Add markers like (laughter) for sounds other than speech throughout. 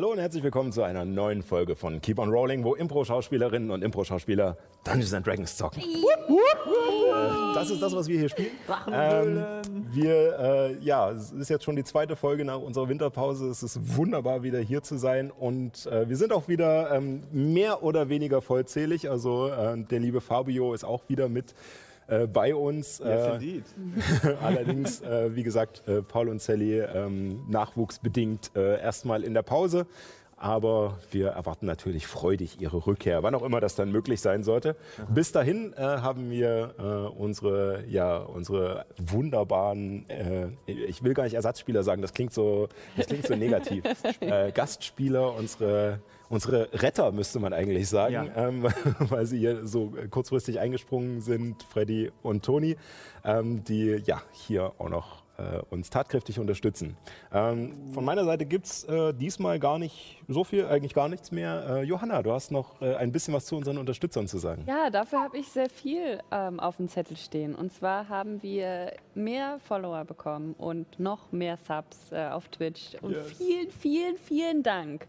Hallo und herzlich willkommen zu einer neuen Folge von Keep on Rolling, wo Impro-Schauspielerinnen und Impro-Schauspieler Dungeons and Dragons zocken. Äh, das ist das, was wir hier spielen. Ähm, wir, äh, ja, es ist jetzt schon die zweite Folge nach unserer Winterpause. Es ist wunderbar, wieder hier zu sein. Und äh, wir sind auch wieder ähm, mehr oder weniger vollzählig. Also äh, der liebe Fabio ist auch wieder mit äh, bei uns. Yes, Äh, indeed. (laughs) Allerdings, äh, wie gesagt, äh, Paul und Sally ähm, nachwuchsbedingt erstmal in der Pause. Aber wir erwarten natürlich freudig ihre Rückkehr, wann auch immer das dann möglich sein sollte. Bis dahin äh, haben wir äh, unsere, ja, unsere wunderbaren, äh, ich will gar nicht Ersatzspieler sagen, das klingt so, das klingt so negativ. (laughs) Gastspieler, unsere, unsere Retter müsste man eigentlich sagen, Ja. ähm, (laughs) weil sie hier so kurzfristig eingesprungen sind, Freddy und Toni, ähm, die ja hier auch noch äh, uns tatkräftig unterstützen. Ähm, von meiner Seite gibt es äh, diesmal gar nicht so viel, eigentlich gar nichts mehr. Äh, Johanna, du hast noch äh, ein bisschen was zu unseren Unterstützern zu sagen. Ja, dafür habe ich sehr viel ähm, auf dem Zettel stehen. Und zwar haben wir mehr Follower bekommen und noch mehr Subs äh, auf Twitch. Und Yes. vielen, vielen, vielen Dank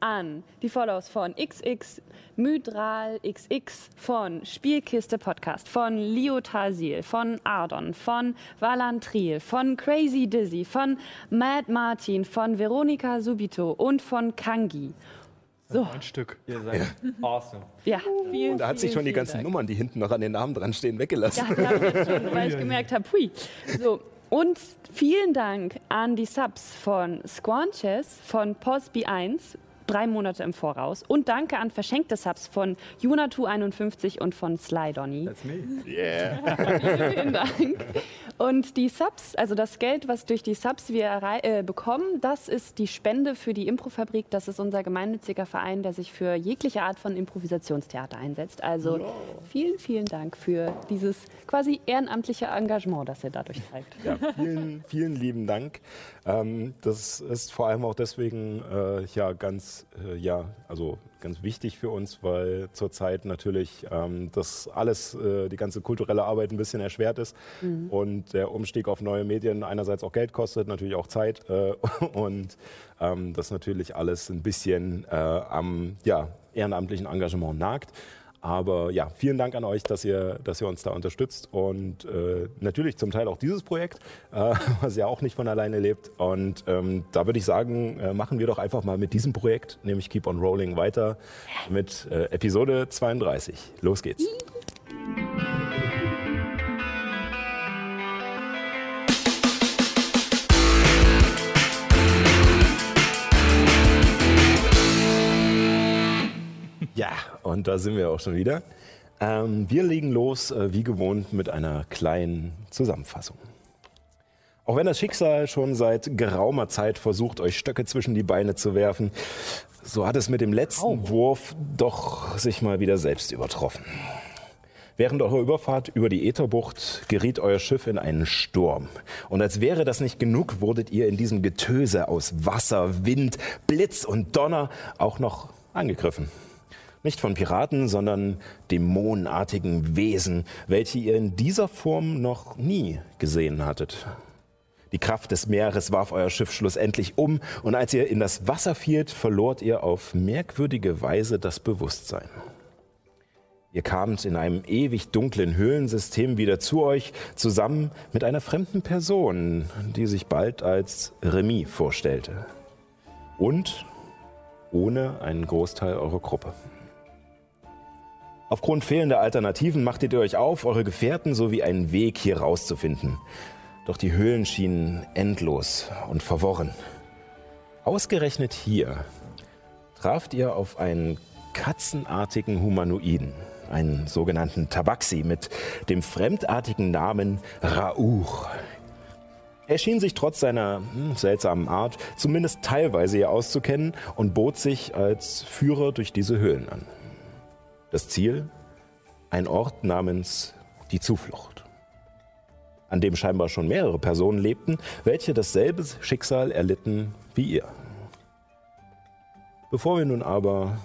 an die Follows von XX, Mydral XX, von Spielkiste Podcast, von Leo Tasil, von Ardon, von Valantril, von Crazy Dizzy, von Mad Martin, von Veronika Subito und von Kangi. So, Ein Stück. Ihr seid awesome. ja, vielen, Da hat sich schon die ganzen Dank. Nummern, die hinten noch an den Namen dran stehen, weggelassen. Ja, ich schon, weil ich gemerkt habe, hui. So, und vielen Dank an die Subs von Squanches, von Posby1, drei Monate im Voraus. Und danke an verschenkte Subs von Junatu51 und von Sly Donny. That's me. (laughs) Vielen Dank. Und die Subs, also das Geld, was durch die Subs wir äh, bekommen, das ist die Spende für die Improfabrik. Das ist unser gemeinnütziger Verein, der sich für jegliche Art von Improvisationstheater einsetzt. Also vielen, vielen Dank für dieses quasi ehrenamtliche Engagement, das ihr dadurch zeigt. Ja, vielen, vielen lieben Dank. Ähm, das ist vor allem auch deswegen äh, ja ganz, äh, ja, also ganz wichtig für uns, weil zurzeit natürlich ähm, das alles, äh, die ganze kulturelle Arbeit ein bisschen erschwert ist und der Umstieg auf neue Medien einerseits auch Geld kostet, natürlich auch Zeit äh, (laughs) und ähm, das natürlich alles ein bisschen äh, am ja, ehrenamtlichen Engagement nagt. Aber ja, vielen Dank an euch, dass ihr, dass ihr uns da unterstützt und äh, natürlich zum Teil auch dieses Projekt, äh, (laughs) was ja auch nicht von alleine lebt. Und ähm, da würde ich sagen, äh, machen wir doch einfach mal mit diesem Projekt, nämlich Keep on Rolling, weiter mit äh, Episode 32. Los geht's. Ja, und da sind wir auch schon wieder. Ähm, wir legen los, äh, wie gewohnt, mit einer kleinen Zusammenfassung. Auch wenn das Schicksal schon seit geraumer Zeit versucht, euch Stöcke zwischen die Beine zu werfen, so hat es mit dem letzten Wurf doch sich mal wieder selbst übertroffen. Während eurer Überfahrt über die Ätherbucht geriet euer Schiff in einen Sturm. Und als wäre das nicht genug, wurdet ihr in diesem Getöse aus Wasser, Wind, Blitz und Donner auch noch angegriffen. Nicht von Piraten, sondern dämonenartigen Wesen, welche ihr in dieser Form noch nie gesehen hattet. Die Kraft des Meeres warf euer Schiff schlussendlich um und als ihr in das Wasser fielt, verlort ihr auf merkwürdige Weise das Bewusstsein. Ihr kamt in einem ewig dunklen Höhlensystem wieder zu euch, zusammen mit einer fremden Person, die sich bald als Remy vorstellte. Und ohne einen Großteil eurer Gruppe. Aufgrund fehlender Alternativen machtet ihr euch auf, eure Gefährten sowie einen Weg hier rauszufinden. Doch die Höhlen schienen endlos und verworren. Ausgerechnet hier traft ihr auf einen katzenartigen Humanoiden, einen sogenannten Tabaxi mit dem fremdartigen Namen Rauch. Er schien sich trotz seiner hm, seltsamen Art zumindest teilweise hier auszukennen und bot sich als Führer durch diese Höhlen an. Das Ziel? Ein Ort namens die Zuflucht, an dem scheinbar schon mehrere Personen lebten, welche dasselbe Schicksal erlitten wie ihr. Bevor wir nun aber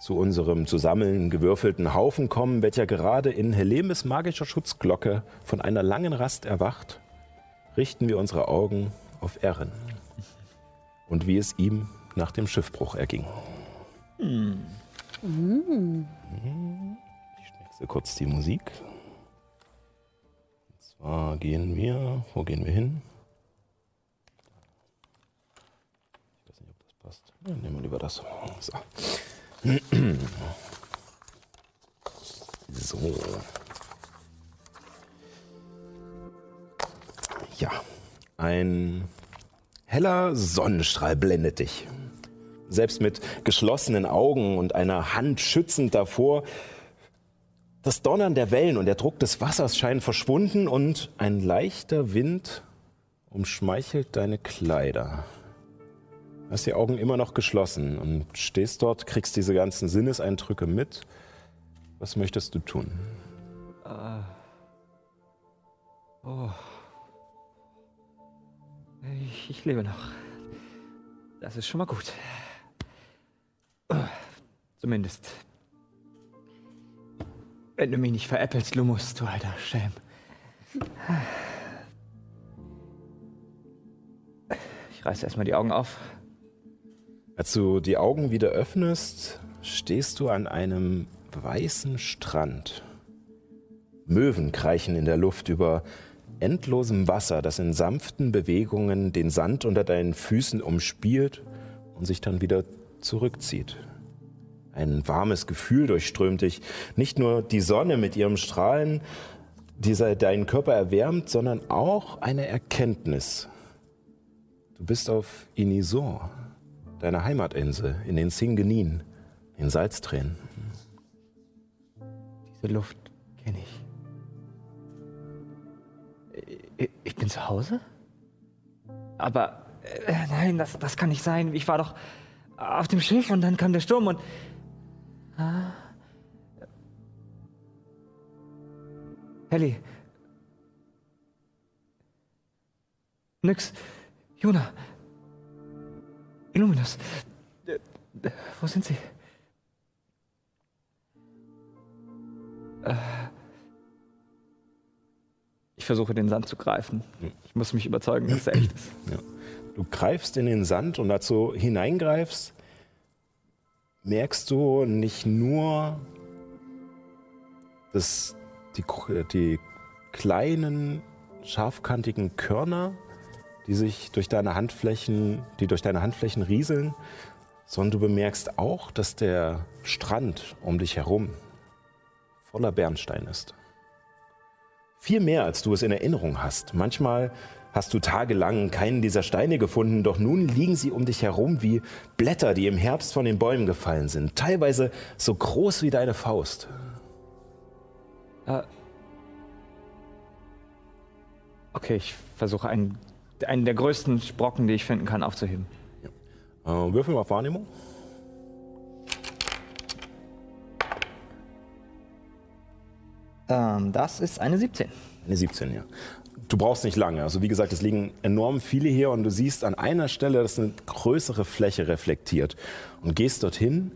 zu unserem zusammengewürfelten Haufen kommen, welcher gerade in Helemes magischer Schutzglocke von einer langen Rast erwacht, richten wir unsere Augen auf Erin und wie es ihm nach dem Schiffbruch erging. Hm. Ich wechsle kurz die Musik. Und zwar gehen wir, wo gehen wir hin? Ich weiß nicht, ob das passt. Ja, nehmen wir lieber das. So. So. Ja, ein heller Sonnenstrahl blendet dich. Selbst mit geschlossenen Augen und einer Hand schützend davor. Das Donnern der Wellen und der Druck des Wassers scheinen verschwunden und ein leichter Wind umschmeichelt deine Kleider. Du hast die Augen immer noch geschlossen und stehst dort, kriegst diese ganzen Sinneseindrücke mit. Was möchtest du tun? Uh. Oh. Ich, ich, lebe noch. Das ist schon mal gut. Zumindest. Wenn du mich nicht veräppelst, Lumus, du alter Schelm. Ich reiße erstmal die Augen auf. Als du die Augen wieder öffnest, stehst du an einem weißen Strand. Möwen kreichen in der Luft über endlosem Wasser, das in sanften Bewegungen den Sand unter deinen Füßen umspielt und sich dann wieder zurückzieht. Ein warmes Gefühl durchströmt dich. Nicht nur die Sonne mit ihrem Strahlen, die deinen Körper erwärmt, sondern auch eine Erkenntnis. Du bist auf Inisor deiner Heimatinsel, in den Singenin, in Salztränen. Diese Luft kenne ich. Ich bin zu Hause? Aber äh, nein, das, das kann nicht sein. Ich war doch auf dem Schiff und dann kam der Sturm und. Ah. Helly. Nix. Juna. Illuminus, wo sind Sie? Äh, ich versuche den Sand zu greifen. Ich muss mich überzeugen, dass er echt ist. Ja. Du greifst in den Sand und dazu hineingreifst, merkst du nicht nur, dass die, die kleinen, scharfkantigen Körner die sich durch deine Handflächen, die durch deine Handflächen rieseln, sondern du bemerkst auch, dass der Strand um dich herum voller Bernstein ist. Viel mehr, als du es in Erinnerung hast. Manchmal hast du tagelang keinen dieser Steine gefunden, doch nun liegen sie um dich herum wie Blätter, die im Herbst von den Bäumen gefallen sind, teilweise so groß wie deine Faust. Äh, okay, ich versuche einen einen der größten Brocken, die ich finden kann, aufzuheben. Ja. Äh, würfel mal auf Wahrnehmung. Ähm, das ist eine 17. Eine 17, ja. Du brauchst nicht lange. Also wie gesagt, es liegen enorm viele hier und du siehst an einer Stelle, dass eine größere Fläche reflektiert und gehst dorthin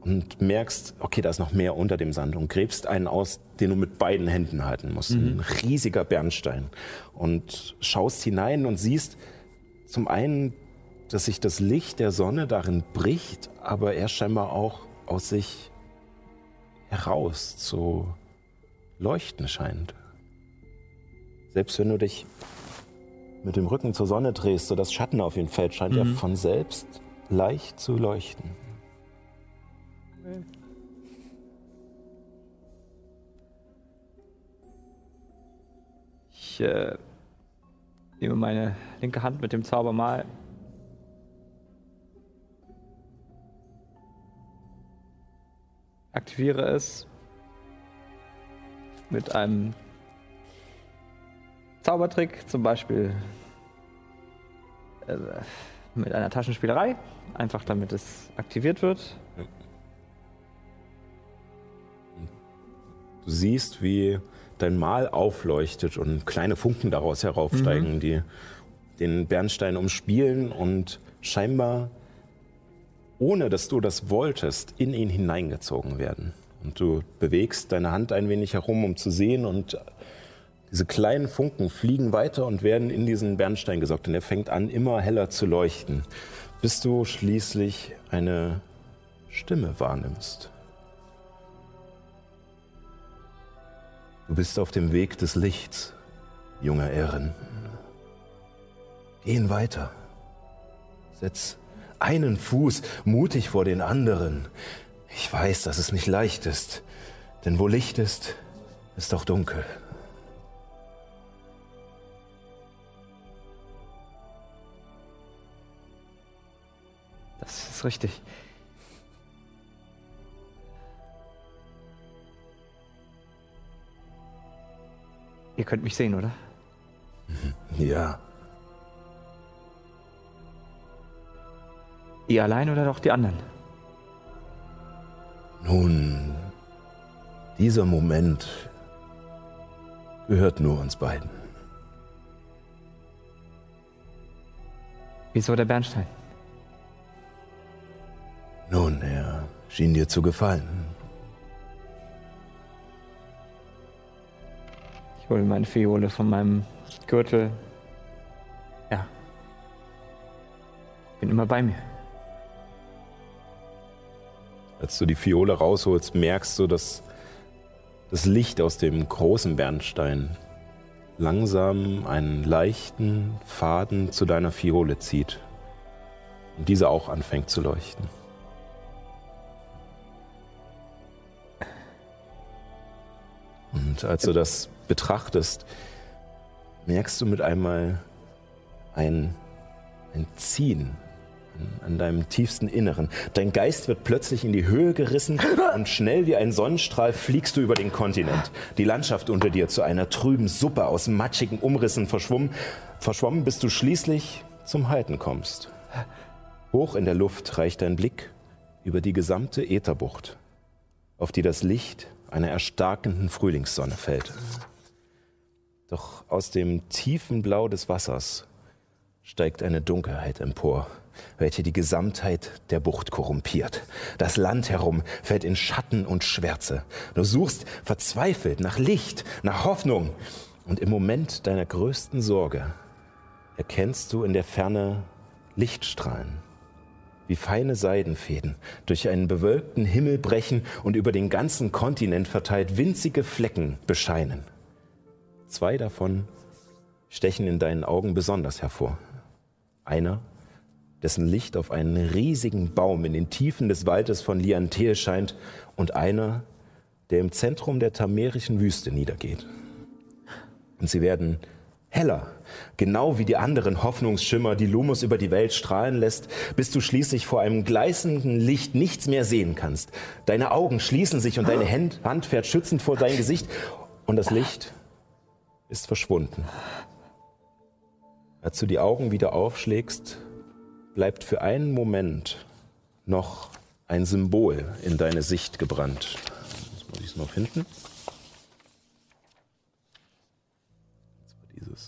und merkst, okay, da ist noch mehr unter dem Sand und gräbst einen aus, den du mit beiden Händen halten musst. Mhm. Ein riesiger Bernstein. Und schaust hinein und siehst zum einen, dass sich das Licht der Sonne darin bricht, aber er scheinbar auch aus sich heraus zu leuchten scheint. Selbst wenn du dich mit dem Rücken zur Sonne drehst, sodass Schatten auf ihn fällt, scheint mhm. er von selbst leicht zu leuchten. Ich äh, nehme meine linke Hand mit dem Zaubermal. Aktiviere es mit einem Zaubertrick, zum Beispiel äh, mit einer Taschenspielerei, einfach damit es aktiviert wird. Du siehst, wie dein Mal aufleuchtet und kleine Funken daraus heraufsteigen, die den Bernstein umspielen und scheinbar, ohne dass du das wolltest, in ihn hineingezogen werden. Und du bewegst deine Hand ein wenig herum, um zu sehen und diese kleinen Funken fliegen weiter und werden in diesen Bernstein gesaugt und er fängt an, immer heller zu leuchten, bis du schließlich eine Stimme wahrnimmst. Du bist auf dem Weg des Lichts, junger Ehren. Gehen weiter. Setz einen Fuß mutig vor den anderen. Ich weiß, dass es nicht leicht ist, denn wo Licht ist, ist auch dunkel. Das ist richtig. Ihr könnt mich sehen, oder? Ja, Ihr allein oder doch die anderen? nun, dieser Moment gehört nur uns beiden. Wieso der Bernstein? Nun, er schien dir zu gefallen. Ich hole meine Fiole von meinem Gürtel. Ja. Bin immer bei mir. Als du die Fiole rausholst, merkst du, dass das Licht aus dem großen Bernstein langsam einen leichten Faden zu deiner Fiole zieht und diese auch anfängt zu leuchten. Und als du das betrachtest, merkst du mit einmal ein, ein Ziehen an- an deinem tiefsten Inneren. Dein Geist wird plötzlich in die Höhe gerissen und schnell wie ein Sonnenstrahl fliegst du über den Kontinent. Die Landschaft unter dir zu einer trüben Suppe aus matschigen Umrissen verschwommen, verschwommen bis du schließlich zum Halten kommst. Hoch in der Luft reicht dein Blick über die gesamte Ätherbucht, auf die das Licht einer erstarkenden Frühlingssonne fällt. Doch aus dem tiefen Blau des Wassers steigt eine Dunkelheit empor, welche die Gesamtheit der Bucht korrumpiert. Das Land herum fällt in Schatten und Schwärze. Du suchst verzweifelt nach Licht, nach Hoffnung. Und im Moment deiner größten Sorge erkennst du in der Ferne Lichtstrahlen, wie feine Seidenfäden durch einen bewölkten Himmel brechen und über den ganzen Kontinent verteilt winzige Flecken bescheinen. Zwei davon stechen in deinen Augen besonders hervor. Einer, dessen Licht auf einen riesigen Baum in den Tiefen des Waldes von Liantel scheint, und einer, der im Zentrum der tamerischen Wüste niedergeht. Und sie werden heller, genau wie die anderen Hoffnungsschimmer, die Lumos über die Welt strahlen lässt, bis du schließlich vor einem gleißenden Licht nichts mehr sehen kannst. Deine Augen schließen sich und deine Hand Hand fährt schützend vor dein Gesicht und das Licht ist verschwunden. Als du die Augen wieder aufschlägst, bleibt für einen Moment noch ein Symbol in deine Sicht gebrannt. Jetzt muss ich es noch finden. Das war dieses.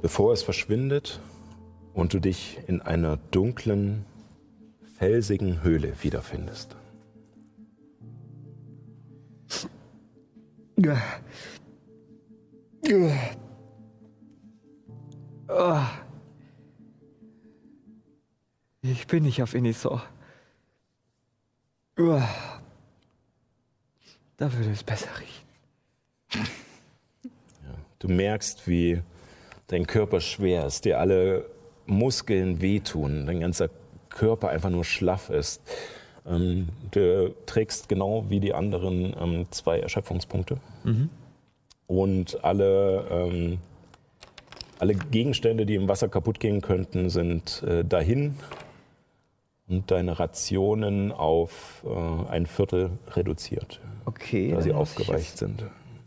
Bevor es verschwindet und du dich in einer dunklen, felsigen Höhle wiederfindest. Ich bin nicht auf Inisor. Da würde es besser riechen. (laughs) Du merkst, wie dein Körper schwer ist, dir alle Muskeln wehtun, dein ganzer Körper einfach nur schlaff ist. Ähm, du trägst genau wie die anderen ähm, zwei Erschöpfungspunkte. Und alle, ähm, alle Gegenstände, die im Wasser kaputt gehen könnten, sind äh, dahin. Und deine Rationen auf äh, ein Viertel reduziert, Okay. da sie aufgeweicht sind.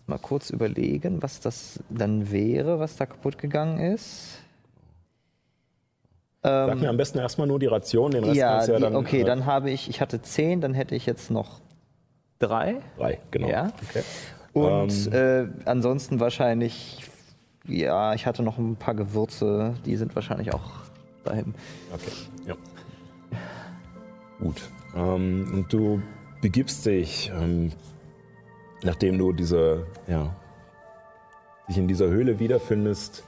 mal kurz überlegen, was das dann wäre, was da kaputt gegangen ist. Sag mir am besten erstmal nur die Ration, den Rest ja, kannst du ja die, dann. okay, äh, dann habe ich, ich hatte zehn, dann hätte ich jetzt noch drei. Drei, genau. Ja. Okay. Und Ähm. äh, ansonsten wahrscheinlich, ja, ich hatte noch ein paar Gewürze, die sind wahrscheinlich auch dahin. Okay, ja. Gut. Ähm, und du begibst dich, ähm, nachdem du diese, ja, dich in dieser Höhle wiederfindest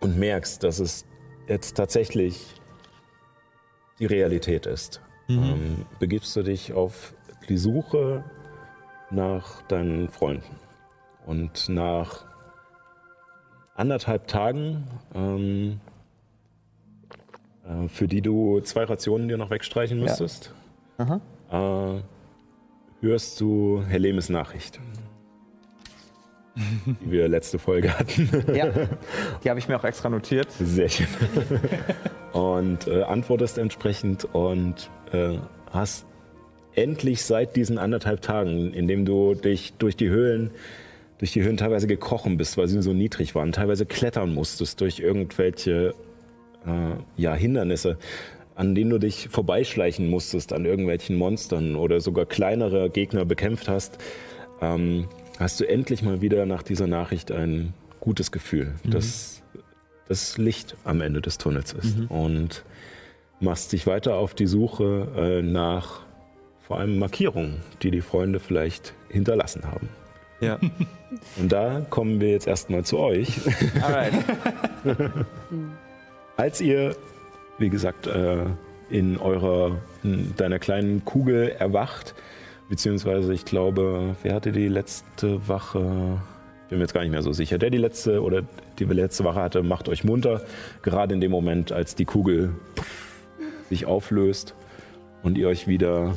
und merkst, dass es jetzt tatsächlich die Realität ist, ähm, begibst du dich auf die Suche nach deinen Freunden. Und nach anderthalb Tagen ähm, äh, für die du zwei Rationen dir noch wegstreichen müsstest, Aha. äh, hörst du Helemes Nachricht, (laughs) die wir letzte Folge hatten. Ja, die habe ich mir auch extra notiert. Sehr schön. (laughs) Und äh, antwortest entsprechend und äh, hast endlich seit diesen anderthalb Tagen, in dem du dich durch die Höhlen, durch die Höhlen teilweise gekrochen bist, weil sie so niedrig waren, teilweise klettern musstest durch irgendwelche äh, ja, Hindernisse, an denen du dich vorbeischleichen musstest, an irgendwelchen Monstern oder sogar kleinere Gegner bekämpft hast, ähm, hast du endlich mal wieder nach dieser Nachricht ein gutes Gefühl, dass das Licht am Ende des Tunnels ist. Und machst dich weiter auf die Suche äh, nach vor allem Markierungen, die die Freunde vielleicht hinterlassen haben. Ja. (laughs) Und da kommen wir jetzt erstmal zu euch. Alright. (laughs) Als ihr, wie gesagt, äh, in eurer, in deiner kleinen Kugel erwacht, beziehungsweise ich glaube, wer hatte die letzte Wache? Bin mir jetzt gar nicht mehr so sicher. Der die letzte oder die letzte Wache hatte, macht euch munter. Gerade in dem Moment, als die Kugel sich auflöst und ihr euch wieder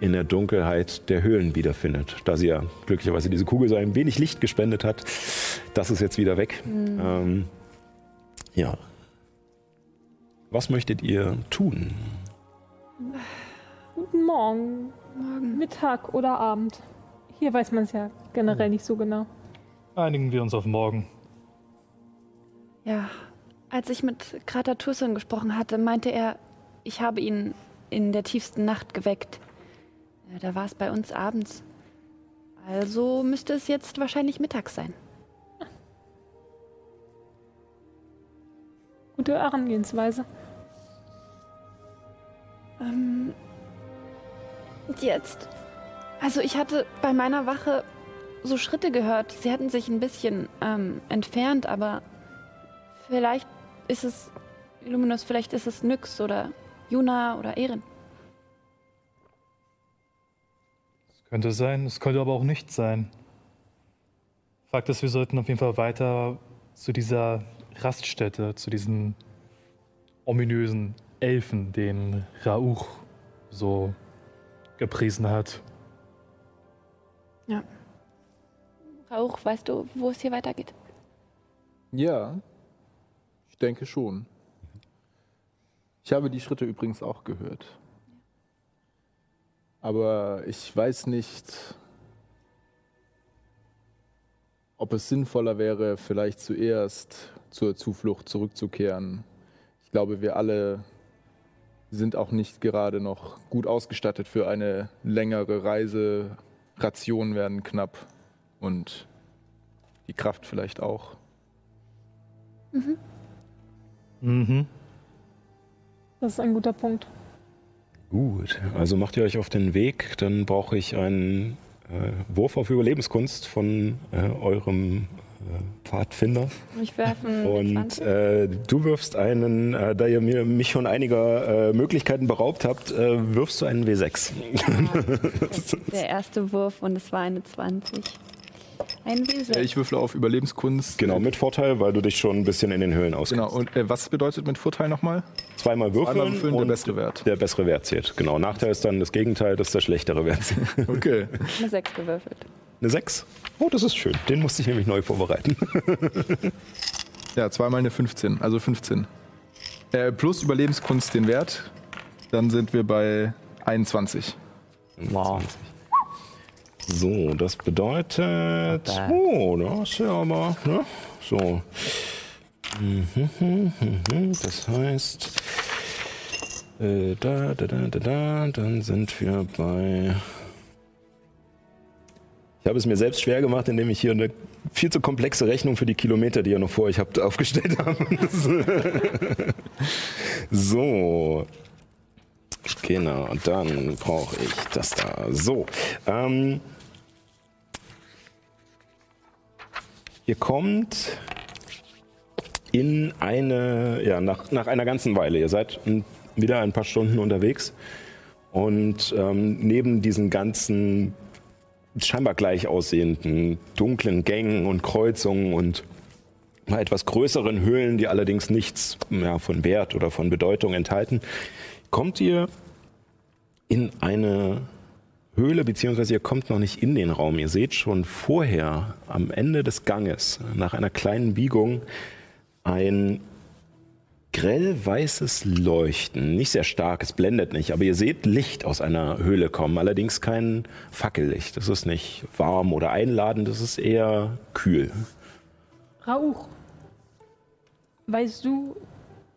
in der Dunkelheit der Höhlen wiederfindet. Da sie ja glücklicherweise diese Kugel so ein wenig Licht gespendet hat, das ist jetzt wieder weg. Ähm, ja, was möchtet ihr tun? Guten Morgen. Mittag oder Abend. Hier weiß man es ja generell nicht so genau. Einigen wir uns auf morgen. Ja, als ich mit Krater Turson gesprochen hatte, meinte er, ich habe ihn in der tiefsten Nacht geweckt. Da war es bei uns abends. Also müsste es jetzt wahrscheinlich mittags sein. Gute Herangehensweise. Ähm, jetzt. Also ich hatte bei meiner Wache so Schritte gehört. Sie hatten sich ein bisschen ähm, entfernt, aber vielleicht ist es Illuminus, vielleicht ist es Nyx oder Juna oder Erin. Es könnte sein, es könnte aber auch nicht sein. Fakt ist, wir sollten auf jeden Fall weiter zu dieser Raststätte, zu diesen ominösen Elfen, den Rauch so gepriesen hat. Ja. Rauch, weißt du, wo es hier weitergeht? Ja, ich denke schon. Ich habe die Schritte übrigens auch gehört. Aber ich weiß nicht, ob es sinnvoller wäre, vielleicht zuerst zur Zuflucht zurückzukehren. Ich glaube, wir alle sind auch nicht gerade noch gut ausgestattet für eine längere Reise. Rationen werden knapp und die Kraft vielleicht auch. Mhm. Das ist ein guter Punkt. Gut, also macht ihr euch auf den Weg, dann brauche ich einen äh, Wurf auf Überlebenskunst von äh, eurem Pfadfinder. Ich werfe einen (laughs) Und W20. äh, du wirfst einen, äh, da ihr mir, mich schon einiger äh, Möglichkeiten beraubt habt, äh, wirfst du einen W6. (laughs) Der erste Wurf und es war eine 20. Ein W6. Äh, Ich würfle auf Überlebenskunst. genau, mit Vorteil, weil du dich schon ein bisschen in den Höhlen Genau, auskennst. und äh, was bedeutet mit Vorteil nochmal? Zweimal würfeln, Einmal würfeln, der und bessere Wert. der bessere Wert zählt. Genau, Nachteil ist dann das Gegenteil, dass der schlechtere Wert zählt. (laughs) Okay. Eine 6 gewürfelt. Eine 6? Oh, das ist schön. Den musste ich nämlich neu vorbereiten. (laughs) Ja, zweimal eine 15, also 15. Äh, plus Überlebenskunst den Wert, dann sind wir bei 21. Wow. So, das bedeutet. Oh, das ist ja aber. Ne? So. Mhm, mhm, mhm. Das heißt. Äh, da, da, da, da, da. Dann sind wir bei. Ich habe es mir selbst schwer gemacht, indem ich hier eine viel zu komplexe Rechnung für die Kilometer, die ihr noch vor euch habt, aufgestellt habe. (laughs) so. Genau, dann brauche ich das da. So. Ähm, ihr kommt in eine, ja, nach, nach einer ganzen Weile. Ihr seid wieder ein paar Stunden unterwegs und ähm, neben diesen ganzen scheinbar gleich aussehenden dunklen Gängen und Kreuzungen und etwas größeren Höhlen, die allerdings nichts mehr von Wert oder von Bedeutung enthalten, kommt ihr in eine Höhle, beziehungsweise ihr kommt noch nicht in den Raum. Ihr seht schon vorher am Ende des Ganges, nach einer kleinen Biegung, ein grell weißes Leuchten. Nicht sehr stark, es blendet nicht, aber ihr seht Licht aus einer Höhle kommen. Allerdings kein Fackellicht. Das ist nicht warm oder einladend, das ist eher kühl. Rauch. Weißt du,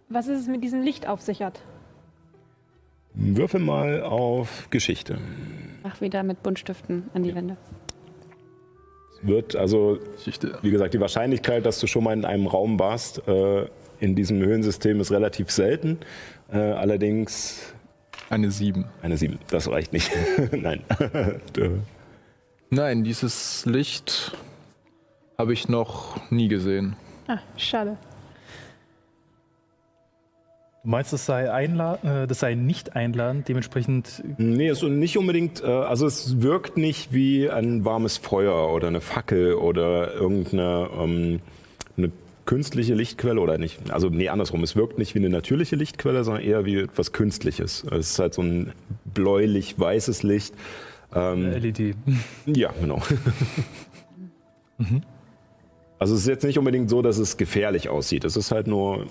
was es mit diesem Licht auf sich hat? Würfel mal auf Geschichte. Mach wieder mit Buntstiften an die Wände. Wird also, Geschichte. wie gesagt, die Wahrscheinlichkeit, dass du schon mal in einem Raum warst, äh, in diesem Höhlensystem ist relativ selten. Äh, allerdings Eine 7. eine 7, das reicht nicht. (laughs) Nein. (laughs) Nein, dieses Licht habe ich noch nie gesehen. Ah, schade. Du meinst, das sei, einla äh, das sei nicht einladend, dementsprechend Nee, ist nicht unbedingt, äh, also es wirkt nicht wie ein warmes Feuer oder eine Fackel oder irgendeine ähm, eine künstliche Lichtquelle oder nicht, also nee, andersrum, es wirkt nicht wie eine natürliche Lichtquelle, sondern eher wie etwas Künstliches. Es ist halt so ein bläulich-weißes Licht. Ähm, LED. (laughs) ja, genau. (laughs) Also es ist jetzt nicht unbedingt so, dass es gefährlich aussieht. Es ist halt nur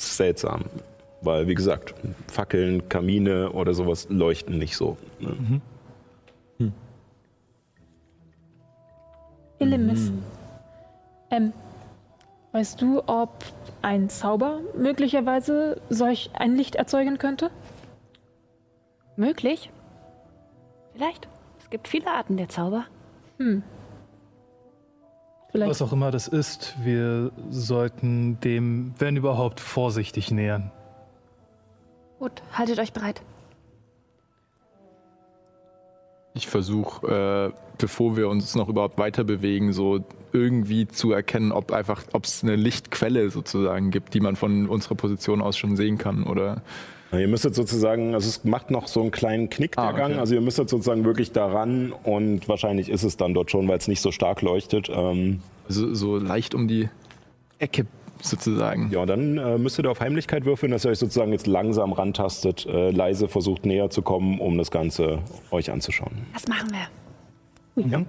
seltsam. Weil, wie gesagt, Fackeln, Kamine oder sowas leuchten nicht so. Ne? Ilimis. Ähm, weißt du, ob ein Zauber möglicherweise solch ein Licht erzeugen könnte? Möglich? Vielleicht. Es gibt viele Arten der Zauber. Vielleicht. Was auch immer das ist, wir sollten dem, wenn überhaupt, vorsichtig nähern. Gut, haltet euch bereit. Ich versuche, äh, bevor wir uns noch überhaupt weiter bewegen, so irgendwie zu erkennen, ob einfach, ob es eine Lichtquelle sozusagen gibt, die man von unserer Position aus schon sehen kann, oder? Ihr müsstet sozusagen, also es macht noch so einen kleinen Knick der Ah, okay. Gang, also ihr müsstet sozusagen wirklich daran und wahrscheinlich ist es dann dort schon, weil es nicht so stark leuchtet. Ähm, So, so leicht um die Ecke sozusagen. ja, und dann äh, müsstet ihr auf Heimlichkeit würfeln, dass ihr euch sozusagen jetzt langsam rantastet, äh, leise versucht näher zu kommen, um das Ganze euch anzuschauen. Das machen wir. Ja.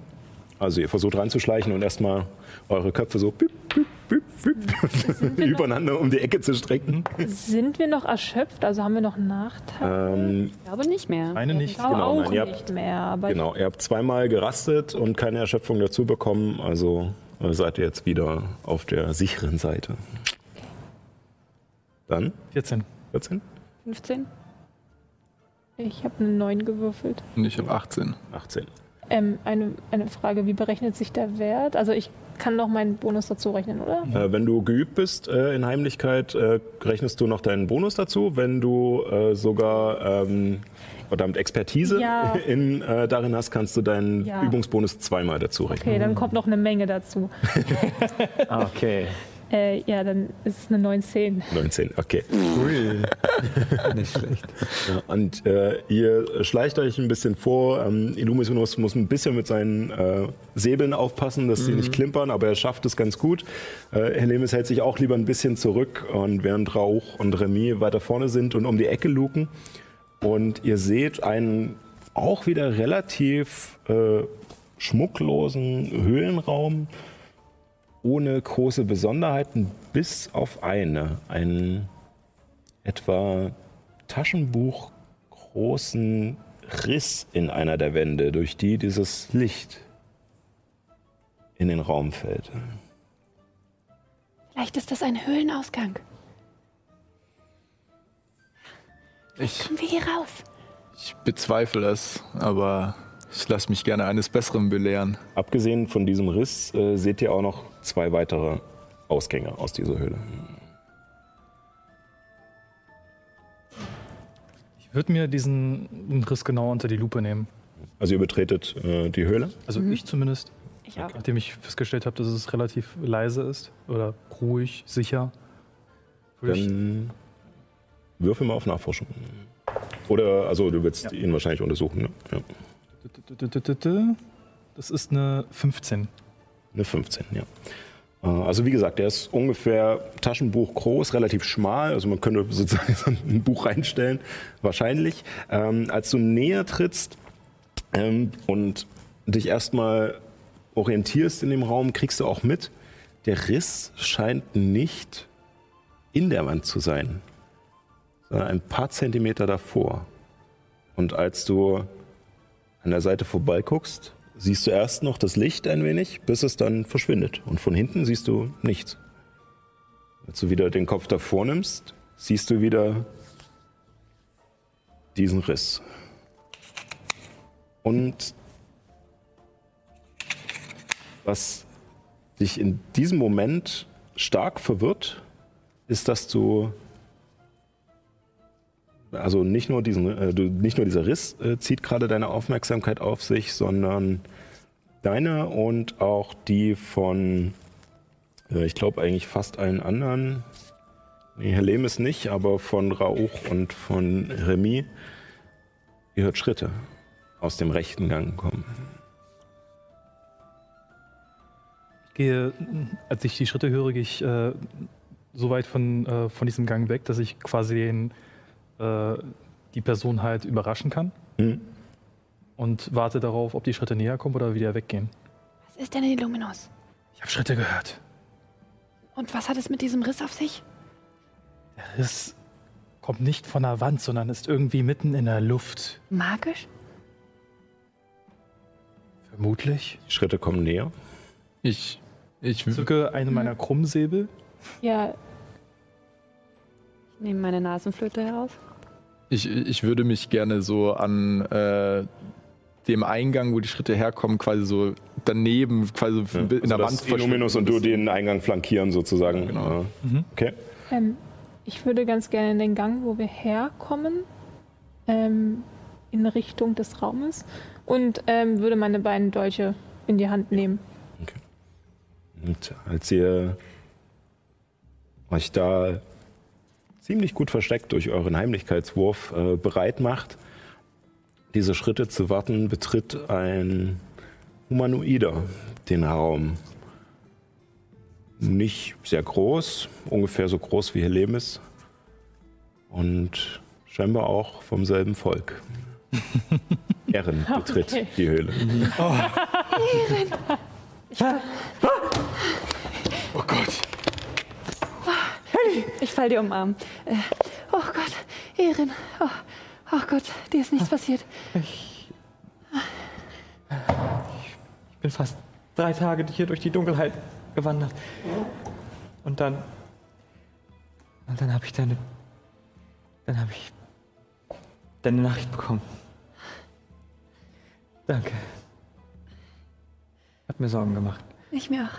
Also ihr versucht reinzuschleichen und erstmal eure Köpfe so büp, büp, büp, büp, übereinander um die Ecke zu strecken. Sind wir noch erschöpft? Also haben wir noch Nachteile? Ähm, Ich glaube nicht mehr. Eine nicht. Ich glaube genau, auch nein, ihr habt- nicht mehr. Aber genau, ihr habt zweimal gerastet und keine Erschöpfung dazu bekommen, also äh, seid ihr jetzt wieder auf der sicheren Seite. Dann 14. 14, 15? ich habe eine 9 gewürfelt. Und ich habe 18. 18. Ähm, eine, eine Frage, wie berechnet sich der Wert? Also ich kann noch meinen Bonus dazu rechnen, oder? Äh, wenn du geübt bist äh, in Heimlichkeit, äh, rechnest du noch deinen Bonus dazu. Wenn du äh, sogar ähm, verdammt Expertise Ja. (laughs) in, äh, darin hast, kannst du deinen Ja. Übungsbonus zweimal dazu rechnen. Okay, dann kommt noch eine Menge dazu. (laughs) Okay, Äh, ja, dann ist es eine 19. 19, okay. (laughs) nicht schlecht. Ja, und äh, ihr schleicht euch ein bisschen vor. Ähm, Illuminus muss ein bisschen mit seinen äh, Säbeln aufpassen, dass sie nicht klimpern, aber er schafft es ganz gut. Äh, Helemis hält sich auch lieber ein bisschen zurück und während Rauch und Remy weiter vorne sind und um die Ecke luken. Und ihr seht einen auch wieder relativ äh, schmucklosen Höhlenraum ohne große Besonderheiten, bis auf eine. Einen etwa Taschenbuch großen Riss in einer der Wände, durch die dieses Licht in den Raum fällt. Vielleicht ist das ein Höhlenausgang. Ich, Kommen wir hier raus? ich bezweifle es, aber ich lasse mich gerne eines Besseren belehren. Abgesehen von diesem Riss äh, seht ihr auch noch zwei weitere Ausgänge aus dieser Höhle. Ich würde mir diesen Riss genau unter die Lupe nehmen. Also ihr betretet äh, die Höhle. Also ich zumindest, Ich auch. nachdem ich festgestellt habe, dass es relativ leise ist oder ruhig, sicher. Dann würfel mal auf Nachforschung. Oder, also du willst Ja. ihn wahrscheinlich untersuchen, ne? Ja. Das ist eine 15. Eine 15, ja. Äh, Also wie gesagt, der ist ungefähr Taschenbuch groß, relativ schmal. Also man könnte sozusagen (laughs) so ein Buch reinstellen, wahrscheinlich. Ähm, als du näher trittst ähm, und dich erstmal orientierst in dem Raum, kriegst du auch mit, der Riss scheint nicht in der Wand zu sein, sondern ein paar Zentimeter davor. Und als du an der Seite vorbeiguckst, siehst du erst noch das Licht ein wenig, bis es dann verschwindet. Und von hinten siehst du nichts. Als du wieder den Kopf davor nimmst, siehst du wieder diesen Riss. Und was dich in diesem Moment stark verwirrt, ist, dass du also nicht nur diesen, äh, nicht nur dieser Riss äh, zieht gerade deine Aufmerksamkeit auf sich, sondern deine und auch die von, äh, ich glaube eigentlich fast allen anderen. Herr Lehm ist nicht, aber von Rauch und von Remy. Ihr hört Schritte aus dem rechten Gang kommen. Ich gehe, als ich die Schritte höre, gehe ich äh, so weit von, äh, von diesem Gang weg, dass ich quasi den, äh, die Person halt überraschen kann Hm? und warte darauf, ob die Schritte näher kommen oder wieder weggehen. Was ist denn Illuminus? Ich habe Schritte gehört. Und was hat es mit diesem Riss auf sich? Der Riss kommt nicht von der Wand, sondern ist irgendwie mitten in der Luft. Magisch? Vermutlich. Die Schritte kommen näher. Ich, ich, Zücke eine meiner Krummsäbel. Ja, Ich nehme meine Nasenflöte heraus. Ich, ich würde mich gerne so an äh, dem Eingang, wo die Schritte herkommen, quasi so daneben, quasi so in der also, Wand dass Illuminus und du den Eingang flankieren sozusagen. Genau. Äh, Okay. ähm, ich würde ganz gerne in den Gang, wo wir herkommen, ähm, in Richtung des Raumes und ähm, würde meine beiden Dolche in die Hand nehmen. Und als ihr euch da ziemlich gut versteckt durch euren Heimlichkeitswurf äh, bereit macht, diese Schritte zu warten, betritt ein Humanoider den Raum. Nicht sehr groß, ungefähr so groß wie Helemis. Und scheinbar auch vom selben Volk. (laughs) Erin betritt Okay. die Höhle. Oh (laughs) Gott. Ich fall dir um Arm. Äh, oh Gott, Erin. Oh, oh Gott, dir ist nichts passiert. Ich bin fast drei Tage hier durch die Dunkelheit gewandert. Und dann. Und dann habe ich deine. Dann habe ich. deine Nachricht bekommen. Danke. Hat mir Sorgen gemacht. Ich mir auch.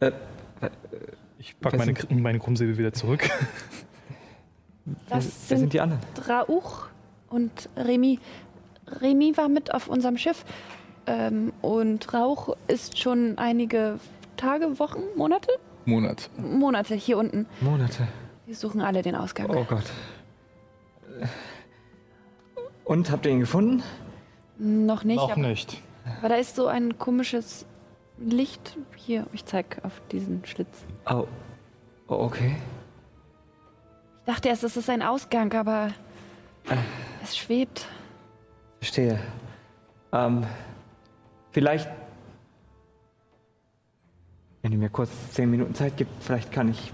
Äh, Ich packe meine, meine Krummsäbel wieder zurück. (laughs) wer, Das sind sind die anderen? Rauch und Remy. Remy war mit auf unserem Schiff. Ähm, und Rauch ist schon einige Tage, Wochen, Monate? Monat. Monate hier unten. Monate. Wir suchen alle den Ausgang. Oh Gott. Und habt ihr ihn gefunden? Noch nicht, Noch aber, nicht. aber da ist so ein komisches Licht. Hier, ich zeig auf diesen Schlitz. Oh. oh okay. Ich dachte erst, es ist ein Ausgang, aber Äh. es schwebt. Verstehe. Ähm, vielleicht, wenn ihr mir kurz zehn Minuten Zeit gibt, vielleicht kann ich,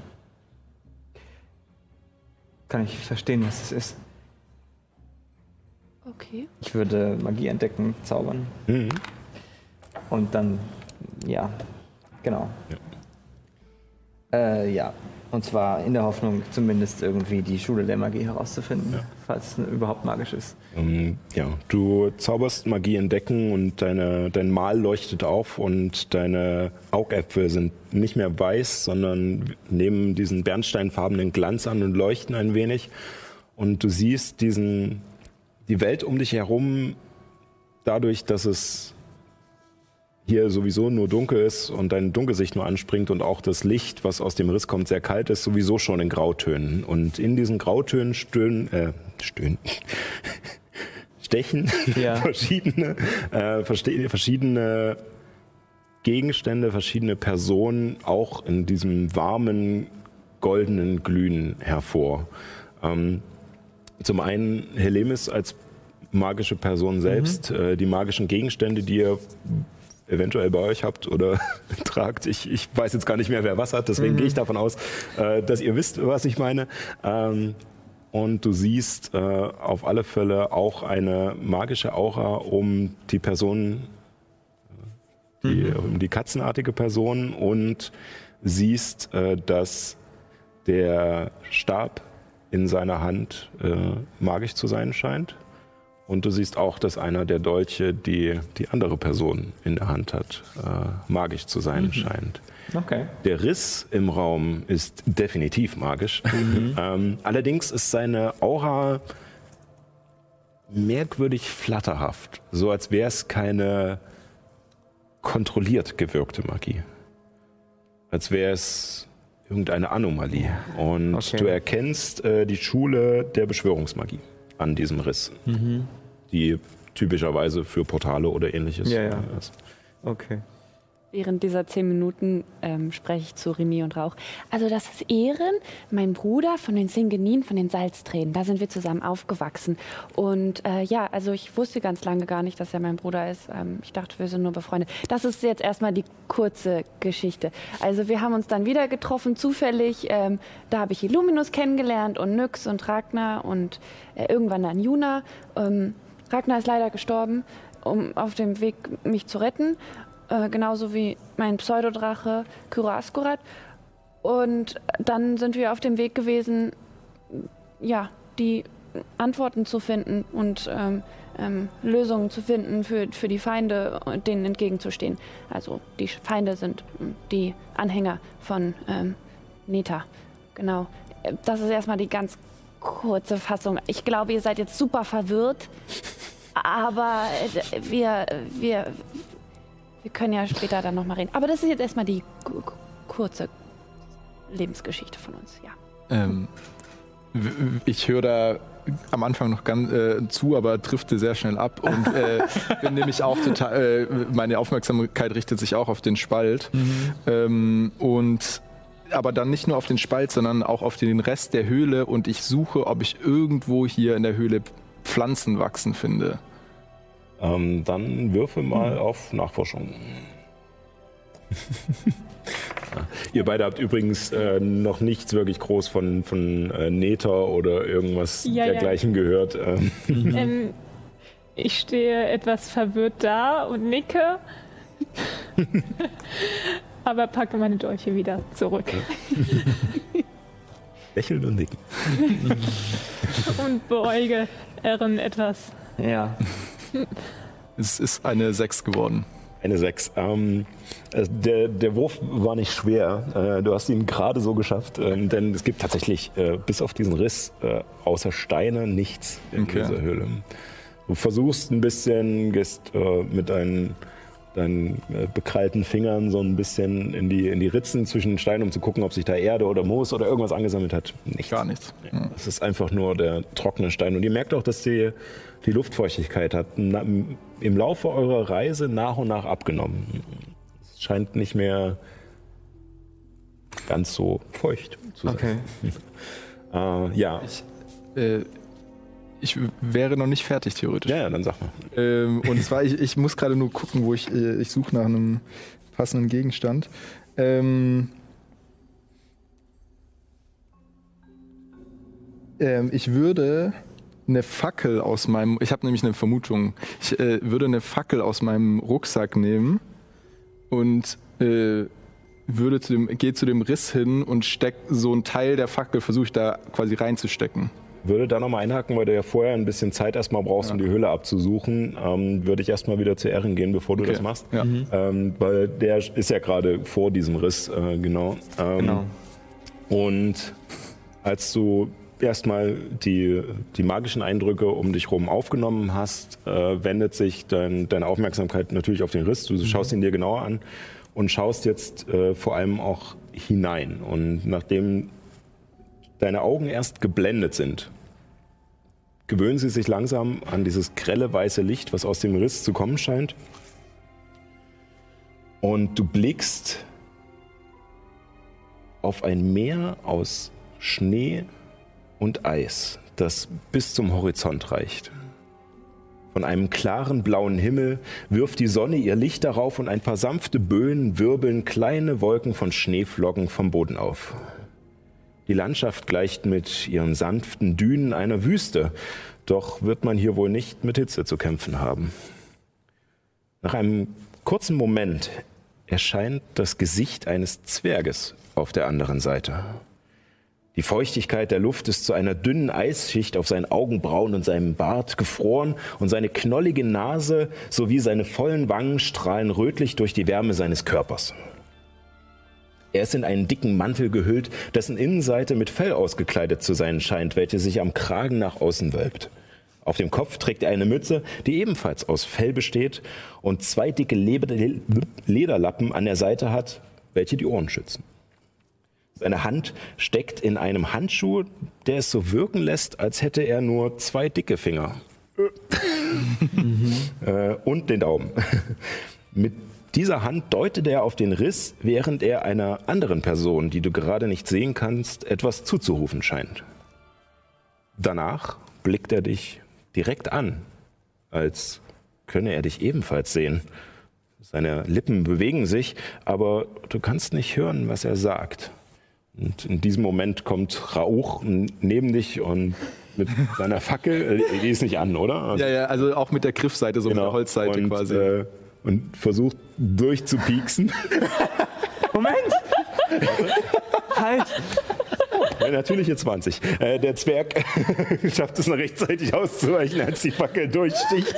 kann ich verstehen, was es ist. Okay. Ich würde Magie entdecken, zaubern. Mhm. Und dann, ja, genau. Ja. Äh, ja. Und zwar in der Hoffnung, zumindest irgendwie die Schule der Magie herauszufinden, ja. falls es überhaupt magisch ist. Ähm, ja, du zauberst Magie entdecken und deine, dein Mal leuchtet auf und deine Augäpfel sind nicht mehr weiß, sondern nehmen diesen bernsteinfarbenen Glanz an und leuchten ein wenig. Und du siehst diesen, die Welt um dich herum dadurch, dass es hier sowieso nur dunkel ist und dein Dunkelsicht nur anspringt und auch das Licht, was aus dem Riss kommt, sehr kalt ist, sowieso schon in Grautönen. Und in diesen Grautönen stöhnen, äh, stöhnen, (laughs) stechen ja. (laughs) verschiedene, äh, verschiedene Gegenstände, verschiedene Personen auch in diesem warmen, goldenen Glühen hervor. Ähm, zum einen Helemis als magische Person selbst, mhm. äh, die magischen Gegenstände, die ihr eventuell bei euch habt oder (laughs) tragt. Ich, ich weiß jetzt gar nicht mehr, wer was hat, deswegen mhm. gehe ich davon aus, äh, dass ihr wisst, was ich meine. Ähm, und du siehst äh, auf alle Fälle auch eine magische Aura um die Person, äh, die, mhm. um die katzenartige Person und siehst, äh, dass der Stab in seiner Hand äh, magisch zu sein scheint. Und du siehst auch, dass einer der Dolche, die die andere Person in der Hand hat, äh, magisch zu sein mhm. scheint. Okay. Der Riss im Raum ist definitiv magisch. Mhm. ähm, allerdings ist seine Aura merkwürdig flatterhaft, so als wäre es keine kontrolliert gewirkte Magie. Als wäre es irgendeine Anomalie. Und okay. du erkennst äh, die Schule der Beschwörungsmagie an diesem Riss. Mhm die typischerweise für Portale oder ähnliches ja, ja. ist. Okay. Während dieser zehn Minuten ähm, spreche ich zu Remy und Rauch. Also das ist Ehren, mein Bruder von den Singenin, von den Salztränen. Da sind wir zusammen aufgewachsen. Und äh, ja, also ich wusste ganz lange gar nicht, dass er mein Bruder ist. Ähm, ich dachte, wir sind nur befreundet. Das ist jetzt erstmal die kurze Geschichte. Also wir haben uns dann wieder getroffen, zufällig. Ähm, da habe ich Illuminus kennengelernt und Nyx und Ragnar und äh, irgendwann dann Juna. Ragnar ist leider gestorben, um auf dem Weg mich zu retten. Äh, genauso wie mein Pseudodrache Kyro Askurat. Und dann sind wir auf dem Weg gewesen, ja, die Antworten zu finden und ähm, ähm, Lösungen zu finden für, für die Feinde denen entgegenzustehen. Also die Feinde sind die Anhänger von ähm, Neta. Genau. Das ist erstmal die ganz kurze Fassung. Ich glaube, ihr seid jetzt super verwirrt. Aber äh, wir, wir, wir können ja später dann nochmal reden. Aber das ist jetzt erstmal die kurze Lebensgeschichte von uns, ja. Ähm, ich höre da am Anfang noch ganz äh, zu, aber trifft sehr schnell ab und äh, (laughs) bin nämlich auch total, äh, meine Aufmerksamkeit richtet sich auch auf den Spalt mhm. ähm, und aber dann nicht nur auf den Spalt, sondern auch auf den Rest der Höhle und ich suche, ob ich irgendwo hier in der Höhle Pflanzen wachsen finde. Ähm, dann würfe mal hm. auf Nachforschung. (laughs) Ihr beide habt übrigens äh, noch nichts wirklich groß von, von äh, Nether oder irgendwas ja, dergleichen ja. gehört. Ähm. (laughs) Ähm, ich stehe etwas verwirrt da und nicke, (laughs) aber packe meine Dolche wieder zurück. (laughs) Lächeln und nicken. (laughs) und beuge Erin etwas. Ja. (laughs) es ist eine 6 geworden. Eine 6. Ähm, äh, der, der Wurf war nicht schwer. Äh, du hast ihn gerade so geschafft, äh, denn es gibt tatsächlich äh, bis auf diesen Riss äh, außer Steine nichts in okay. dieser Höhle. Du versuchst ein bisschen, gehst äh, mit deinen deinen äh, bekrallten Fingern so ein bisschen in die, in die Ritzen zwischen den Steinen, um zu gucken, ob sich da Erde oder Moos oder irgendwas angesammelt hat. Nichts. Gar nichts. Ja, es ist einfach nur der trockene Stein. Und ihr merkt auch, dass die, die Luftfeuchtigkeit hat na, im Laufe eurer Reise nach und nach abgenommen. Es scheint nicht mehr ganz so feucht zu sein. Okay. (laughs) äh, ja. Ich, äh, ich wäre noch nicht fertig, theoretisch. Ja, ja dann sag mal. Ähm, und zwar, ich, ich muss gerade nur gucken, wo ich, äh, ich suche nach einem passenden Gegenstand. Ähm, ähm, ich würde eine Fackel aus meinem, ich habe nämlich eine Vermutung, ich äh, würde eine Fackel aus meinem Rucksack nehmen und äh, würde zu dem, gehe zu dem Riss hin und steck so einen Teil der Fackel, versuche ich da quasi reinzustecken. Würde da nochmal einhaken, weil du ja vorher ein bisschen Zeit erstmal brauchst, um die Höhle abzusuchen. Ähm, würde ich erstmal wieder zu Ehren gehen, bevor du Okay. das machst. Ja. Ähm, weil der ist ja gerade vor diesem Riss, äh, genau. Ähm, Genau. Und als du erstmal die, die magischen Eindrücke um dich herum aufgenommen hast, äh, wendet sich dein, deine Aufmerksamkeit natürlich auf den Riss. Du schaust ihn dir genauer an und schaust jetzt äh, vor allem auch hinein. Und nachdem deine Augen erst geblendet sind, gewöhnen sie sich langsam an dieses grelle weiße Licht, was aus dem Riss zu kommen scheint. Und du blickst auf ein Meer aus Schnee und Eis, das bis zum Horizont reicht. Von einem klaren blauen Himmel wirft die Sonne ihr Licht darauf und ein paar sanfte Böen wirbeln kleine Wolken von Schneeflocken vom Boden auf. Die Landschaft gleicht mit ihren sanften Dünen einer Wüste, doch wird man hier wohl nicht mit Hitze zu kämpfen haben. Nach einem kurzen Moment erscheint das Gesicht eines Zwerges auf der anderen Seite. Die Feuchtigkeit der Luft ist zu einer dünnen Eisschicht auf seinen Augenbrauen und seinem Bart gefroren und seine knollige Nase sowie seine vollen Wangen strahlen rötlich durch die Wärme seines Körpers. Er ist in einen dicken Mantel gehüllt, dessen Innenseite mit Fell ausgekleidet zu sein scheint, welche sich am Kragen nach außen wölbt. Auf dem Kopf trägt er eine Mütze, die ebenfalls aus Fell besteht und zwei dicke Lederlappen an der Seite hat, welche die Ohren schützen. Seine Hand steckt in einem Handschuh, der es so wirken lässt, als hätte er nur zwei dicke Finger. (laughs) äh, und den Daumen. (laughs) Mit dieser Hand deutet er auf den Riss, während er einer anderen Person, die du gerade nicht sehen kannst, etwas zuzurufen scheint. Danach blickt er dich direkt an, als könne er dich ebenfalls sehen. Seine Lippen bewegen sich, aber du kannst nicht hören, was er sagt. Und in diesem Moment kommt Rauch neben dich und mit seiner Fackel, äh, die ist nicht an, oder? Ja, ja, also auch mit der Griffseite, so mit der Holzseite und, quasi. Äh, und versucht durchzupieksen. (laughs) Moment! halt! Ja, natürliche 20. Äh, der Zwerg (laughs) schafft es noch rechtzeitig auszuweichen, als die Fackel durchsticht.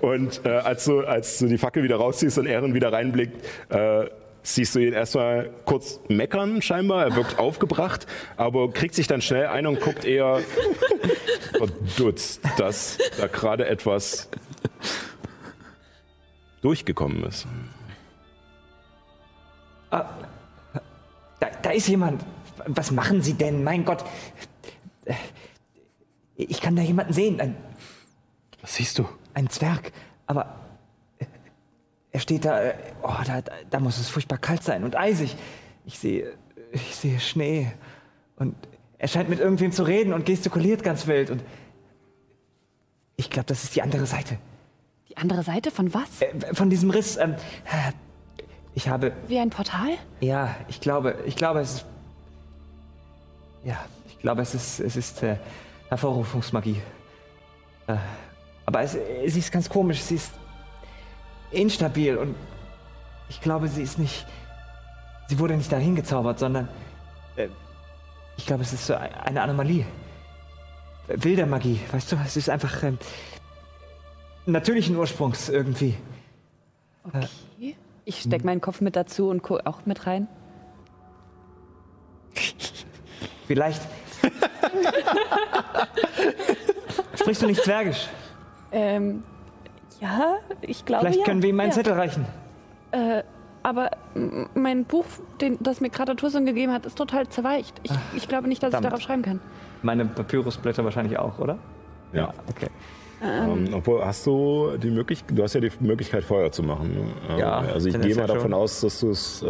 Und äh, als, du, als du die Fackel wieder rausziehst und Ehren wieder reinblickt, äh, siehst du ihn erstmal kurz meckern scheinbar. Er wirkt aufgebracht, aber kriegt sich dann schnell ein und guckt eher (laughs) verdutzt, dass da gerade etwas durchgekommen ist. Da, da ist jemand. Was machen Sie denn? Mein Gott. Ich kann da jemanden sehen. Ein, Was siehst du? ein Zwerg. Aber er steht da. äh, Oh, da, da, da muss es furchtbar kalt sein und eisig. Ich sehe. Ich sehe Schnee. Und er scheint mit irgendwem zu reden und gestikuliert ganz wild. Und ich glaube, das ist die andere Seite. Die andere Seite von was? Äh, von diesem Riss. Ähm, ich habe. Wie ein Portal? Ja, ich glaube, ich glaube, es ist. Ja, ich glaube, es ist, es ist äh, Hervorrufungsmagie. Äh, aber es, sie ist ganz komisch. Sie ist instabil und ich glaube, sie ist nicht. Sie wurde nicht dahin gezaubert, sondern äh, ich glaube, es ist so eine Anomalie. Wilder Magie, weißt du? Es ist einfach ähm, natürlichen Ursprungs irgendwie. Okay. Ich steck meinen Kopf mit dazu und guck auch mit rein. Vielleicht. (laughs) Sprichst du nicht Zwergisch? Ähm, ja, ich glaube Vielleicht ja. können wir ihm einen ja. Zettel reichen. Äh, aber mein Buch, den, das mir gerade Tursun gegeben hat, ist total zerweicht. Ich, ich glaube nicht, dass verdammt. ich darauf schreiben kann. Meine Papyrusblätter wahrscheinlich auch, oder? Ja. Okay. Ähm, obwohl, hast du die Möglichkeit, du hast ja die Möglichkeit, Feuer zu machen. Ne? Ja, Ähm, Also ich gehe mal ja davon schon. aus, dass, du's, äh,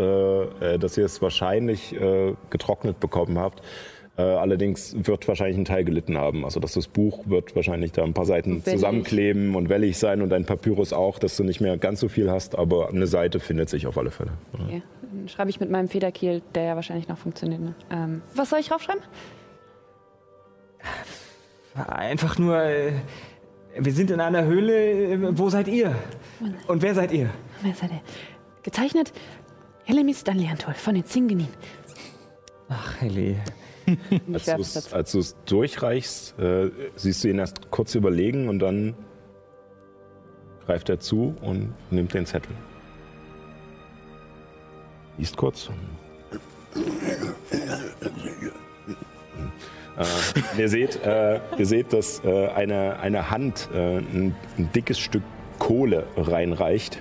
äh, dass ihr es wahrscheinlich äh, getrocknet bekommen habt. Äh, allerdings wird wahrscheinlich ein Teil gelitten haben. Also dass das Buch wird wahrscheinlich da ein paar Seiten Wellig. zusammenkleben und wellig sein und dein Papyrus auch, dass du nicht mehr ganz so viel hast, aber eine Seite findet sich auf alle Fälle. Okay. Dann schreibe ich mit meinem Federkiel, der ja wahrscheinlich noch funktioniert. Ne? Ähm, was soll ich draufschreiben? Einfach nur, äh, wir sind in einer Höhle. äh, Wo seid ihr? Und wer seid ihr? Wer seid ihr? Gezeichnet Helemis Stanliantol von den Zingenin. Ach, Helly. (laughs) Als werf's du es- dazu. als du es durchreichst, äh, siehst du ihn erst kurz überlegen und dann greift er zu und nimmt den Zettel. Liest kurz. Äh, ihr, seht, äh, ihr seht, dass äh, eine, eine Hand äh, ein, ein dickes Stück Kohle reinreicht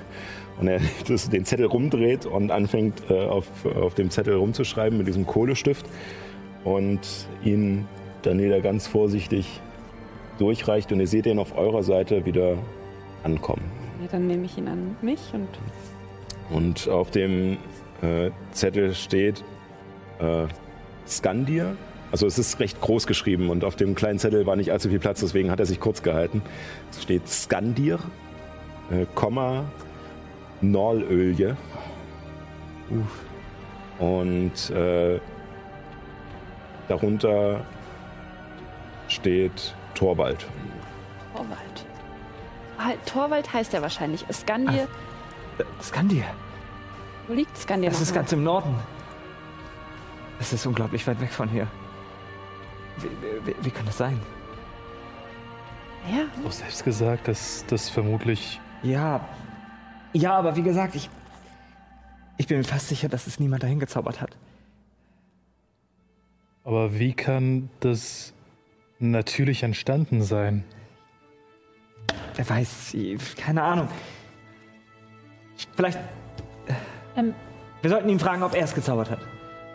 und er (laughs) das, den Zettel rumdreht und anfängt äh, auf, auf dem Zettel rumzuschreiben mit diesem Kohlestift und ihn dann wieder ganz vorsichtig durchreicht und ihr seht ihn auf eurer Seite wieder ankommen. Ja, dann nehme ich ihn an mich und Und auf dem äh, Zettel steht Skandir. Also es ist recht groß geschrieben und auf dem kleinen Zettel war nicht allzu viel Platz, deswegen hat er sich kurz gehalten. Es steht Skandir, äh, Komma, Norlölje. Und äh, darunter steht Torwald. Torwald. Halt, Torwald heißt er wahrscheinlich. Skandir. Skandir. Wo liegt Skandir? Das ist ganz im Norden. Das ist unglaublich weit weg von hier. Wie, wie, wie kann das sein? Ja, Auch selbst gesagt, dass das vermutlich. Ja. Ja, aber wie gesagt, ich. Ich bin mir fast sicher, dass es niemand dahin gezaubert hat. Aber wie kann das natürlich entstanden sein? Wer weiß, keine Ahnung. Vielleicht. Ähm, Wir sollten ihn fragen, ob er es gezaubert hat.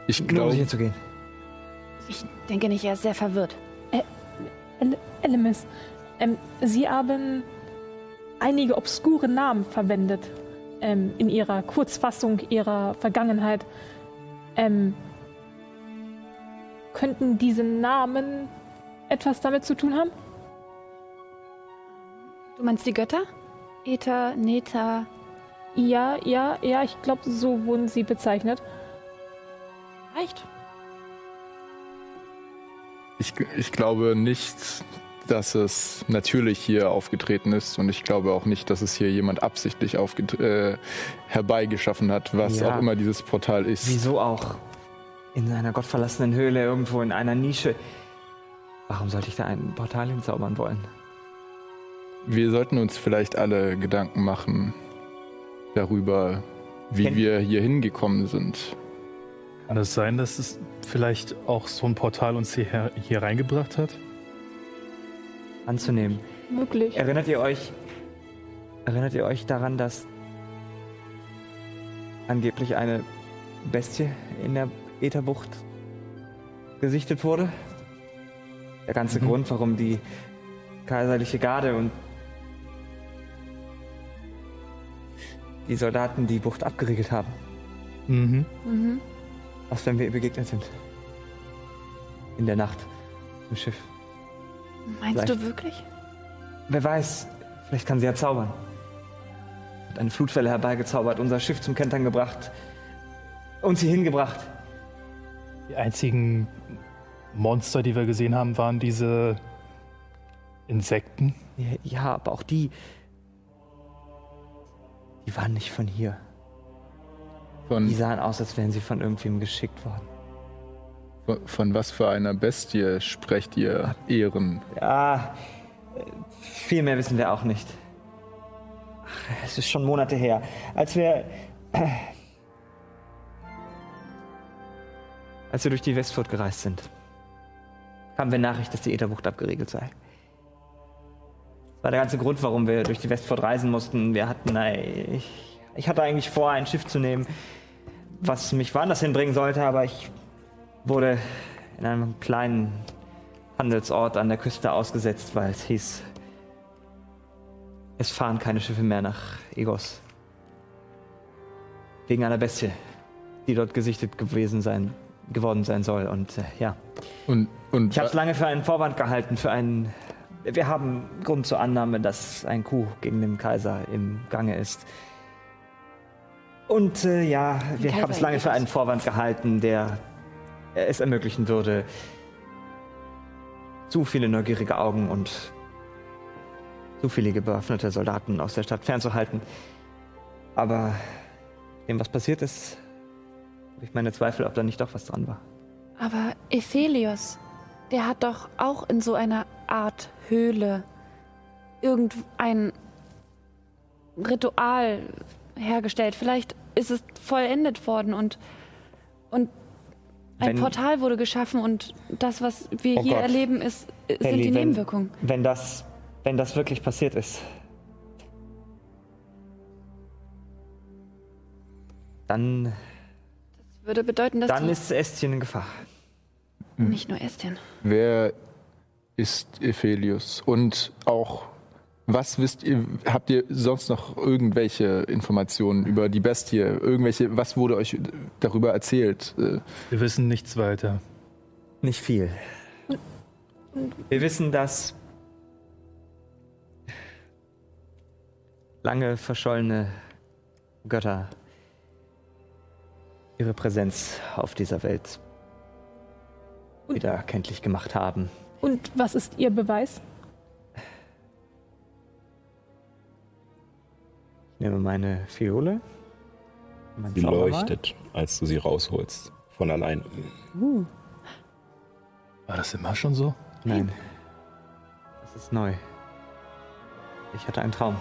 Ich Nur um glaube, sicher zu gehen. Ich denke nicht, er ist sehr verwirrt. El Elemis, ähm, Sie haben einige obskure Namen verwendet ähm, in Ihrer Kurzfassung Ihrer Vergangenheit. Ähm, könnten diese Namen etwas damit zu tun haben? Du meinst die Götter? Eta, Neta. Ja, ja, ja, ich glaube, so wurden sie bezeichnet. Reicht. Ich, ich glaube nicht, dass es natürlich hier aufgetreten ist und ich glaube auch nicht, dass es hier jemand absichtlich äh, herbeigeschaffen hat, was Ja. auch immer dieses Portal ist. Wieso auch? In einer gottverlassenen Höhle, irgendwo in einer Nische. Warum sollte ich da ein Portal hinzaubern wollen? Wir sollten uns vielleicht alle Gedanken machen darüber, wie Ken- wir hier hingekommen sind. Kann es sein, dass es vielleicht auch so ein Portal uns hierher, hier reingebracht hat? Anzunehmen. Möglich. Erinnert ihr euch. Erinnert ihr euch daran, dass angeblich eine Bestie in der Ätherbucht gesichtet wurde? Der ganze Mhm. Grund, warum die kaiserliche Garde und die Soldaten die Bucht abgeriegelt haben. Mhm. Mhm. Was, wenn wir ihr begegnet sind? In der Nacht. Im Schiff. Meinst Vielleicht. du wirklich? Wer weiß, vielleicht kann sie ja zaubern. Hat eine Flutwelle herbeigezaubert, unser Schiff zum Kentern gebracht, uns hier hingebracht. Die einzigen Monster, die wir gesehen haben, waren diese Insekten. Ja, Ja, aber auch die. Die waren nicht von hier. Die Von, sahen aus, als wären sie von irgendwem geschickt worden. von, von was für einer Bestie sprecht ihr, Ehren? Ja, viel mehr wissen wir auch nicht. Ach, es ist schon Monate her, als wir. äh, Als wir durch die Westfurt gereist sind, haben wir Nachricht, dass die Ätherbucht abgeriegelt sei. Das war der ganze Grund, warum wir durch die Westfurt reisen mussten. Wir hatten, äh, ich, ich hatte eigentlich vor, ein Schiff zu nehmen, was mich woanders hinbringen sollte, aber ich wurde in einem kleinen Handelsort an der Küste ausgesetzt, weil es hieß, es fahren keine Schiffe mehr nach Egos. Wegen einer Bestie, die dort gesichtet gewesen sein, geworden sein soll. Und äh, ja, Und, und ich habe es lange für einen Vorwand gehalten, für einen. Wir haben Grund zur Annahme, dass ein Coup gegen den Kaiser im Gange ist. Und äh, ja, wir haben es lange für einen Vorwand gehalten, der es ermöglichen würde, zu viele neugierige Augen und zu viele bewaffnete Soldaten aus der Stadt fernzuhalten. Aber dem, was passiert ist, habe ich meine Zweifel, ob da nicht doch was dran war. Aber Ephelios, der hat doch auch in so einer Art Höhle irgendein Ritual hergestellt. Vielleicht ist es vollendet worden und, und ein Wenn- Portal wurde geschaffen und das, was wir Oh hier Gott. erleben, ist, sind Ellie, die wenn- Nebenwirkungen. Wenn das, wenn das wirklich passiert ist, dann, Würde bedeuten, dass dann ist Estien in Gefahr. nicht nur Estien. Wer ist Ephelius? Und auch, was wisst ihr, habt ihr sonst noch irgendwelche Informationen über die Bestie? Irgendwelche, was wurde euch darüber erzählt? Äh, Wir wissen nichts weiter. Nicht viel. Wir wissen, dass lange verschollene Götter ihre Präsenz auf dieser Welt wieder kenntlich gemacht haben. Und was ist Ihr Beweis? Nehme meine Fiole. Mein Sie leuchtet, als du sie rausholst. Von alleine. War das immer schon so? Nein. Das ist neu. Ich hatte einen Traum.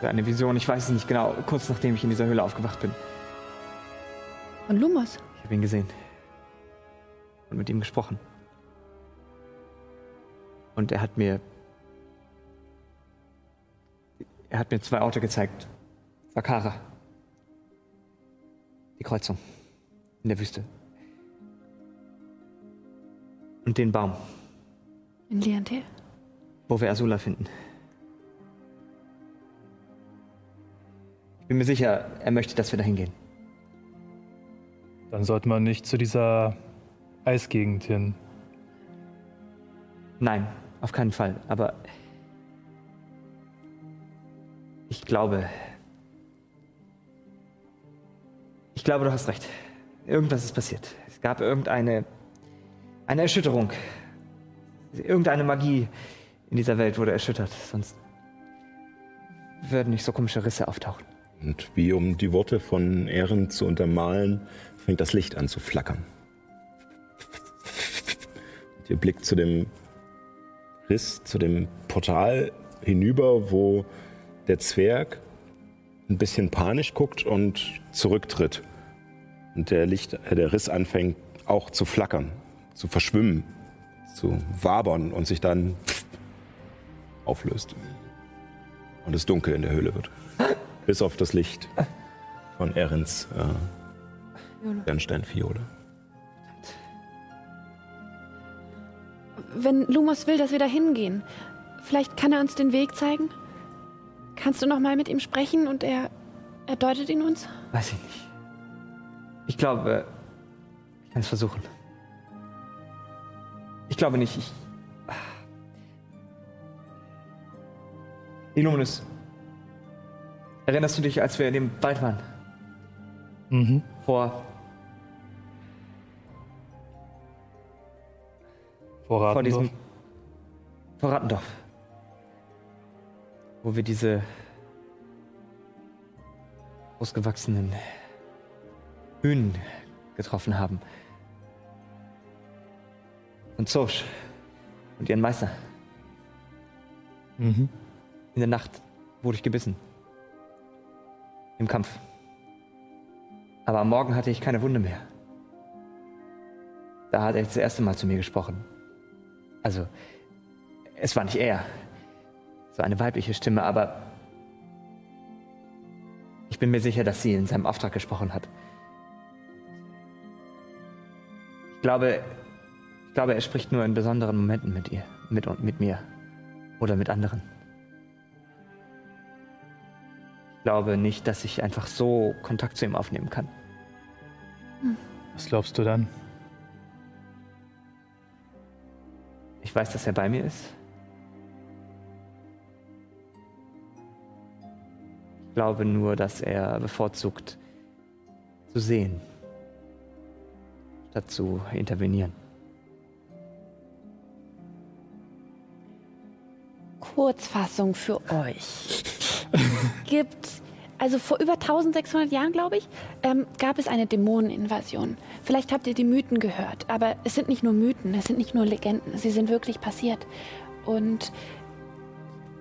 Oder Eine Vision, ich weiß es nicht genau, kurz nachdem ich in dieser Höhle aufgewacht bin. Und Lumos. Ich habe ihn gesehen. Und mit ihm gesprochen. Und er hat mir. Er hat mir zwei Orte gezeigt. Sakara. Die Kreuzung. In der Wüste. Und den Baum, In Liantel. wo wir Azula finden. Ich bin mir sicher, er möchte, dass wir da hingehen. Dann sollte man nicht zu dieser Eisgegend hin. Nein, auf keinen Fall. Aber ich glaube. Ich glaube, du hast recht. Irgendwas ist passiert. Es gab irgendeine eine Erschütterung. Irgendeine Magie in dieser Welt wurde erschüttert. Sonst würden nicht so komische Risse auftauchen. Und wie um die Worte von Ehren zu untermalen, fängt das Licht an zu flackern. Und ihr blickt zu dem Riss, zu dem Portal hinüber, wo der Zwerg ein bisschen panisch guckt und zurücktritt. Und der, Licht, äh, der Riss anfängt auch zu flackern, zu verschwimmen, zu wabern und sich dann auflöst. Und es dunkel in der Höhle wird. Bis auf das Licht von Erins äh, Bernsteinfiole. Wenn Lumos will, dass wir da hingehen, vielleicht kann er uns den Weg zeigen? Kannst du noch mal mit ihm sprechen und er, er deutet ihn uns? Weiß ich nicht. Ich glaube, ich kann es versuchen. Ich glaube nicht. Ich. Illuminus. Erinnerst du dich, als wir in dem Wald waren? Mhm. Vor, Vor vor diesem. Vor Rattendorf. Wo wir diese großgewachsenen Hühnen getroffen haben. Und Zosch und ihren Meister. Mhm. In der Nacht wurde ich gebissen. Im Kampf. Aber am Morgen hatte ich keine Wunde mehr. Da hat er das erste Mal zu mir gesprochen. Also, es war nicht er. So eine weibliche Stimme, aber ich bin mir sicher, dass sie in seinem Auftrag gesprochen hat. Ich glaube, ich glaube, er spricht nur in besonderen Momenten mit ihr, mit, mit mir oder mit anderen. Ich glaube nicht, dass ich einfach so Kontakt zu ihm aufnehmen kann. Was glaubst du dann? Ich weiß, dass er bei mir ist. glaube nur, dass er bevorzugt zu sehen, statt zu intervenieren. Kurzfassung für euch. Es Gibt, also vor über 1600 Jahren, glaube ich, ähm, gab es eine Dämoneninvasion. Vielleicht habt ihr die Mythen gehört, aber es sind nicht nur Mythen, es sind nicht nur Legenden, sie sind wirklich passiert. Und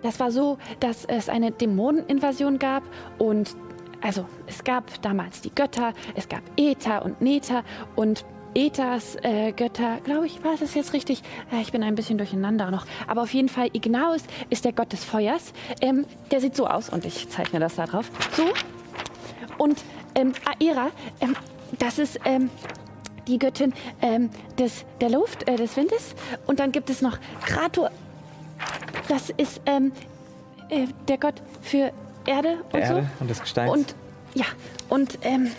das war so, dass es eine Dämoneninvasion gab und also es gab damals die Götter, es gab Äther und Nether und Ethers äh, Götter, glaube ich, war das jetzt richtig? Äh, ich bin ein bisschen durcheinander noch. Aber auf jeden Fall, Ignaus ist der Gott des Feuers. Ähm, der sieht so aus und ich zeichne das da drauf. So. Und ähm, Aera, ähm, das ist ähm, die Göttin ähm, des, der Luft, äh, des Windes. Und dann gibt es noch Krator. Das ist ähm, äh, der Gott für Erde und Der so. Erde und des Gesteins. Und ja, und ähm,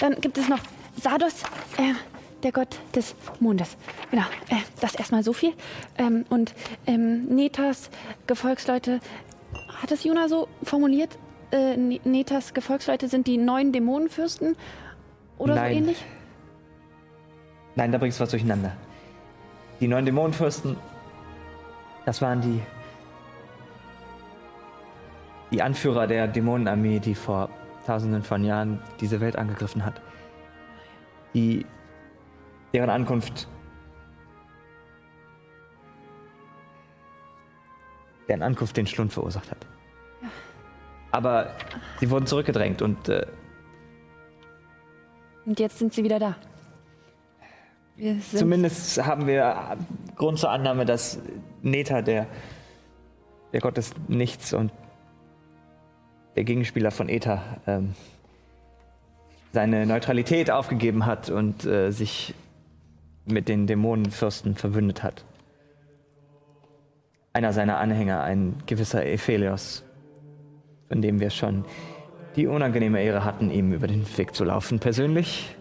dann gibt es noch Sardos, äh, der Gott des Mondes. Genau, äh, das erstmal so viel. Ähm, und ähm, Netas Gefolgsleute, hat es Juna so formuliert? Äh, Ne- Netas Gefolgsleute sind die neuen Dämonenfürsten oder Nein. so ähnlich? Nein, da bringst du was durcheinander. Die neuen Dämonenfürsten, das waren die, die Anführer der Dämonenarmee, die vor tausenden von Jahren diese Welt angegriffen hat. Die, deren Ankunft, deren Ankunft den Schlund verursacht hat. Aber sie wurden zurückgedrängt und äh, Und jetzt sind sie wieder da. Zumindest haben wir Grund zur Annahme, dass Neta, der, der Gott des Nichts und der Gegenspieler von Eta, ähm, seine Neutralität aufgegeben hat und äh, sich mit den Dämonenfürsten verbündet hat. Einer seiner Anhänger, ein gewisser Ephelios, von dem wir schon die unangenehme Ehre hatten, ihm über den Weg zu laufen. Persönlich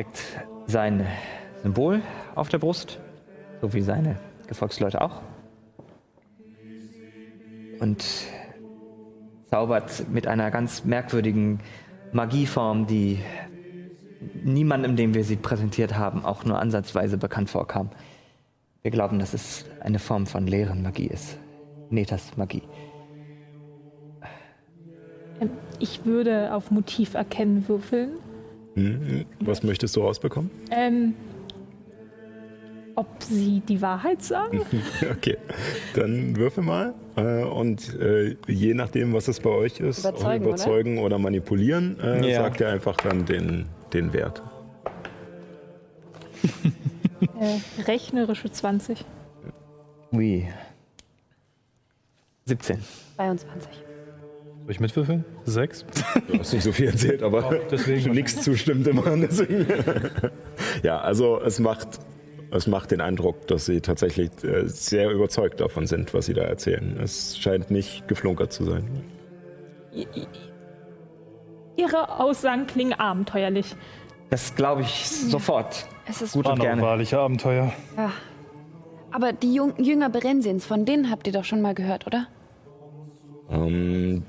trägt sein Symbol auf der Brust, so wie seine Gefolgsleute auch. Und zaubert mit einer ganz merkwürdigen Magieform, die niemandem, dem wir sie präsentiert haben, auch nur ansatzweise bekannt vorkam. Wir glauben, dass es eine Form von leeren Magie ist. Netas Magie. Ähm, Ich würde auf Motiv erkennen würfeln. Hm, Was möchtest du rausbekommen? Ähm, ob sie die Wahrheit sagen? (laughs) Okay, dann würfel mal. Äh, und äh, je nachdem, was es bei euch ist, Überzeugen, überzeugen oder? manipulieren, äh, Ja. sagt ihr einfach dann den, den Wert. (laughs) äh, rechnerische 20. Ui. 17. 22. Soll ich mitwürfeln? Sechs? Du hast nicht so viel erzählt, aber deswegen (laughs) nichts zustimmt immer. (laughs) Deswegen. ja, also es macht, es macht den Eindruck, dass sie tatsächlich äh, sehr überzeugt davon sind, was sie da erzählen. Es scheint nicht geflunkert zu sein. Ihre Aussagen klingen abenteuerlich. Das glaube ich sofort. Es ist Gut und gerne. Wahrliche Abenteuer. Ja. Aber die Jünger Berensins, von denen habt ihr doch schon mal gehört, oder? Ähm,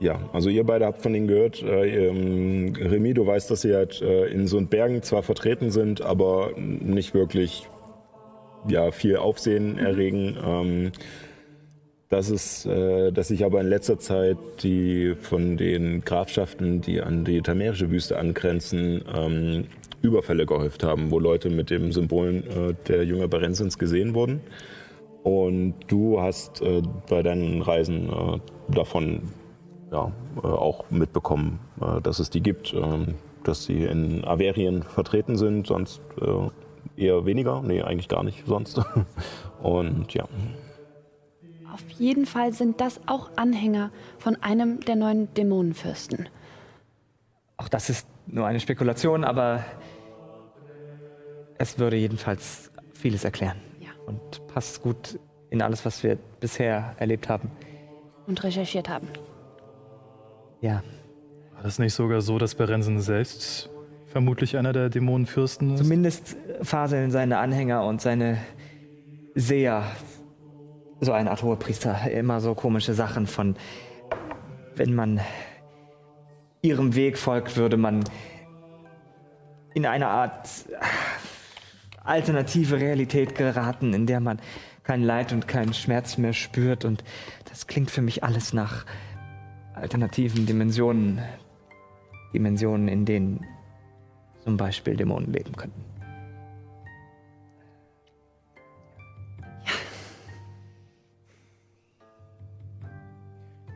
ja, also ihr beide habt von ihnen gehört. Äh, ähm, Remy, du weißt, dass sie halt äh, in so Bergen zwar vertreten sind, aber nicht wirklich ja, viel Aufsehen erregen. Ähm, dass, es, äh, dass sich aber in letzter Zeit die von den Grafschaften, die an die tamerische Wüste angrenzen, ähm, Überfälle gehäuft haben, wo Leute mit dem Symbolen äh, der Jünger Berensins gesehen wurden. Und du hast äh, bei deinen Reisen äh, davon ja, äh, auch mitbekommen, äh, dass es die gibt, ähm, dass sie in Averien vertreten sind, sonst äh, eher weniger, nee, eigentlich gar nicht sonst. (laughs) Und ja, Auf jeden Fall sind das auch Anhänger von einem der neuen Dämonenfürsten. Auch das ist nur eine Spekulation, aber es würde jedenfalls vieles erklären. Ja. Und passt gut in alles, was wir bisher erlebt haben. Und recherchiert haben. Ja, War das nicht sogar so, dass Berensen selbst vermutlich einer der Dämonenfürsten ist? zumindest faseln seine Anhänger und seine Seher, so eine Art Hohepriester, immer so komische Sachen von, wenn man ihrem Weg folgt, würde man in eine Art alternative Realität geraten, in der man kein Leid und keinen Schmerz mehr spürt. Und das klingt für mich alles nach alternativen Dimensionen. Dimensionen, in denen zum Beispiel Dämonen leben könnten.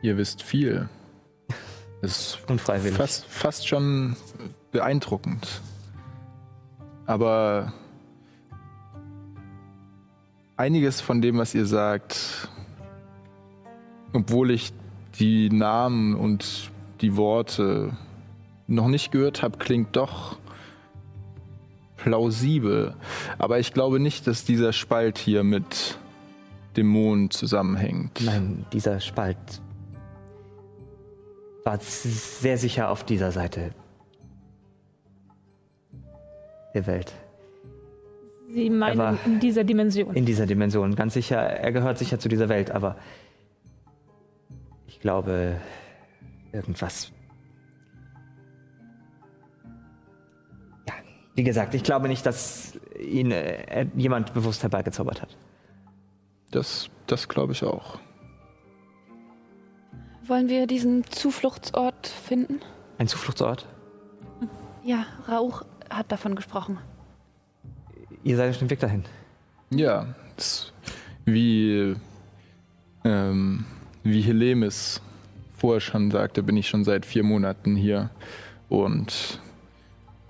Ihr wisst viel. Das ist Unfreiwillig. fast, fast schon beeindruckend. Aber einiges von dem, was ihr sagt, obwohl ich die Namen und die Worte noch nicht gehört habe, klingt doch plausibel. Aber ich glaube nicht, dass dieser Spalt hier mit Dämonen zusammenhängt. Nein, dieser Spalt war sehr sicher auf dieser Seite der Welt. Sie meinen in dieser Dimension. In dieser Dimension. Ganz sicher, er gehört sicher zu dieser Welt, aber glaube, irgendwas. Ja, wie gesagt, ich glaube nicht, dass ihn äh, jemand bewusst herbeigezaubert hat. Das, das glaube ich auch. Wollen wir diesen Zufluchtsort finden? Ein Zufluchtsort? Ja, Rauch hat davon gesprochen. Ihr seid auf dem Weg dahin. Ja, wie, ähm, wie Helemis vorher schon sagte, bin ich schon seit vier Monaten hier. Und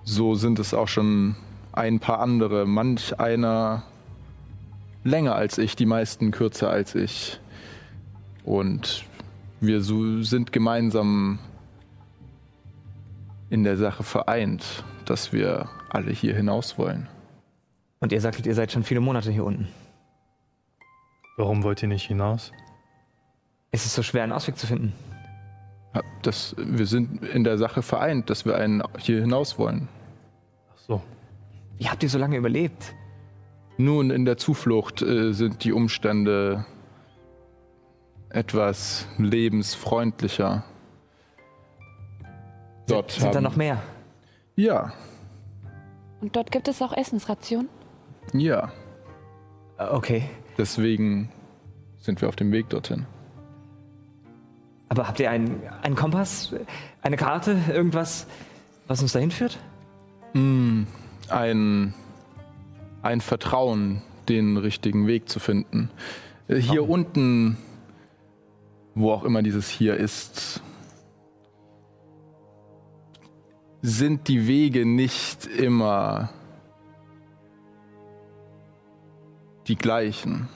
so sind es auch schon ein paar andere. Manch einer länger als ich, die meisten kürzer als ich. Und wir so sind gemeinsam in der Sache vereint, dass wir alle hier hinaus wollen. Und ihr sagtet, ihr seid schon viele Monate hier unten. Warum wollt ihr nicht hinaus? Ist es so schwer, einen Ausweg zu finden? Ja, Das, wir sind in der Sache vereint, dass wir einen hier hinaus wollen. Ach so. Wie habt ihr so lange überlebt? Nun, in der Zuflucht äh, sind die Umstände etwas lebensfreundlicher. Dort Sind da haben- noch mehr? Ja, Und dort gibt es auch Essensrationen? ja. Äh, Okay. Deswegen sind wir auf dem Weg dorthin. Aber habt ihr einen, einen Kompass? Eine Karte? Irgendwas, was uns dahin führt? Mm, ein, ein Vertrauen, den richtigen Weg zu finden. Äh, Hier unten, wo auch immer dieses hier ist, sind die Wege nicht immer die gleichen.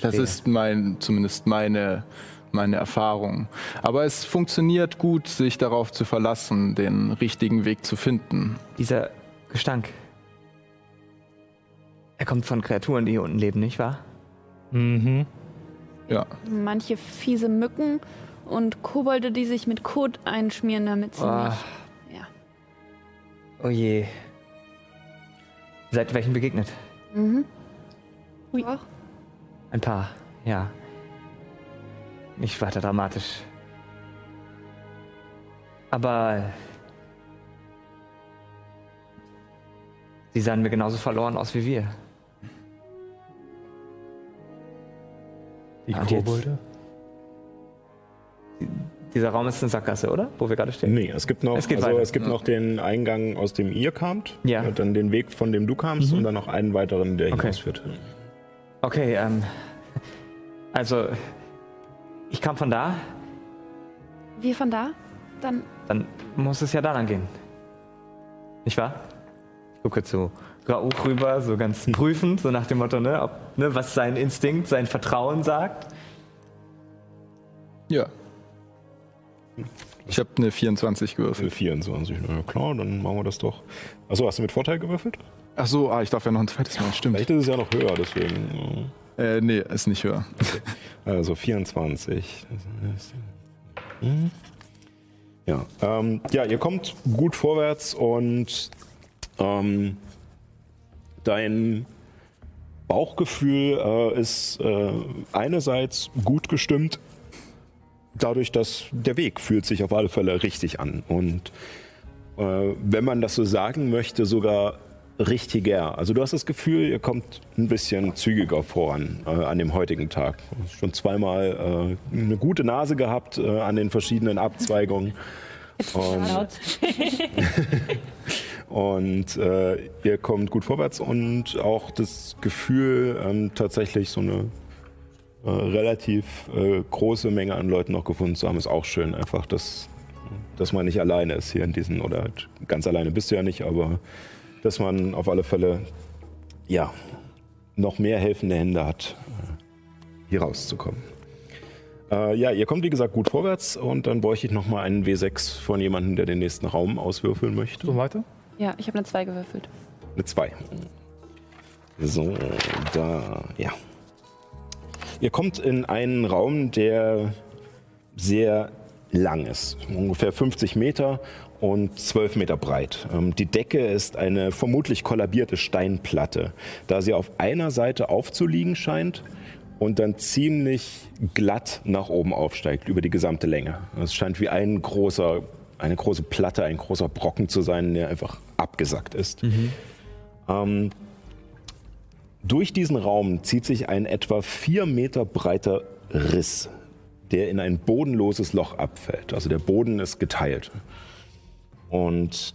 Das Verstehe. ist mein, zumindest meine, meine Erfahrung. Aber es funktioniert gut, sich darauf zu verlassen, den richtigen Weg zu finden. Dieser Gestank. Er kommt von Kreaturen, die hier unten leben, nicht wahr? Mhm. Ja, Manche fiese Mücken und Kobolde, die sich mit Kot einschmieren, damit sie Oh. nicht. Ja. Oh je. Seid welchen begegnet? Mhm. Ui. Auch? Ein paar, ja. Nicht weiter dramatisch. Aber sie sahen mir genauso verloren aus wie wir. Die Kobolde? Dieser Raum ist eine Sackgasse, oder? Wo wir gerade stehen. Nee, es gibt noch, Es also weiter. es gibt noch den Eingang, aus dem ihr kamt. Ja. Und dann den Weg, von dem du kamst. Und dann noch einen weiteren, der Okay. hinausführt. Okay, ähm. Also, ich kam von da, Wir von da? Dann dann muss es ja da lang gehen. Nicht wahr? Ich gucke zu Rauch rüber, so ganz prüfend, so nach dem Motto, ne, ob, ne, was sein Instinkt, sein Vertrauen sagt. ja. Ich habe eine 24 Für gewürfelt. 24. Na klar, dann machen wir das doch. Achso, hast du mit Vorteil gewürfelt? Ach so, ah, ich darf ja noch ein zweites Mal, stimmt. Vielleicht ist es ja noch höher, deswegen. Äh, nee, ist nicht höher. äh, (laughs) Also 24. Mhm. Ja, ähm, ja, ihr kommt gut vorwärts und ähm, dein Bauchgefühl äh, ist äh, einerseits gut gestimmt, dadurch, dass der Weg fühlt sich auf alle Fälle richtig an. Und äh, wenn man das so sagen möchte, sogar richtiger. Also du hast das Gefühl, ihr kommt ein bisschen zügiger voran äh, an dem heutigen Tag. Schon zweimal äh, eine gute Nase gehabt äh, an den verschiedenen Abzweigungen. Und, (laughs) und äh, ihr kommt gut vorwärts und auch das Gefühl, ähm, tatsächlich so eine äh, relativ äh, große Menge an Leuten noch gefunden zu haben, ist auch schön. Einfach, dass, dass man nicht alleine ist hier in diesen, oder ganz alleine bist du ja nicht, aber dass man auf alle Fälle ja, noch mehr helfende Hände hat, hier rauszukommen. Äh, ja, ihr kommt wie gesagt gut vorwärts und dann bräuchte ich nochmal einen W6 von jemandem, der den nächsten Raum auswürfeln möchte. So weiter? Ja, ich habe eine 2 gewürfelt. Eine 2. So, da, ja. Ihr kommt in einen Raum, der sehr lang ist, ungefähr 50 Meter und 12 Meter breit. Ähm, Die Decke ist eine vermutlich kollabierte Steinplatte, da sie auf einer Seite aufzuliegen scheint und dann ziemlich glatt nach oben aufsteigt über die gesamte Länge. Es scheint wie ein großer, eine große Platte, ein großer Brocken zu sein, der einfach abgesackt ist. Ähm, durch diesen Raum zieht sich ein etwa vier Meter breiter Riss, der in ein bodenloses Loch abfällt. Also der Boden ist geteilt und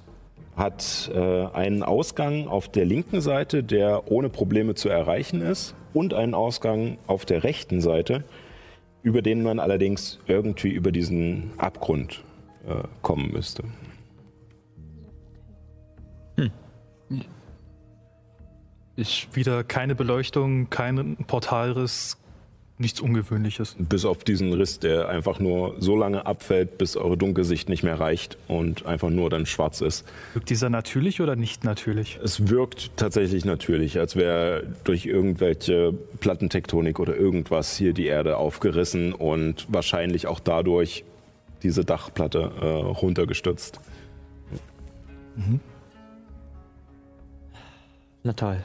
hat äh, einen Ausgang auf der linken Seite, der ohne Probleme zu erreichen ist, und einen Ausgang auf der rechten Seite, über den man allerdings irgendwie über diesen Abgrund äh, kommen müsste. Ich wieder keine Beleuchtung, kein Portalriss, nichts Ungewöhnliches. Bis auf diesen Riss, der einfach nur so lange abfällt, bis eure Dunkelsicht nicht mehr reicht und einfach nur dann schwarz ist. Wirkt dieser natürlich oder nicht natürlich? Es wirkt tatsächlich natürlich, als wäre durch irgendwelche Plattentektonik oder irgendwas hier die Erde aufgerissen und wahrscheinlich auch dadurch diese Dachplatte äh, runtergestürzt. Na toll.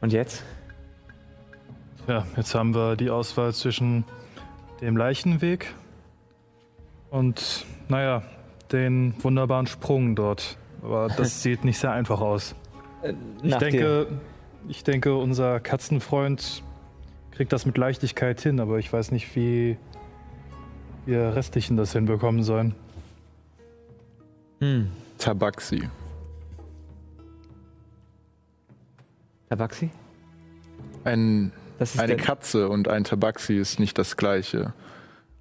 Und jetzt? Ja, jetzt haben wir die Auswahl zwischen dem Leichenweg und, naja, den wunderbaren Sprung dort. Aber das (laughs) sieht nicht sehr einfach aus. Ich Nach denke, ich denke, unser Katzenfreund kriegt das mit Leichtigkeit hin, aber ich weiß nicht, wie wir Restlichen das hinbekommen sollen. Hm. Tabaxi. Tabaxi? Ein, eine Katze und ein Tabaxi ist nicht das gleiche.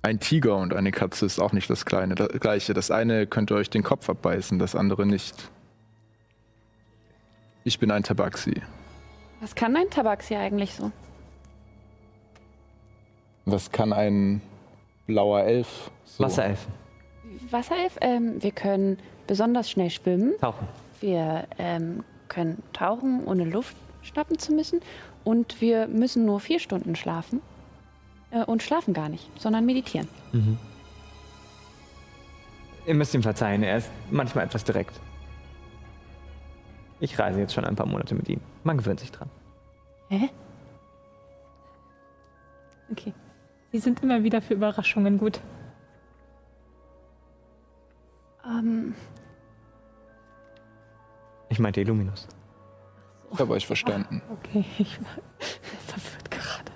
Ein Tiger und eine Katze ist auch nicht das Kleine, das gleiche. Das eine könnte euch den Kopf abbeißen, das andere nicht. Ich bin ein Tabaxi. Was kann ein Tabaxi eigentlich so? Was kann ein blauer Elf? So? Wasserelfen. Wasserelf? Ähm, wir können besonders schnell schwimmen. Tauchen. Wir ähm, können tauchen, ohne Luft schnappen zu müssen. Und wir müssen nur vier Stunden schlafen. Äh, und schlafen gar nicht, sondern meditieren. Ihr müsst ihm verzeihen, er ist manchmal etwas direkt. Ich reise jetzt schon ein paar Monate mit ihm. Man gewöhnt sich dran. Hä? Okay. Sie sind immer wieder für Überraschungen gut. Ähm, Ich meinte Illuminus. Ich habe euch verstanden. Okay, (laughs) ich war verwirrt gerade.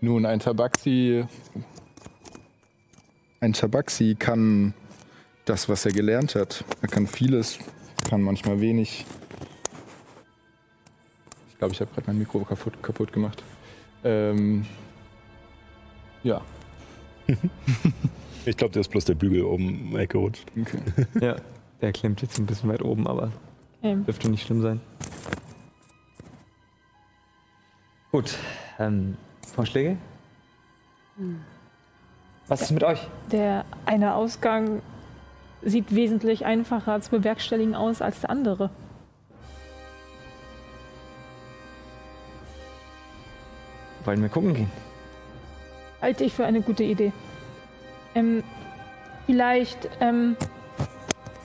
Nun, ein Tabaxi. Ein Tabaxi kann das, was er gelernt hat. Er kann vieles, kann manchmal wenig. Ich glaube, ich habe gerade mein Mikro kaputt, kaputt gemacht. Ähm, ja, (laughs) Ich glaube, der ist bloß der Bügel oben weggerutscht. okay. Ja, (laughs) der klemmt jetzt ein bisschen weit oben, aber Ähm, dürfte nicht schlimm sein. Gut. Ähm, Vorschläge? Was ist mit euch? der eine Ausgang sieht wesentlich einfacher zu bewerkstelligen aus als der andere. Wollen wir gucken gehen? Halte ich für eine gute Idee. Ähm, vielleicht, ähm,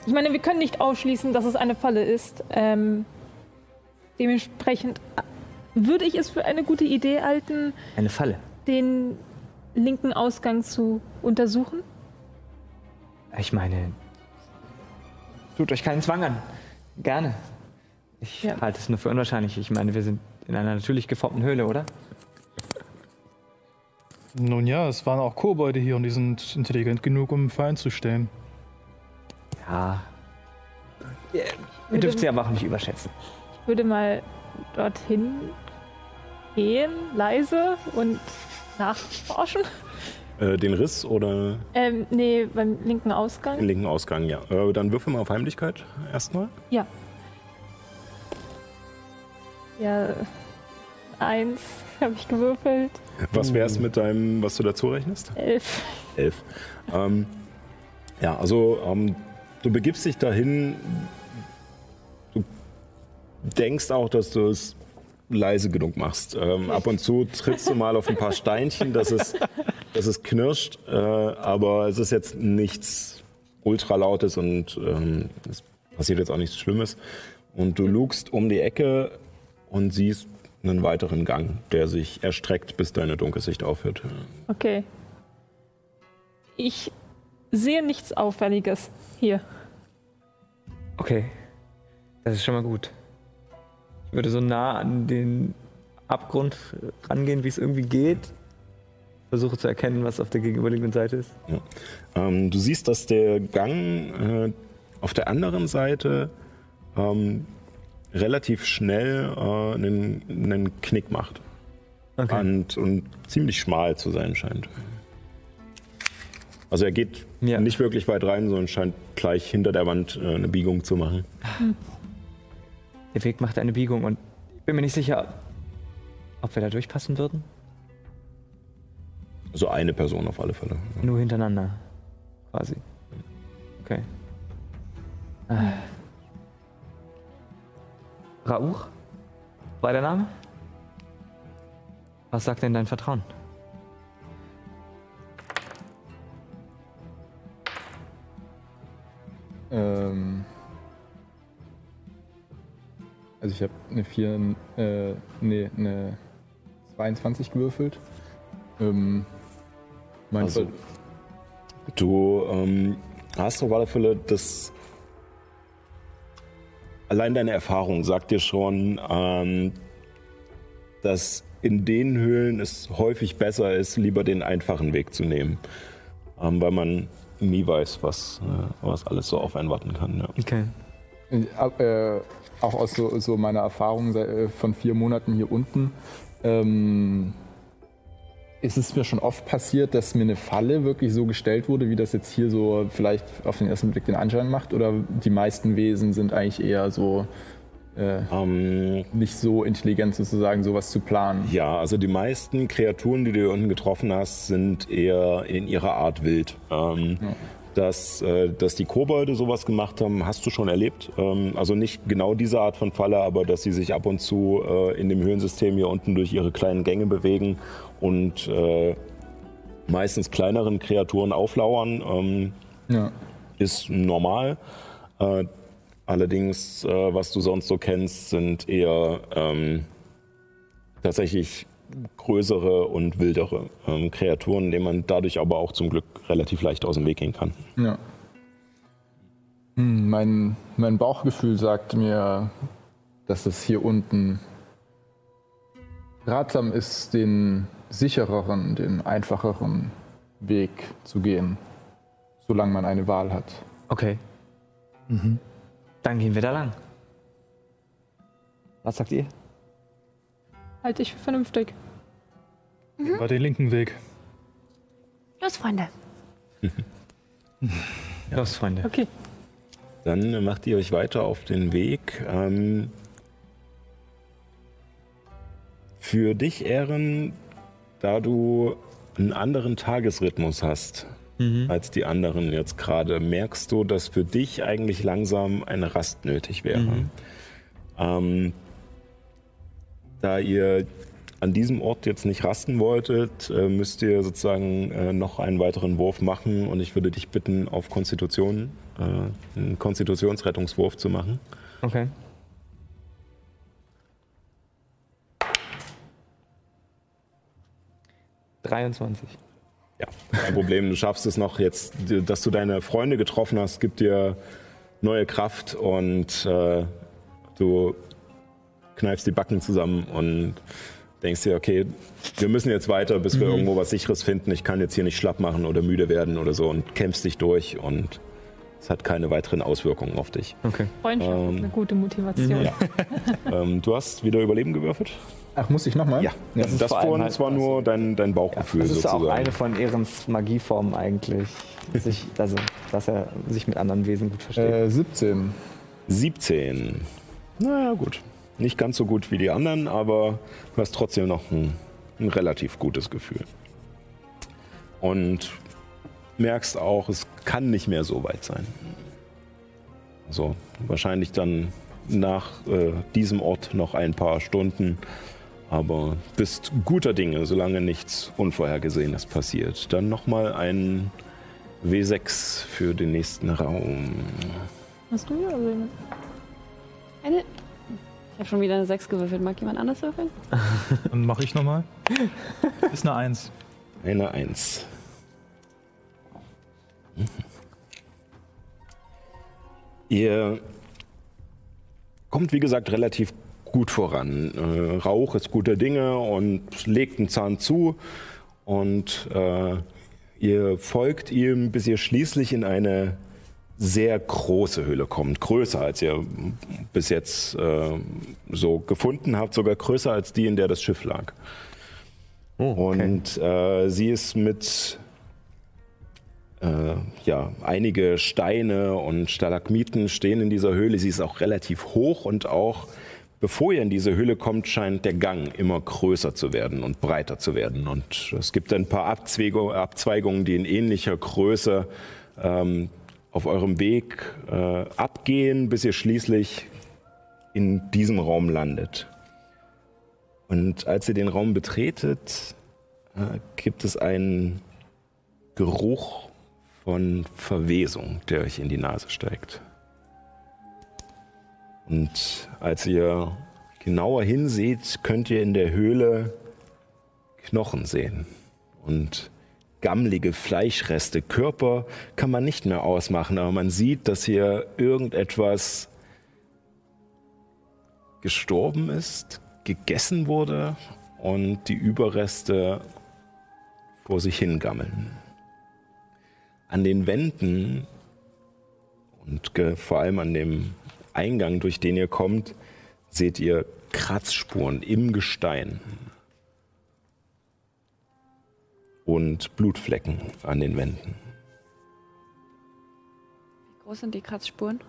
ich meine, wir können nicht ausschließen, dass es eine Falle ist. Ähm, dementsprechend äh, würde ich es für eine gute Idee halten, Eine Falle. den linken Ausgang zu untersuchen. Ich meine, tut euch keinen Zwang an. Gerne. Ich Ja. halte es nur für unwahrscheinlich. Ich meine, wir sind in einer natürlich geformten Höhle, oder? Nun ja, es waren auch Kobolde hier und die sind intelligent genug, um im Feind zu stehen. Ja. Ihr, dürft sie aber auch nicht überschätzen. Ich würde mal dorthin gehen, leise und nachforschen. Äh, den Riss oder Ähm, nee, beim linken den Ausgang. linken Ausgang, ja. Äh, dann würfel mal auf Heimlichkeit erstmal. Ja. Ja, eins habe ich gewürfelt. Was wär's mit deinem, was du dazu rechnest? Elf. Elf. Ähm, ja, also ähm, du begibst dich dahin. Du denkst auch, dass du es leise genug machst. Ähm, ab und zu trittst du mal auf ein paar Steinchen, dass es, dass es knirscht, äh, aber es ist jetzt nichts ultralautes und ähm, es passiert jetzt auch nichts Schlimmes. Und du lugst um die Ecke und siehst einen weiteren Gang, der sich erstreckt, bis deine Dunkelsicht aufhört. Okay. Ich sehe nichts Auffälliges hier. Okay. Das ist schon mal gut. Ich würde so nah an den Abgrund rangehen, wie es irgendwie geht. Versuche zu erkennen, was auf der gegenüberliegenden Seite ist. Ähm, du siehst, dass der Gang äh, auf der anderen Seite ähm, relativ schnell äh, einen, einen Knick macht Okay. und, und ziemlich schmal zu sein scheint. Also er geht Ja. nicht wirklich weit rein, sondern scheint gleich hinter der Wand äh, eine Biegung zu machen. (laughs) Der Weg macht eine Biegung und ich bin mir nicht sicher, ob wir da durchpassen würden. Also eine Person auf alle Fälle. Nur hintereinander. Quasi. Okay. Ah. Rauch? War der Name? Was sagt denn dein Vertrauen? Ähm, also ich habe eine 4, äh, nee, eine 22 gewürfelt. Ähm, Also- Ver- Du ähm, hast auf alle Fälle das. Allein deine Erfahrung sagt dir schon, ähm, dass in den Höhlen es häufig besser ist, lieber den einfachen Weg zu nehmen. Ähm, weil man nie weiß, was, äh, was alles so auf einen warten kann. Ja. Okay. äh, auch aus so, so meiner Erfahrung äh, von vier Monaten hier unten, ähm, ist es mir schon oft passiert, dass mir eine Falle wirklich so gestellt wurde, wie das jetzt hier so vielleicht auf den ersten Blick den Anschein macht? Oder die meisten Wesen sind eigentlich eher so äh, Ähm, nicht so intelligent sozusagen, sowas zu planen? Ja, also die meisten Kreaturen, die du hier unten getroffen hast, sind eher in ihrer Art wild. Ähm, dass, äh, dass die Kobolde sowas gemacht haben, hast du schon erlebt. Ähm, also nicht genau diese Art von Falle, aber dass sie sich ab und zu äh, in dem Höhlensystem hier unten durch ihre kleinen Gänge bewegen und äh, meistens kleineren Kreaturen auflauern. Ähm, Ja. ist normal. Allerdings, äh, was du sonst so kennst, sind eher ähm, tatsächlich größere und wildere ähm, Kreaturen, denen man dadurch aber auch zum Glück relativ leicht aus dem Weg gehen kann. Ja. Hm, mein, mein Bauchgefühl sagt mir, dass es hier unten ratsam ist, den sichereren, den einfacheren Weg zu gehen, solange man eine Wahl hat. Okay. Dann gehen wir da lang. Was sagt ihr? Halte ich für vernünftig. War den linken Weg. Los, Freunde. (laughs) Los, Freunde. Okay. Dann macht ihr euch weiter auf den Weg. Ähm, für dich, Ehren, da du einen anderen Tagesrhythmus hast als die anderen jetzt gerade, merkst du, dass für dich eigentlich langsam eine Rast nötig wäre. Ähm, da ihr an diesem Ort jetzt nicht rasten wolltet, äh, müsst ihr sozusagen äh, noch einen weiteren Wurf machen und ich würde dich bitten, auf Konstitution, äh, einen Konstitutionsrettungswurf zu machen. Okay. Dreiundzwanzig. Ja, kein Problem, du schaffst es noch jetzt, dass du deine Freunde getroffen hast, gibt dir neue Kraft und äh, du kneifst die Backen zusammen und denkst dir, okay, wir müssen jetzt weiter, bis wir irgendwo was Sicheres finden. Ich kann jetzt hier nicht schlapp machen oder müde werden oder so und kämpfst dich durch und es hat keine weiteren Auswirkungen auf dich. Okay. Freundschaft Ähm, ist eine gute Motivation. ja. (laughs) ähm, du hast wieder Überleben gewürfelt? Ach, muss ich nochmal? Ja. Das ist Das allem vorhin halt- war nur dein, dein Bauchgefühl Das ist sozusagen. auch eine von Ehrens Magieformen eigentlich. Sich, also, dass er sich mit anderen Wesen gut versteht. Äh, 17. 17. Naja, gut. Nicht ganz so gut wie die anderen, aber du hast trotzdem noch ein, ein relativ gutes Gefühl. Und merkst auch, es kann nicht mehr so weit sein. Also wahrscheinlich dann nach äh, diesem Ort noch ein paar Stunden, aber bist guter Dinge, solange nichts Unvorhergesehenes passiert. Dann nochmal ein W6 für den nächsten Raum. Hast du hier? Also, Eine. Ich habe schon wieder eine 6 gewürfelt. Mag jemand anders würfeln? (laughs) Dann mache ich nochmal. Ist eine Eins. Eine Eins. Mhm. Ihr kommt, wie gesagt, relativ gut voran. Äh, Rauch ist guter Dinge und legt einen Zahn zu. Und äh, ihr folgt ihm, bis ihr schließlich in eine sehr große Höhle kommt. Größer, als ihr bis jetzt äh, so gefunden habt. Sogar größer als die, in der das Schiff lag. Oh, okay. Und äh, sie ist mit äh, ja, einige Steine und Stalagmiten stehen in dieser Höhle. Sie ist auch relativ hoch und auch bevor ihr in diese Höhle kommt, scheint der Gang immer größer zu werden und breiter zu werden. Und es gibt ein paar Abzweigung- Abzweigungen, die in ähnlicher Größe ähm, auf eurem Weg äh, abgehen, bis ihr schließlich in diesem Raum landet. Und als ihr den Raum betretet, äh, gibt es einen Geruch von Verwesung, der euch in die Nase steigt. Und als ihr genauer hinseht, könnt ihr in der Höhle Knochen sehen und gammlige Fleischreste. Körper kann man nicht mehr ausmachen, aber man sieht, dass hier irgendetwas gestorben ist, gegessen wurde und die Überreste vor sich hingammeln. An den Wänden und vor allem an dem Eingang, durch den ihr kommt, seht ihr Kratzspuren im Gestein und Blutflecken an den Wänden. Wie groß sind die Kratzspuren?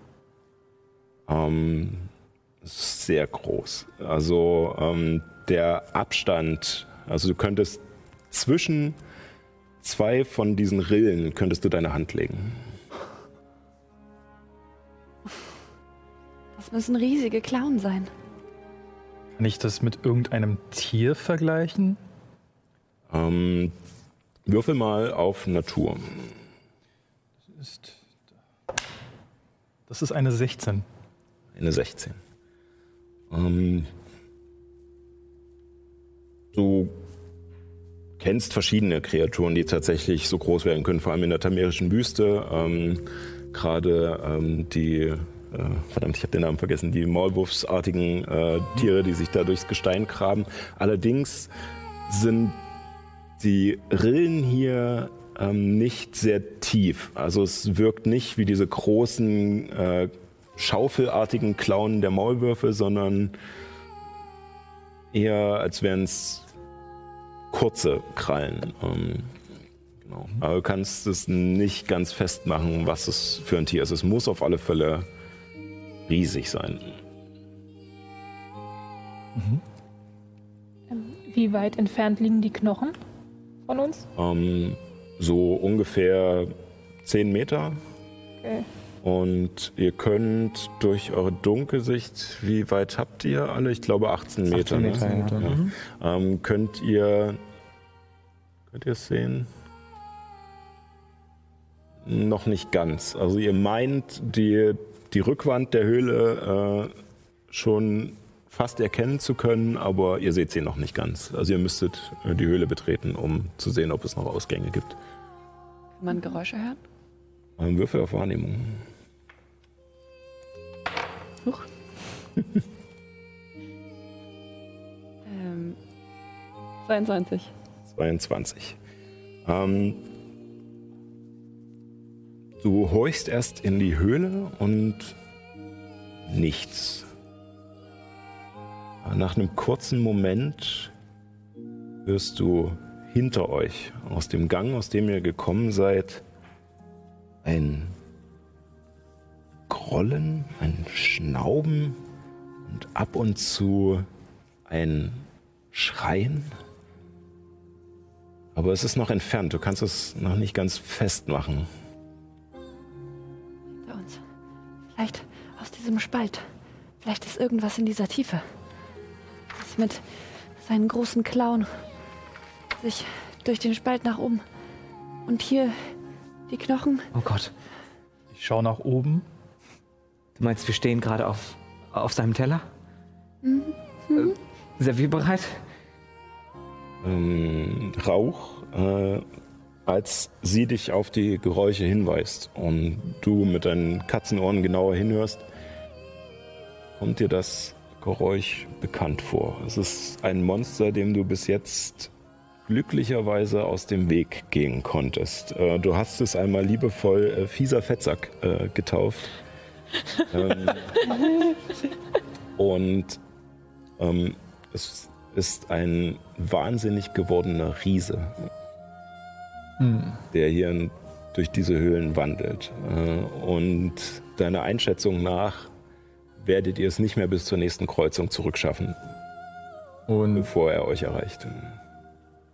Ähm, sehr groß. Also ähm, der Abstand, also du könntest zwischen zwei von diesen Rillen könntest du deine Hand legen. Das müssen riesige Klauen sein. Kann ich das mit irgendeinem Tier vergleichen? Ähm, würfel mal auf Natur. Ist. Das ist eine 16. Eine 16. Ähm, du kennst verschiedene Kreaturen, die tatsächlich so groß werden können, vor allem in der tamerischen Wüste. Ähm, Gerade ähm, die, verdammt, ich habe den Namen vergessen, die Maulwurfsartigen äh, Tiere, die sich da durchs Gestein graben. Allerdings sind die Rillen hier ähm, nicht sehr tief. Also es wirkt nicht wie diese großen äh, schaufelartigen Klauen der Maulwürfe, sondern eher als wären es kurze Krallen. Ähm, genau. Aber du kannst es nicht ganz festmachen, was es für ein Tier ist. Es muss auf alle Fälle riesig sein. Wie weit entfernt liegen die Knochen von uns? Ähm, so ungefähr 10 Meter. Okay. Und ihr könnt durch eure Dunkelsicht, wie weit habt ihr alle? Ich glaube 18 Meter. 18 Meter, ne? ja. Mhm. Ähm, könnt ihr könnt ihr es sehen? Noch nicht ganz. Also ihr meint die, die Rückwand der Höhle äh, schon fast erkennen zu können, aber ihr seht sie noch nicht ganz. Also ihr müsstet äh, die Höhle betreten, um zu sehen, ob es noch Ausgänge gibt. Kann man Geräusche hören? Ähm, Würfel auf Wahrnehmung. (laughs) Ähm, 22. 22. Ähm, du horchst erst in die Höhle und nichts. Nach einem kurzen Moment hörst du hinter euch aus dem Gang, aus dem ihr gekommen seid, ein Grollen, ein Schnauben und ab und zu ein Schreien. Aber es ist noch entfernt, du kannst es noch nicht ganz festmachen. Vielleicht aus diesem Spalt. Vielleicht ist irgendwas in dieser Tiefe. Das mit seinen großen Klauen sich durch den Spalt nach oben. Und hier die Knochen. Oh Gott. Ich schaue nach oben. Du meinst, wir stehen gerade auf, auf seinem Teller? Mhm. Äh, servierbereit? ähm, Rauch, äh, als sie dich auf die Geräusche hinweist und du mit deinen Katzenohren genauer hinhörst, kommt dir das Geräusch bekannt vor. Es ist ein Monster, dem du bis jetzt glücklicherweise aus dem Weg gehen konntest. Äh, du hast es einmal liebevoll äh, fieser Fettsack äh, getauft. (laughs) ähm, und ähm, es ist ein wahnsinnig gewordener Riese, der hier durch diese Höhlen wandelt. Äh, und deiner Einschätzung nach werdet ihr es nicht mehr bis zur nächsten Kreuzung zurückschaffen, Und, bevor er euch erreicht.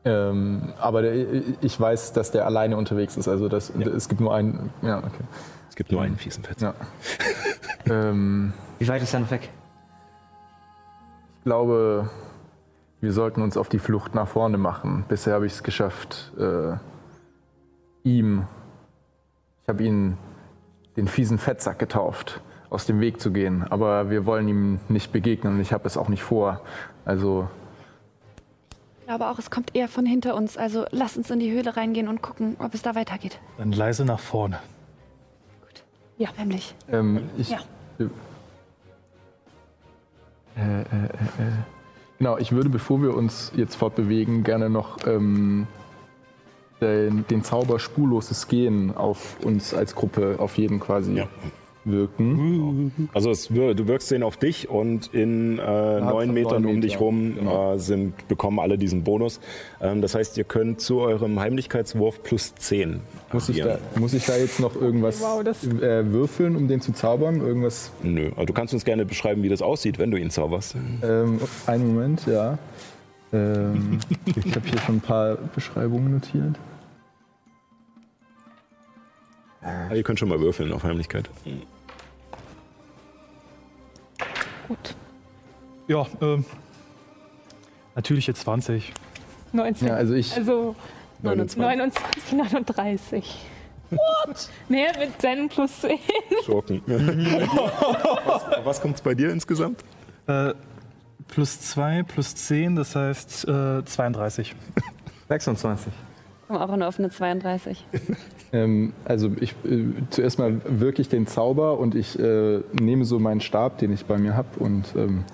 ähm, aber der, ich weiß, dass der alleine unterwegs ist. Also das, es gibt nur einen. Ja, okay. Es gibt nur einen fiesen Fettsack. Ja. ähm, Wie weit ist er noch weg? ich glaube, wir sollten uns auf die Flucht nach vorne machen. Bisher habe ich es geschafft, äh, ihm, ich habe ihn den fiesen Fettsack getauft, aus dem Weg zu gehen. Aber wir wollen ihm nicht begegnen und ich habe es auch nicht vor. Also Ich glaube auch, es kommt eher von hinter uns. Also lass uns in die Höhle reingehen und gucken, ob es da weitergeht. Dann leise nach vorne. Ja. Heimlich. ähm, ich. Ja. Äh, äh, äh, äh. Genau, ich würde, bevor wir uns jetzt fortbewegen, gerne noch ähm, den, den Zauber spurloses Gehen auf uns als Gruppe auf jeden quasi Ja. wirken. Also es, du wirkst den auf dich und in äh, neun Metern neun um dich Meter, rum genau. äh, sind, bekommen alle diesen Bonus. Ähm, das heißt, ihr könnt zu eurem Heimlichkeitswurf plus 10 Muss ich, da, muss ich da jetzt noch irgendwas Wow, das- äh, würfeln, um den zu zaubern? Irgendwas? Nö, also du kannst uns gerne beschreiben, wie das aussieht, wenn du ihn zauberst. Ähm, einen Moment, ja. Ähm, (laughs) ich habe hier schon ein paar Beschreibungen notiert. Ah, ihr könnt schon mal würfeln auf Heimlichkeit. Gut. Ja, ähm, natürliche 20. 19. Ja, also ich. also 29. 29, 39. What? Nee, mit seinen plus 10. Schurken. (laughs) was was kommt bei dir insgesamt? Äh, plus 2, plus 10, das heißt äh, 32. 26. (laughs) Komm auch nur auf eine 32. (laughs) Ähm, also ich äh, zuerst mal wirklich den Zauber und ich äh, nehme so meinen Stab, den ich bei mir habe und ähm,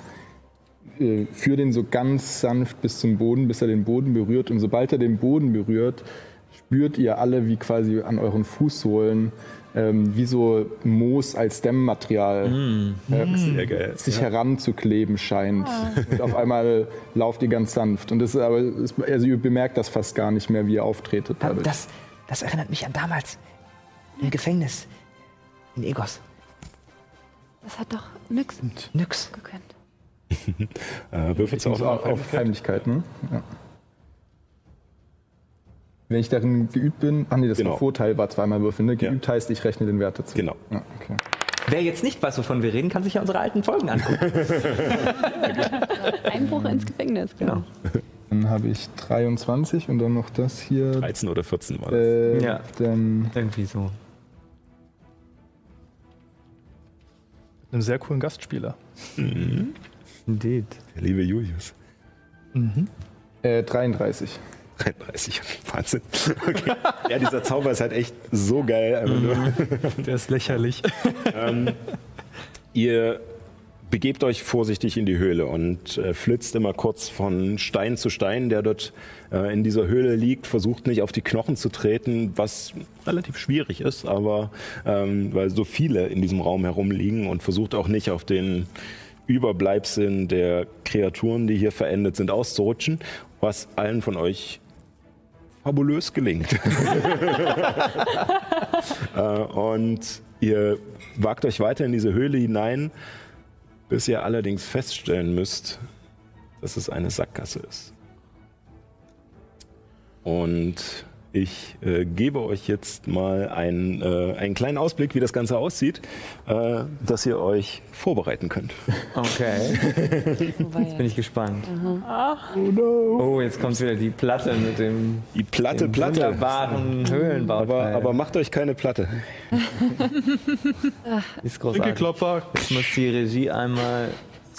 äh, führe den so ganz sanft bis zum Boden, bis er den Boden berührt. Und sobald er den Boden berührt, spürt ihr alle, wie quasi an euren Fußsohlen ähm, wie so Moos als Dämmmaterial äh, Sehr geil. sich heranzukleben scheint. Und auf einmal lauft ihr ganz sanft. Und das ist aber, es- also ihr bemerkt das fast gar nicht mehr, wie ihr auftretet. dadurch. Das, das erinnert mich an damals. Im Gefängnis. In Egos. Das hat doch nix Nix. gekönnt. (laughs) Äh, würfelst du auch Auf, auf auf Heimlichkeit, ne? Ja. Wenn ich darin geübt bin, ach nee, das Genau. Vorteil, war zweimal würfeln, ne? Geübt heißt, ich rechne den Wert dazu. Genau. Ja, okay. Wer jetzt nicht weiß, wovon wir reden, kann sich ja unsere alten Folgen angucken. (laughs) Einbruch ins Gefängnis, genau. Dann habe ich 23 und dann noch das hier. 13 oder 14 war das. Äh, Ja. Dann Irgendwie so. Mit einem sehr coolen Gastspieler. Indeed. Der liebe Julius. äh, 33. 33, Wahnsinn. Okay. Ja, dieser Zauber ist halt echt so geil. Nur. (laughs) Der ist lächerlich. Ihr begebt euch vorsichtig in die Höhle und äh, flitzt immer kurz von Stein zu Stein, der dort äh, in dieser Höhle liegt. Versucht nicht auf die Knochen zu treten, was relativ schwierig ist, aber ähm, weil so viele in diesem Raum herumliegen und versucht auch nicht auf den Überbleibseln der Kreaturen, die hier verendet sind, auszurutschen, was allen von euch fabulös gelingt. (laughs) äh, und ihr wagt euch weiter in diese Höhle hinein, bis ihr allerdings feststellen müsst, dass es eine Sackgasse ist. Und ich äh, gebe euch jetzt mal einen, äh, einen kleinen Ausblick, wie das Ganze aussieht, äh, dass ihr euch vorbereiten könnt. Okay. Jetzt bin ich gespannt. Oh, jetzt kommt wieder die Platte mit dem, Die Platte, dem Platte. wunderbaren Höhlenbauteil. Aber, aber macht euch keine Platte. (laughs) ist großartig. Klopfer. Jetzt muss die Regie einmal.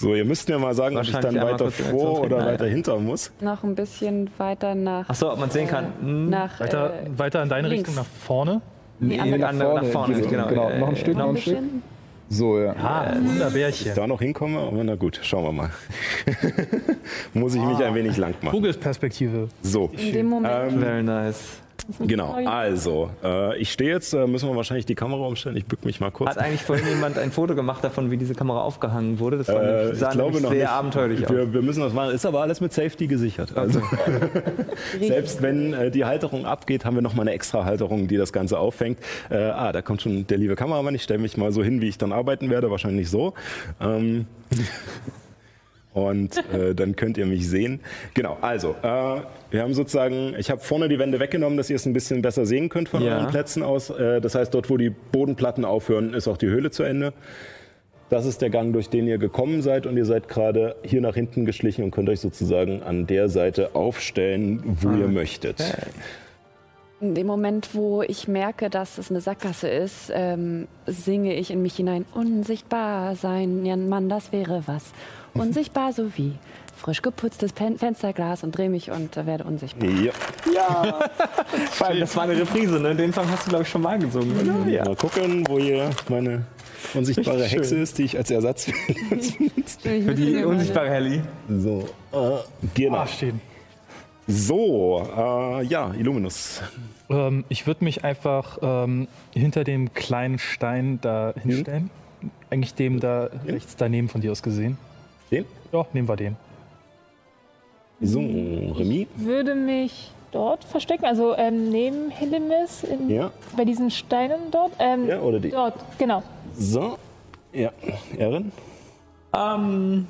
So, ihr müsst mir mal sagen, ob ich dann weiter vor oder treten. weiter hinter muss. Noch ein bisschen weiter nach. Achso, ob man sehen kann. Hm, nach Weiter, äh, weiter in deine links. Richtung, nach vorne. Nee, Nee, nach nach vorne, nach vorne, genau. genau. Äh, Noch ein Stück, noch ein ein Stück. So, ja. Ah, Wunderbärchen. Da noch hinkomme, aber na gut, schauen wir mal. (laughs) muss ich mich ein wenig lang machen. Vogelsperspektive. So, In dem Moment. ähm, Very nice. (laughs) genau. Also, äh, ich stehe jetzt, äh, müssen wir wahrscheinlich die Kamera umstellen. Ich bück mich mal kurz. Hat eigentlich vorhin jemand ein Foto gemacht davon, wie diese Kamera aufgehangen wurde? Das war Äh, nämlich, ich sah glaube nämlich noch sehr nicht. abenteuerlich aus. wir, wir müssen das machen. Ist aber alles mit Safety gesichert. Also (laughs) selbst wenn äh, die Halterung abgeht, haben wir noch mal eine extra Halterung, die das Ganze auffängt. Äh, ah, da kommt schon der liebe Kameramann. Ich stelle mich mal so hin, wie ich dann arbeiten werde. Wahrscheinlich so. Ähm, und äh, dann könnt ihr mich sehen. Genau, also, äh, wir haben sozusagen, ich habe vorne die Wände weggenommen, dass ihr es ein bisschen besser sehen könnt von Ja. euren Plätzen aus. Äh, das heißt, dort, wo die Bodenplatten aufhören, ist auch die Höhle zu Ende. Das ist der Gang, durch den ihr gekommen seid und ihr seid gerade hier nach hinten geschlichen und könnt euch sozusagen an der Seite aufstellen, wo ihr möchtet. In dem Moment, wo ich merke, dass es eine Sackgasse ist, ähm, singe ich in mich hinein: Unsichtbar sein, ja Mann, das wäre was. (laughs) Unsichtbar so wie frisch geputztes Pen Fensterglas und drehe mich und äh, werde unsichtbar. Ja. (laughs) Vor allem, das war eine Reprise, ne? Den Song hast du, glaube ich, schon mal gesungen, oder? Ja. Mal gucken, wo hier meine unsichtbare Richtig Hexe schön. ist, die ich als Ersatz (laughs) Für die unsichtbare Helly. So, äh, genau. Ah, stehen. So, äh, ja, Illuminus. Ähm, ich würde mich einfach ähm, hinter dem kleinen Stein da hinstellen. Eigentlich dem da rechts daneben von dir aus gesehen. Den? Ja, nehmen wir den. So, Remy. Würde mich dort verstecken, also ähm, neben Helimis, in, Ja. bei diesen Steinen dort. Ähm, Ja, oder die? Dort, genau. So, ja, Erin. Ähm,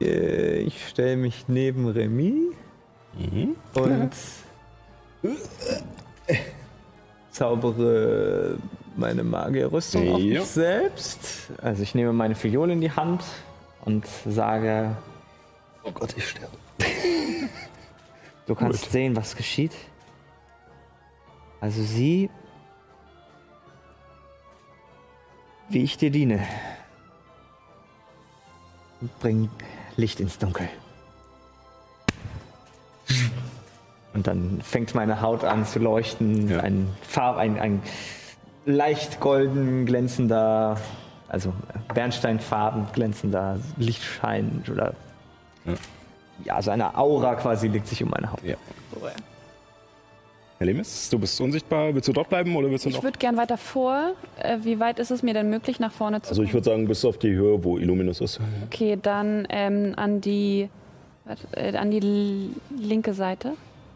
äh, ich stelle mich neben Remy Mhm. und (laughs) zaubere meine Magierrüstung auf mich selbst. Also ich nehme meine Fiole in die Hand und sage, Oh Gott, ich sterbe. du kannst sehen, was geschieht. Also sieh, wie ich dir diene. Bring Licht ins Dunkel. Und dann fängt meine Haut an zu leuchten. Ja. Ein Farb, ein, ein leicht golden glänzender, also Bernsteinfarben glänzender Lichtschein oder Ja. ja, also eine Aura quasi legt sich um meine Haut. Ja. Herr Lemis, du bist unsichtbar. Willst du dort bleiben oder willst du Ich noch? würde gern weiter vor. Äh, wie weit ist es mir denn möglich, nach vorne zu Also ich würde sagen, bis auf die Höhe, wo Illuminus ist. Okay, dann ähm, an die äh, an die linke Seite.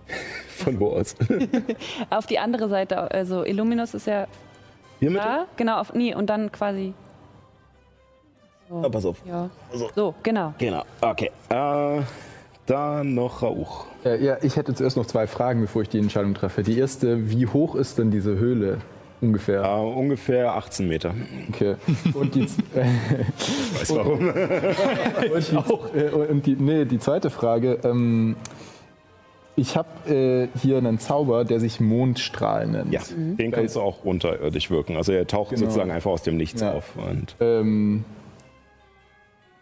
(laughs) Von wo aus? (laughs) Auf die andere Seite. Also Illuminus ist ja Hier mit? da. Genau, auf, nee, und dann quasi. So, Ah, pass auf. ja. So. so genau. Genau. Okay. Äh, dann noch Rauch. Äh, ja, ich hätte zuerst noch zwei Fragen, bevor ich die Entscheidung treffe. Die erste, wie hoch ist denn diese Höhle ungefähr? Äh, ungefähr 18 Meter. Okay. Und die, äh, (laughs) Weiß warum. (laughs) und die, äh, und die, nee, die zweite Frage. Ähm, ich habe äh, hier einen Zauber, der sich Mondstrahl nennt. Ja, den kannst du auch unterirdisch wirken. Also er taucht Genau. sozusagen einfach aus dem Nichts Ja. auf. Ähm,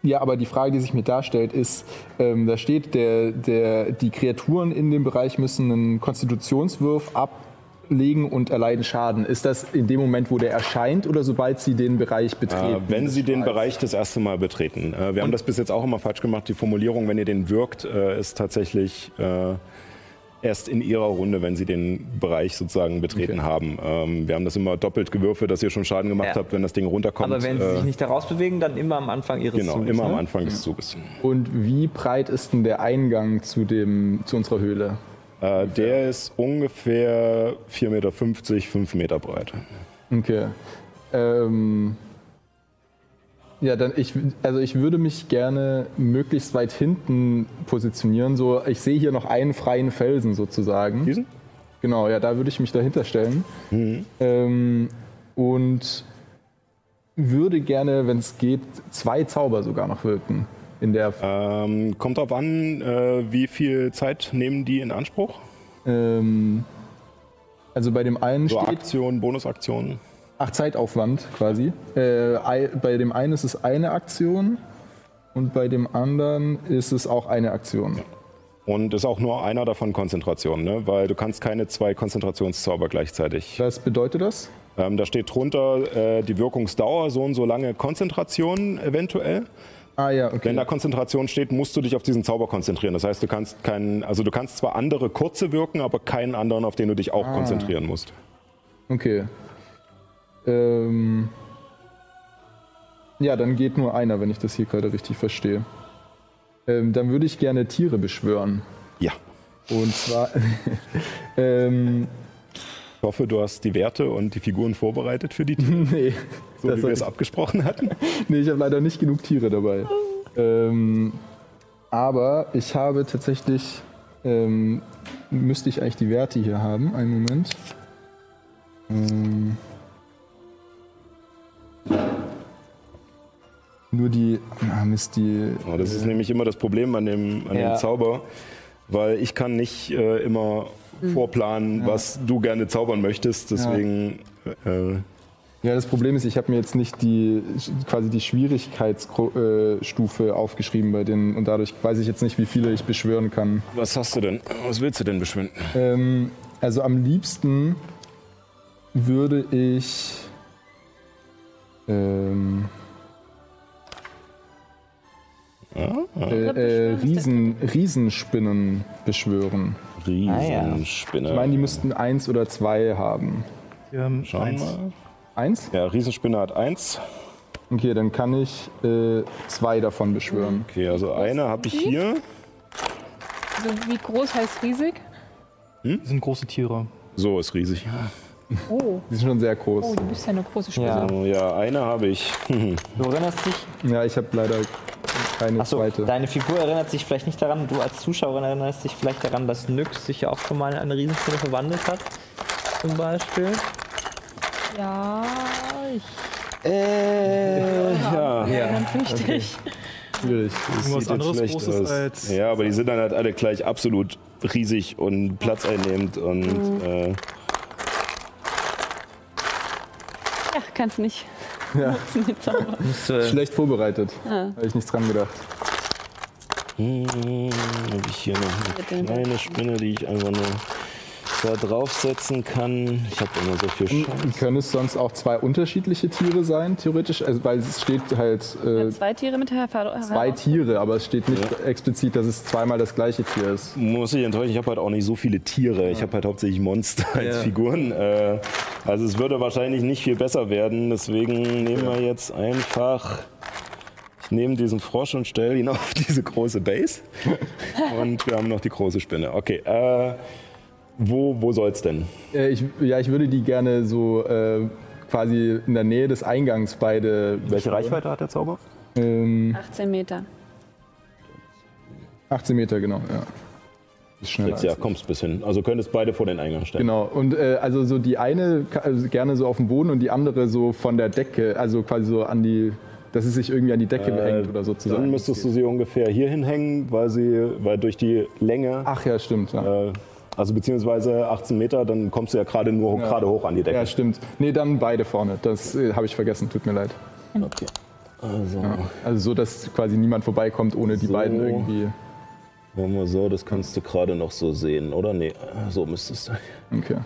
ja, aber die Frage, die sich mir darstellt, ist, ähm, da steht, der, der, die Kreaturen in dem Bereich müssen einen Konstitutionswurf legen und erleiden Schaden. Ist das in dem Moment, wo der erscheint oder sobald Sie den Bereich betreten? Äh, wenn Sie den? Bereich das erste Mal betreten. Äh, wir haben das bis jetzt auch immer falsch gemacht. Die Formulierung, wenn ihr den wirkt, äh, ist tatsächlich äh, erst in Ihrer Runde, wenn Sie den Bereich sozusagen betreten Okay. haben. Ähm, wir haben das immer doppelt gewürfelt, dass ihr schon Schaden gemacht Ja. habt, wenn das Ding runterkommt. Aber wenn sie Äh, sich nicht da rausbewegen, dann immer am Anfang ihres Genau, Zuges, immer ne? am Anfang des Zuges. Und wie breit ist denn der Eingang zu, dem, zu unserer Höhle? Äh, der ist ungefähr 4,50 Meter, 5 Meter breit. Okay. Ähm, ja, dann ich, also ich würde mich gerne möglichst weit hinten positionieren. So, ich sehe hier noch einen freien Felsen sozusagen. Diesen? Genau, ja, da würde ich mich dahinter stellen. Mhm. Ähm, und würde gerne, wenn es geht, zwei Zauber sogar noch wirken. In der, Ähm, kommt drauf an, äh, wie viel Zeit nehmen die in Anspruch? ähm, also bei dem einen So steht, Aktionen, Bonusaktionen. ach, Zeitaufwand quasi. Äh, ei- bei dem einen ist es eine Aktion und bei dem anderen ist es auch eine Aktion. Und ist auch nur einer davon Konzentration, ne? weil du kannst keine zwei Konzentrationszauber gleichzeitig. Was bedeutet das? Ähm, da steht drunter äh, die Wirkungsdauer, so und so lange Konzentration eventuell. Ah ja, okay. Wenn da Konzentration steht, musst du dich auf diesen Zauber konzentrieren. Das heißt, du kannst keinen, also du kannst zwar andere kurze wirken, aber keinen anderen, auf den du dich auch Ah. konzentrieren musst. Okay. Ähm, ja, dann geht nur einer, wenn ich das hier gerade richtig verstehe. Ähm, dann würde ich gerne Tiere beschwören. Ja. Und zwar, (laughs) ähm, Ich hoffe, du hast die Werte und die Figuren vorbereitet für die Tiere, (laughs) nee, so das wie wir es abgesprochen hatten. (laughs) nee, ich habe leider nicht genug Tiere dabei. Ähm, aber ich habe tatsächlich, ähm, müsste ich eigentlich die Werte hier haben. Einen Moment. Ähm, nur die, ah Mist, die, Ja, das ist nämlich immer das Problem an dem, an Ja. dem Zauber, weil ich kann nicht äh, immer vorplanen, was du gerne zaubern möchtest. Deswegen äh, Ja, das Problem ist, ich habe mir jetzt nicht die quasi die Schwierigkeitsstufe aufgeschrieben bei den und dadurch weiß ich jetzt nicht, wie viele ich beschwören kann. was hast du denn? Was willst du denn beschwinden? Ähm, also am liebsten würde ich ähm, äh, äh, Riesen, Riesenspinnen beschwören. Riesenspinne. Ich meine, die müssten eins oder zwei haben. Wir haben Schauen eins. mal. Eins? Ja, Riesenspinne hat eins. Okay, dann kann ich äh, zwei davon beschwören. Okay, also eine habe ich hier. Also wie groß heißt riesig? Das sind große Tiere. So ist riesig. (laughs) Oh. Die sind schon sehr groß. Oh, du bist ja eine große Spinne. Ja. Ja, eine habe ich. (laughs) Du erinnerst dich, Ja, ich habe leider keine achso, zweite. deine Figur erinnert sich vielleicht nicht daran, du als Zuschauerin erinnerst dich vielleicht daran, dass Nyx sich ja auch schon mal in eine Riesenspinne verwandelt hat. Zum Beispiel. Ja, ich Äh, (laughs) ja. Ja. richtig. Schwierig. Das Irgendwas sieht jetzt anderes schlecht Großes aus. als- Ja, aber die sind dann halt alle gleich absolut riesig und platzeinnehmend und äh, Ja, kannst nicht Ja. (laughs) äh, Schlecht vorbereitet. Ah. Habe ich nicht dran gedacht. hm, habe ich hier noch eine kleine Spinne, die ich einfach nur da draufsetzen kann. Ich habe immer so viel Scheiß. Können es sonst auch zwei unterschiedliche Tiere sein, theoretisch? Also, weil es steht halt äh, Zwei Tiere mit Herr zwei Tiere, aber es steht nicht explizit, dass es zweimal das gleiche Tier ist. Muss ich enttäuschen, ich habe halt auch nicht so viele Tiere. Ich habe halt hauptsächlich Monster als Ja. Figuren. Äh, also es würde wahrscheinlich nicht viel besser werden. Deswegen nehmen wir jetzt einfach. Ich nehme diesen Frosch und stelle ihn (laughs) auf diese große Base. (laughs) und wir haben noch die große Spinne. Okay. Äh, wo wo soll's denn? Äh, ich, ja, ich würde die gerne so äh, quasi in der Nähe des Eingangs beide. Welche Reichweite hat der Zauber? Ähm, 18 Meter. 18 Meter, genau. Ja. Ist schneller. Jetzt ja, kommst bis hin. Also könntest beide vor den Eingang stellen. Genau, und äh, also so die eine also gerne so auf dem Boden und die andere so von der Decke, also quasi so an die, dass es sich irgendwie an die Decke hängt oder sozusagen. Dann müsstest du sie ungefähr hier hinhängen, weil sie, weil durch die Länge, Ach ja, stimmt. Ja. äh, also beziehungsweise 18 Meter, dann kommst du ja gerade nur Ja. gerade hoch an die Decke. ja, stimmt. Nee, dann beide vorne. Das äh, habe ich vergessen, tut mir leid. Okay. Also, Also so, dass quasi niemand vorbeikommt, ohne die So. beiden irgendwie. machen wir so, das kannst du gerade noch so sehen, oder? Nee, so müsste es sein. Okay.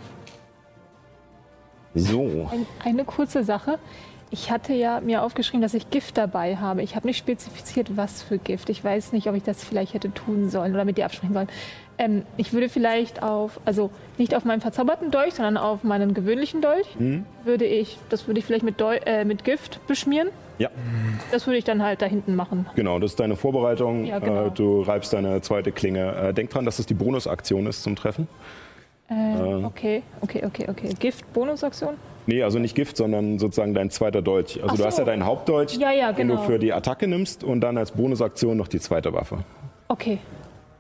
So. Ein, eine kurze Sache. Ich hatte ja mir aufgeschrieben, dass ich Gift dabei habe. Ich habe nicht spezifiziert, was für Gift. Ich weiß nicht, ob ich das vielleicht hätte tun sollen oder mit dir absprechen sollen. Ähm, ich würde vielleicht auf, also nicht auf meinen verzauberten Dolch, sondern auf meinen gewöhnlichen Dolch, würde ich, das würde ich vielleicht mit, Dol äh, mit Gift beschmieren. Ja, Das würde ich dann halt da hinten machen. genau, das ist deine Vorbereitung. Ja, genau. äh, du reibst deine zweite Klinge. Äh, denk dran, dass das die Bonusaktion ist zum Treffen. Äh, okay, okay, okay, okay. Gift, Bonusaktion? Nee, also nicht Gift, sondern sozusagen dein zweiter Dolch. Also Ach du hast so. ja deinen Hauptdolch, Ja, ja, den du genau. für die Attacke nimmst und dann als Bonusaktion noch die zweite Waffe. Okay.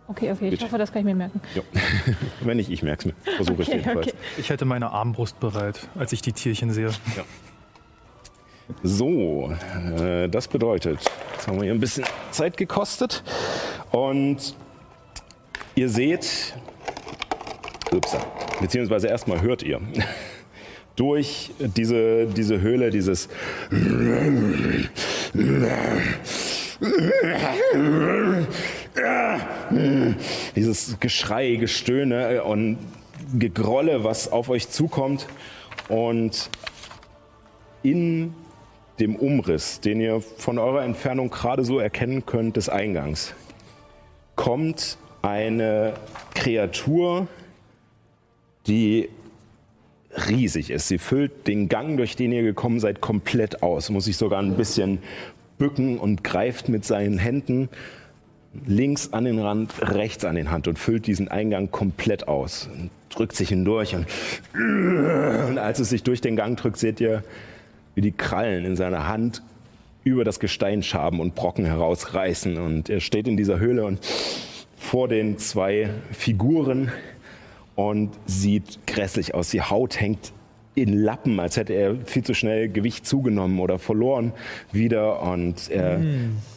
Okay, okay. Ich Bitte. hoffe, das kann ich mir merken. Jo. (laughs) Wenn nicht, ich merk's mir. Versuche ich Okay, jedenfalls. okay. Ich hätte meine Armbrust bereit, als ich die Tierchen sehe. So, äh, das bedeutet, jetzt haben wir hier ein bisschen Zeit gekostet und ihr seht, upsa, beziehungsweise erstmal hört ihr (laughs) durch diese, diese Höhle dieses (laughs) dieses Geschrei, Gestöhne und Gegrolle, was auf euch zukommt und in dem Umriss, den ihr von eurer Entfernung gerade so erkennen könnt, des Eingangs, kommt eine Kreatur, die riesig ist. Sie füllt den Gang, durch den ihr gekommen seid, komplett aus. Muss sich sogar ein bisschen bücken und greift mit seinen Händen links an den Rand, rechts an den Hand und füllt diesen Eingang komplett aus. Und drückt sich hindurch und, und als es sich durch den Gang drückt, seht ihr, wie die Krallen in seiner Hand über das Gestein schaben und Brocken herausreißen. Und er steht in dieser Höhle und vor den zwei Figuren und sieht grässlich aus. Die Haut hängt in Lappen, als hätte er viel zu schnell Gewicht zugenommen oder verloren wieder. Und er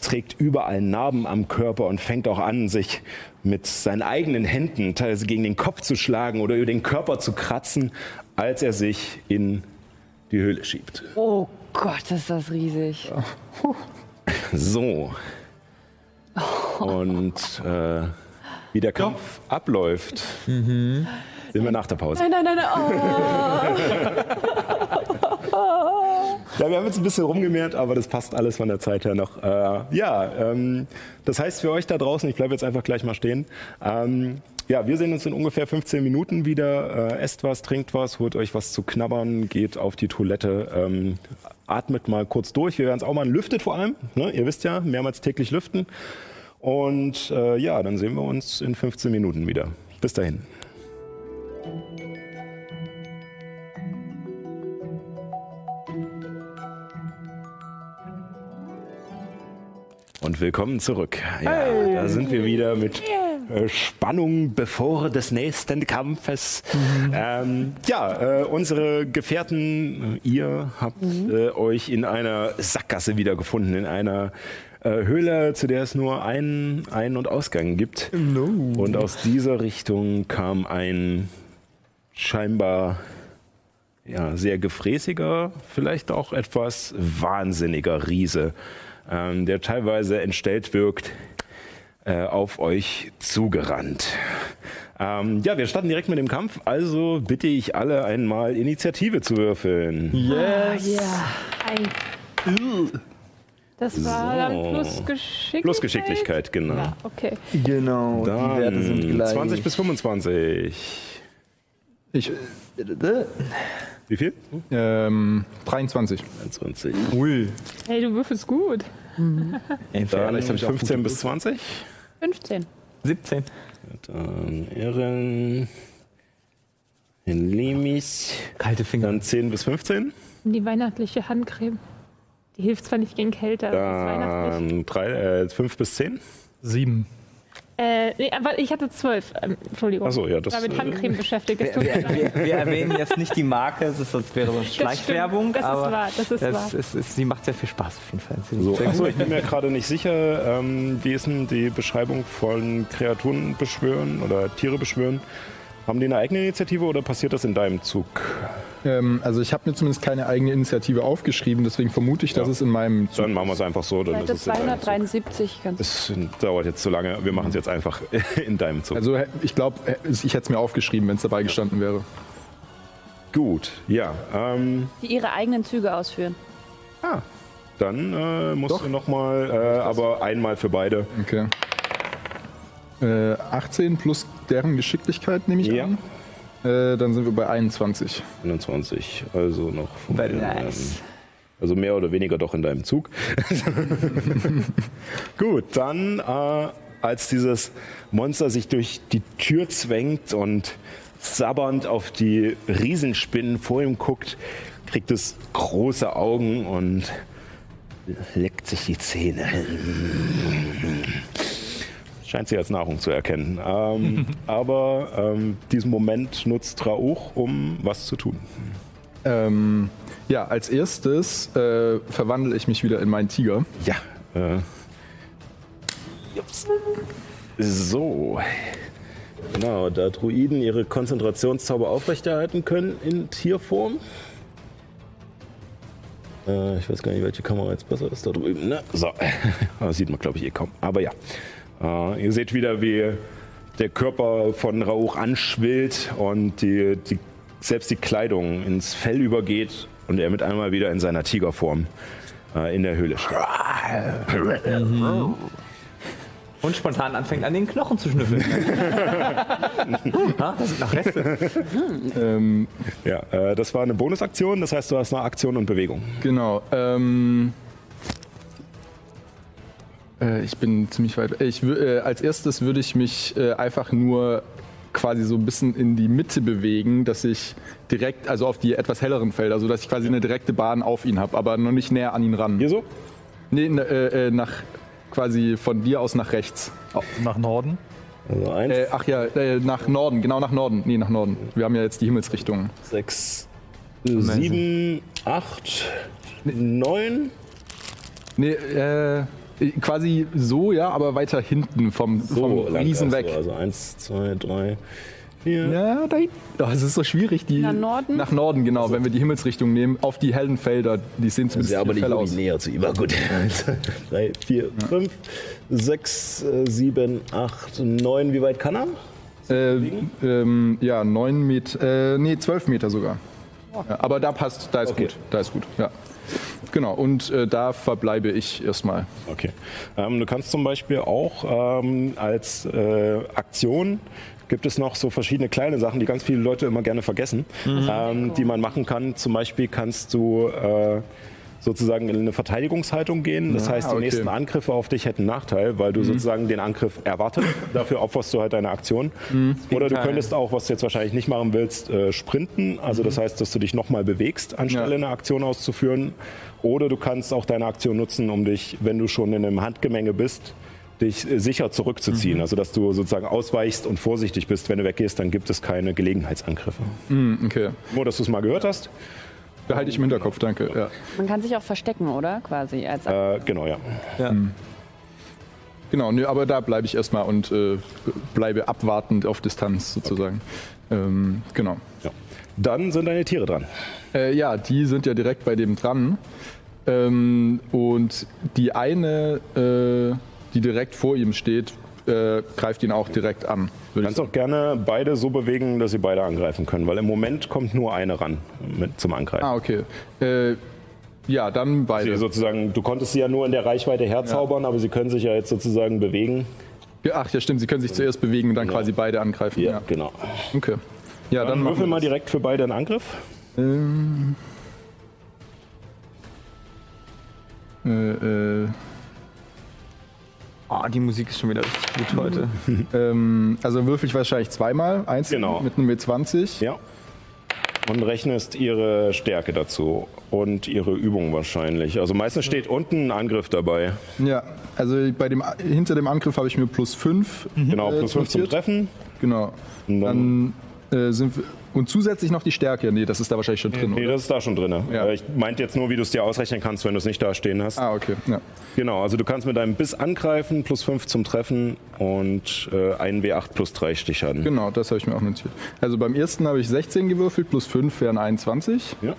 trägt überall Narben am Körper und fängt auch an, sich mit seinen eigenen Händen teilweise gegen den Kopf zu schlagen oder über den Körper zu kratzen, als er sich in die Höhle schiebt. Oh Gott, ist das riesig. (laughs) So. Und äh, wie der Kampf abläuft, sehen wir nach der Pause. Nein, nein, nein, nein. Oh. (laughs) Ja, wir haben jetzt ein bisschen rumgemehrt, aber das passt alles von der Zeit her noch. Äh, ja, ähm, das heißt für euch da draußen, ich bleibe jetzt einfach gleich mal stehen. Ähm, ja, wir sehen uns in ungefähr 15 Minuten wieder. Äh, esst was, trinkt was, holt euch was zu knabbern, geht auf die Toilette, ähm, atmet mal kurz durch. Wir werden es auch mal lüftet vor allem. Ne? Ihr wisst ja, mehrmals täglich lüften. Und äh, ja, dann sehen wir uns in 15 Minuten wieder. Bis dahin. Und willkommen zurück. Ja, da sind wir wieder mit äh, Spannung bevor des nächsten Kampfes. Ähm, ja, äh, unsere Gefährten, äh, ihr habt äh, euch in einer Sackgasse wiedergefunden, in einer äh, Höhle, zu der es nur einen Ein- und Ausgang gibt. Und aus dieser Richtung kam ein scheinbar ja, sehr gefräßiger, vielleicht auch etwas wahnsinniger Riese, ähm, der teilweise entstellt wirkt, äh, auf euch zugerannt. Ähm, ja, wir starten direkt mit dem Kampf, also bitte ich alle einmal Initiative zu würfeln. Ja. Ein. Das war So. dann plus Geschicklichkeit. Plus Geschicklichkeit, genau. Ja, okay. Genau, die Werte sind Dann gleich. 20 bis 25. Ich, Wie viel? ähm, 23. 21. Ui. Hey, du würfelst gut. Dann Vielleicht hab ich auch 15 gute bis 20. 15. 17. Dann Ehren. Limis. Kalte Finger. Dann 10 bis 15. Die weihnachtliche Handcreme. Die hilft zwar nicht gegen Kälte, aber ist weihnachtlich. Dann drei, äh, 5 bis 10. Sieben. Äh, nee, aber ich hatte zwölf. Ähm, Entschuldigung. Ach so, ja, das, Ich war mit äh, Handcreme (laughs) beschäftigt. Das Wir, wir, wir, wir erwähnen jetzt nicht die Marke, das ist, sonst wäre so Schleichwerbung. Das ist aber wahr, das ist das wahr. Ist, ist, sie macht sehr viel Spaß auf jeden Fall. So, achso, ich bin mir gerade nicht sicher, ähm, wie ist denn die Beschreibung von Kreaturen beschwören oder Tiere beschwören? Haben die eine eigene Initiative oder passiert das in deinem Zug? Ähm, also ich habe mir zumindest keine eigene Initiative aufgeschrieben, deswegen vermute ich, dass Ja. es in meinem Dann machen wir es einfach so. Dann Seite ist es in deinem Zug. 273, ganz Das dauert jetzt zu lange. Wir machen es jetzt einfach (laughs) in deinem Zug. Also ich glaube, ich hätte es mir aufgeschrieben, wenn es dabei gestanden wäre. Gut, ja. Ähm, Die ihre eigenen Züge ausführen. ah, dann äh, musst du nochmal, äh, aber einmal für beide. Okay. Äh, 18 plus deren Geschicklichkeit nehme ich Ja. an. Äh, dann sind wir bei 21. 21, also noch von ähm, also mehr oder weniger doch in deinem Zug. (laughs) Gut, dann äh, als dieses Monster sich durch die Tür zwängt und sabbernd auf die Riesenspinnen vor ihm guckt, kriegt es große Augen und leckt sich die Zähne. Scheint sie als Nahrung zu erkennen. Ähm, (laughs) aber ähm, diesen Moment nutzt Rauch, um was zu tun. Ähm, ja, als erstes äh, verwandle ich mich wieder in meinen Tiger. Ja. Äh. Jups. So. Genau, da Druiden ihre Konzentrationszauber aufrechterhalten können in Tierform. Äh, ich weiß gar nicht, welche Kamera jetzt besser ist da drüben. Ne? So, (laughs) das sieht man, glaube ich, eh kaum. Aber ja, äh, ihr seht wieder, wie der Körper von Rauch anschwillt und die, die, selbst die Kleidung ins Fell übergeht und er mit einmal wieder in seiner Tigerform äh, in der Höhle steht. Und spontan anfängt an den Knochen zu schnüffeln. (laughs) ah, das sind noch Reste. Ähm, Ja, äh, das war eine Bonusaktion, das heißt, du hast eine Aktion und Bewegung. genau. Ähm, äh, ich bin ziemlich weit. Ich, wür- äh, als erstes würde ich mich äh, einfach nur quasi so ein bisschen in die Mitte bewegen, dass ich direkt, also auf die etwas helleren Felder, sodass ich quasi eine direkte Bahn auf ihn habe, aber noch nicht näher an ihn ran. Hier so? Nee, ne, äh, äh, nach quasi von dir aus nach rechts. Nach Norden. Also eins, Äh, ach ja, äh, nach Norden, genau nach Norden. Nee, nach Norden. Wir haben ja jetzt die Himmelsrichtungen. sechs, sieben, acht, neun. Nee, äh, quasi so, ja, aber weiter hinten vom, vom lang Riesen also, weg. Also eins, zwei, drei, vier. Ja, da hinten. Oh, es ist so schwierig, die. Nach Norden? Nach Norden, genau, wenn wir die Himmelsrichtung nehmen, auf die hellen Felder, die sehen zumindest Ja, aber nicht wirklich aus. näher zu ihm. Aber gut. Eins, (laughs) drei, vier, fünf, sechs, äh, sieben, acht, neun. Wie weit kann er? Äh, ähm, ja, neun Meter, äh, nee, zwölf Meter sogar. Ja, aber da passt, da ist Okay. gut, da ist gut, ja. Genau, und äh, da verbleibe ich erstmal. Okay. Ähm, du kannst zum Beispiel auch ähm, als äh, Aktion gibt es noch so verschiedene kleine Sachen, die ganz viele Leute immer gerne vergessen, ähm, die man machen kann. Zum Beispiel kannst du äh, sozusagen in eine Verteidigungshaltung gehen. Das heißt, die okay. nächsten Angriffe auf dich hätten Nachteil, weil du sozusagen den Angriff erwartest. (laughs) Dafür opferst du halt deine Aktion. Oder du könntest auch, was du jetzt wahrscheinlich nicht machen willst, äh, sprinten. Also das heißt, dass du dich nochmal bewegst, anstelle Ja. eine Aktion auszuführen. Oder du kannst auch deine Aktion nutzen, um dich, wenn du schon in einem Handgemenge bist, dich äh, sicher zurückzuziehen. Also dass du sozusagen ausweichst und vorsichtig bist. Wenn du weggehst, dann gibt es keine Gelegenheitsangriffe. Hm, okay. Nur, dass du es mal gehört hast. Behalte ich im Hinterkopf, danke. Ja. Man kann sich auch verstecken, oder? Quasi als Äh, genau, ja. Ja. Genau, nö, aber da bleibe ich erstmal und äh, bleibe abwartend auf Distanz sozusagen. Ähm, genau. ja. Dann sind deine Tiere dran. Äh, ja, die sind ja direkt bei dem dran. Ähm, und die eine, äh, die direkt vor ihm steht, äh, greift ihn auch direkt an. Du kannst auch gerne beide so bewegen, dass sie beide angreifen können, weil im Moment kommt nur eine ran mit, zum Angreifen. Ah, okay. Äh, ja, dann Sie beide. sozusagen, du konntest sie ja nur in der Reichweite herzaubern, aber sie können sich ja jetzt sozusagen bewegen. Ach ja, stimmt, sie können sich zuerst bewegen und dann quasi beide angreifen. Ja, genau. okay. Ja, dann, Dann machen würfel wir mal direkt für beide einen Angriff. Ähm, äh, äh, Oh, die Musik ist schon wieder richtig gut (laughs) heute. ähm, also würfel ich wahrscheinlich zweimal, eins Genau. mit einem W20. Ja. Und rechnest ihre Stärke dazu und ihre Übung wahrscheinlich. Also meistens steht unten ein Angriff dabei. Ja, also bei dem, hinter dem Angriff habe ich mir plus 5. Genau, plus 5 zum. Treffen. Genau. Und dann- Dann äh, sind wir, und zusätzlich noch die Stärke. Nee, das ist da wahrscheinlich schon drin, Nee, oder? das ist da schon drin. Ja. Ich meinte jetzt nur, wie du es dir ausrechnen kannst, wenn du es nicht da stehen hast. Ah, okay. Ja. Genau, also du kannst mit deinem Biss angreifen, plus 5 zum Treffen und äh, einen W8 plus 3 Stichschaden. Genau, das habe ich mir auch notiert. Also beim ersten habe ich 16 gewürfelt, plus 5 wären 21. Ja.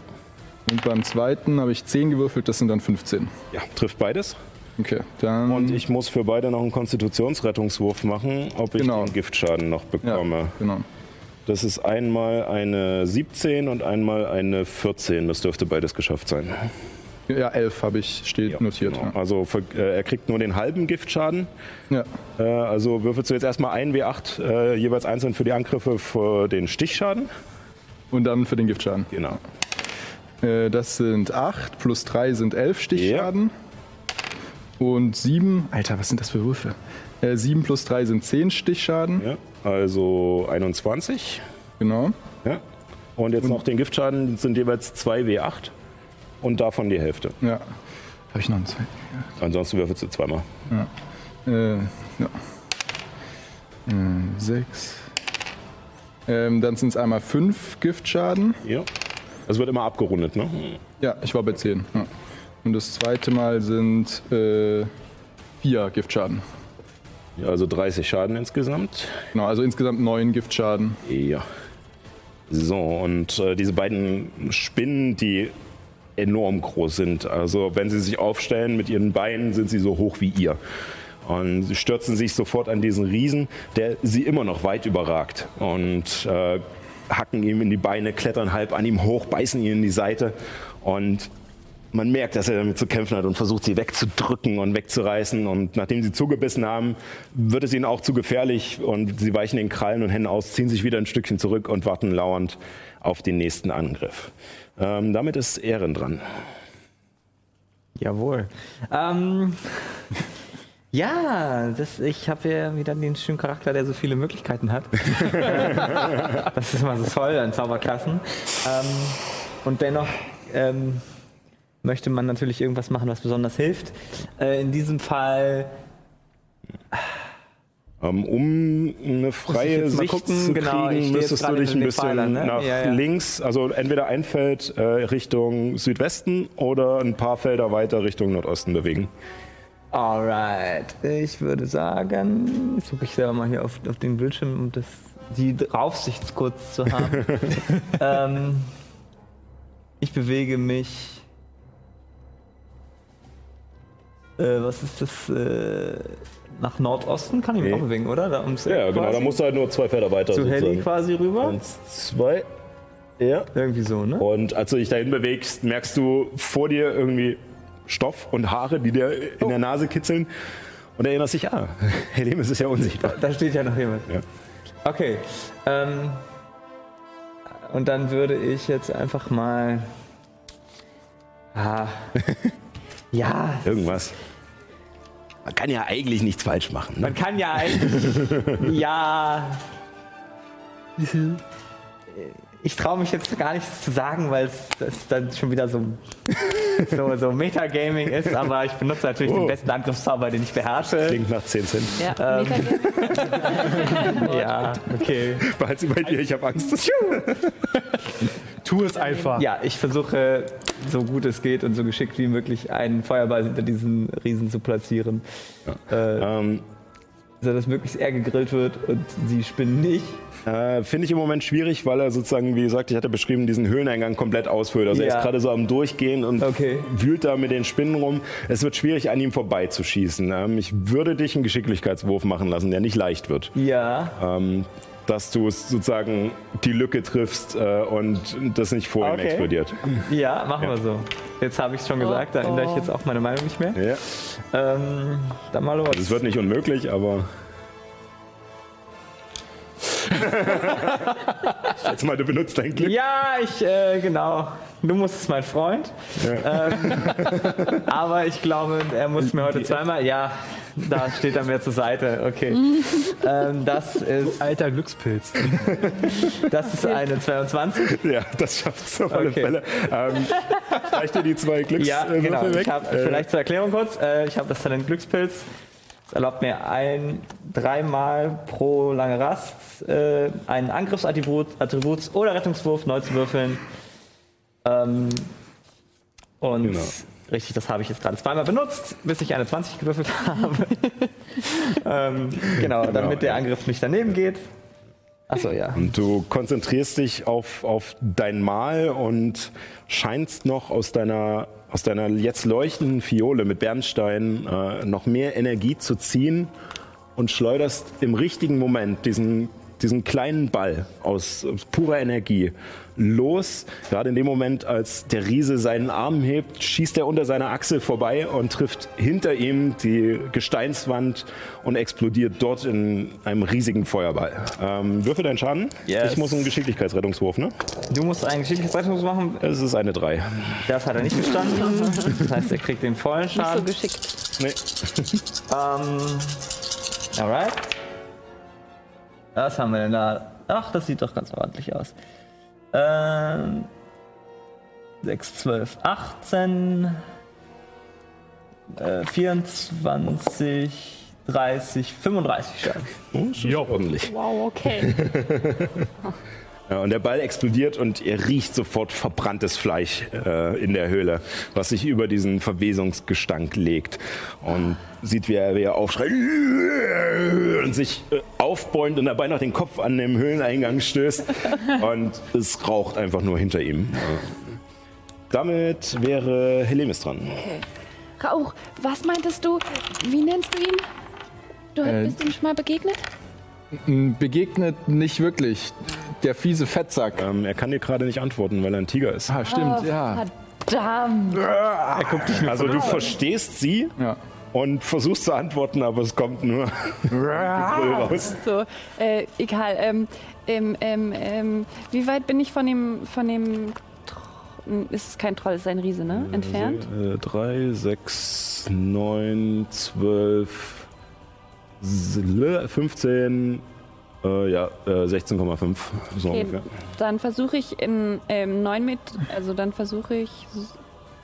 Und beim zweiten habe ich 10 gewürfelt, das sind dann 15. ja, trifft beides. Okay, dann. Und ich muss für beide noch einen Konstitutionsrettungswurf machen, ob ich Genau. den Giftschaden noch ja, bekomme. genau. Das ist einmal eine 17 und einmal eine 14. Das dürfte beides geschafft sein. Ja, 11 habe ich, steht notiert. Genau. Also äh, er kriegt nur den halben Giftschaden. Ja. Äh, also würfelst du jetzt erstmal ein W8 äh, jeweils einzeln für die Angriffe für den Stichschaden. Und dann für den Giftschaden. Genau. Das sind 8, plus 3 sind 11 Stichschaden. Und 7, Alter, was sind das für Würfe? Äh, 7 plus 3 sind 10 Stichschaden. Ja. Also 21. Genau. Ja. Und jetzt noch den Giftschaden das sind jeweils 2 W8 und davon die Hälfte. Ja. Habe ich noch einen zwei? Ansonsten würfelst du zweimal. Äh, ja. Äh, 6. Ähm, dann sind es einmal 5 Giftschaden. Ja. Das wird immer abgerundet, ne? Ja, ich war bei 10. Ja. Und das zweite Mal sind äh, 4 Giftschaden. Ja, also 30 Schaden insgesamt. Genau, also insgesamt 9 Giftschaden. Ja. So, und äh, diese beiden Spinnen, die enorm groß sind. Also wenn sie sich aufstellen mit ihren Beinen, sind sie so hoch wie ihr. Und sie stürzen sich sofort an diesen Riesen, der sie immer noch weit überragt. Und äh, hacken ihm in die Beine, klettern halb an ihm hoch, beißen ihn in die Seite. Und man merkt, dass er damit zu kämpfen hat und versucht, sie wegzudrücken und wegzureißen. Und nachdem sie zugebissen haben, wird es ihnen auch zu gefährlich und sie weichen den Krallen und Händen aus, ziehen sich wieder ein Stückchen zurück und warten lauernd auf den nächsten Angriff. Ähm, damit ist Ehren dran. Jawohl. Ähm, (laughs) ja, das, ich habe ja wieder den schönen Charakter, der so viele Möglichkeiten hat. (laughs) das ist immer so toll an Zauberklassen. Ähm, und dennoch ähm, möchte man natürlich irgendwas machen, was besonders hilft. Äh, in diesem Fall Ähm, um eine freie Sicht gucken, zu genau, kriegen, jetzt müsstest du dich in ein bisschen Pfeilern, ne? nach Ja, ja. links, also entweder ein Feld äh, Richtung Südwesten oder ein paar Felder weiter Richtung Nordosten bewegen. Alright, ich würde sagen, jetzt gucke ich selber mal hier auf, auf den Bildschirm, um das, die Draufsicht kurz zu haben. (laughs) ähm, ich bewege mich. Äh, was ist das? Äh, nach Nordosten kann ich mich Nee. auch bewegen, oder? Da, ums Ja, genau, da musst du halt nur zwei Felder weiter zu sozusagen. quasi rüber. Eins, zwei. Ja. Irgendwie so, ne? Und als du dich dahin bewegst, merkst du vor dir irgendwie Stoff und Haare, die dir in Oh. der Nase kitzeln. Und erinnerst dich, ah, (laughs) Helemis ist ja unsichtbar. Da steht ja noch jemand. Ja. Okay. Ähm, und dann würde ich jetzt einfach mal. Ah, (laughs) ja, Irgendwas. Man kann ja eigentlich nichts falsch machen. Ne? man kann ja eigentlich. (laughs) ja. Ich traue mich jetzt gar nichts zu sagen, weil es dann schon wieder so, so, so Metagaming ist, aber ich benutze natürlich Oh. den besten Angriffszauber, den ich beherrsche. Klingt nach 10 Cent. Ja, Metagaming. (laughs) Ja, okay. Behalt sie bei dir, ich habe Angst. Tu es einfach. Ja, ich versuche, so gut es geht und so geschickt wie möglich, einen Feuerball hinter diesen Riesen zu platzieren. Äh, Ähm, so dass möglichst er gegrillt wird und sie spinnen nicht. Äh, Finde ich im Moment schwierig, weil er sozusagen, wie gesagt, ich hatte beschrieben, diesen Höhleneingang komplett ausfüllt. Also er Ja. ist gerade so am Durchgehen und Okay. wühlt da mit den Spinnen rum. Es wird schwierig, an ihm vorbeizuschießen. Ähm, ich würde dich einen Geschicklichkeitswurf machen lassen, der nicht leicht wird. Ja. Ähm, dass du sozusagen die Lücke triffst äh, und das nicht vor ihm Okay. explodiert. Ja, machen wir so. Jetzt habe ich es schon gesagt, da ändere ich jetzt auch meine Meinung nicht mehr. Ja. Ähm, dann mal los. Also es wird nicht unmöglich, aber. Jetzt mal, du benutzt dein Glück. Ja, ich, äh, genau. Du musst es, mein Freund. Ähm, aber ich glaube, er muss mir heute zweimal. Ja, da steht er mir zur Seite. Okay. ähm, das ist, Alter Glückspilz. das ist eine 22. Ja, das schafft es auf alle Okay. Fälle. Ähm, reicht dir die zwei Glücks Ja, genau. Weg? Ich hab, Äh, vielleicht zur Erklärung kurz. Äh, ich habe das Talent Glückspilz. Das erlaubt mir ein, dreimal pro lange Rast äh, einen Angriffsattribut Attributs- oder Rettungswurf neu zu würfeln. Ähm, und Genau. richtig, das habe ich jetzt gerade zweimal benutzt, bis ich eine 20 gewürfelt (laughs) habe. ähm, genau, damit der. Angriff nicht daneben geht. Achso, ja. Und du konzentrierst dich auf, auf dein Mal und scheinst noch aus deiner, aus deiner jetzt leuchtenden Fiole mit Bernstein äh, noch mehr Energie zu ziehen und schleuderst im richtigen Moment diesen diesen kleinen Ball aus, aus purer Energie los. Gerade in dem Moment, als der Riese seinen Arm hebt, schießt er unter seiner Achsel vorbei und trifft hinter ihm die Gesteinswand und explodiert dort in einem riesigen Feuerball. Ähm, würfel deinen Schaden. Yes. Ich muss einen Geschicklichkeitsrettungswurf, ne? Du musst einen Geschicklichkeitsrettungswurf machen. Es ist eine 3. Das hat er nicht bestanden. Das heißt, er kriegt den vollen Nicht so Schaden. geschickt. Nee. Ähm, alright. Was haben wir denn da? Ach, das sieht doch ganz ordentlich aus. Ähm, 6, 12, 18, äh, 24, 30, 35 Schaden. Oh, das ist Jo. ordentlich. Wow, okay. (laughs) Ja, und der Ball explodiert und ihr riecht sofort verbranntes Fleisch äh, in der Höhle, was sich über diesen Verwesungsgestank legt. Und sieht, wie er, wie er aufschreit und sich äh, aufbäumt und dabei noch den Kopf an dem Höhleneingang stößt. (laughs) und es raucht einfach nur hinter ihm. Damit wäre Helemis dran. Rauch, was meintest du? Wie nennst du ihn? Du Äh, bist ihm schon mal begegnet? Begegnet nicht wirklich. Der fiese Fettsack. Ähm, er kann dir gerade nicht antworten, weil er ein Tiger ist. Ah, stimmt, ja. Verdammt. Also du verstehst sie ja. und versuchst zu antworten, aber es kommt nur (laughs) raus. So, äh, egal. Ähm, ähm, ähm, ähm, wie weit bin ich von dem, von dem Tro- ist es kein Troll, es ist ein Riese, ne? Entfernt? 3, 6, 9, 12, 15, äh, ja, äh, 16,5. So Okay, ungefähr. dann versuche ich in ähm, 9 Meter, also dann versuche ich,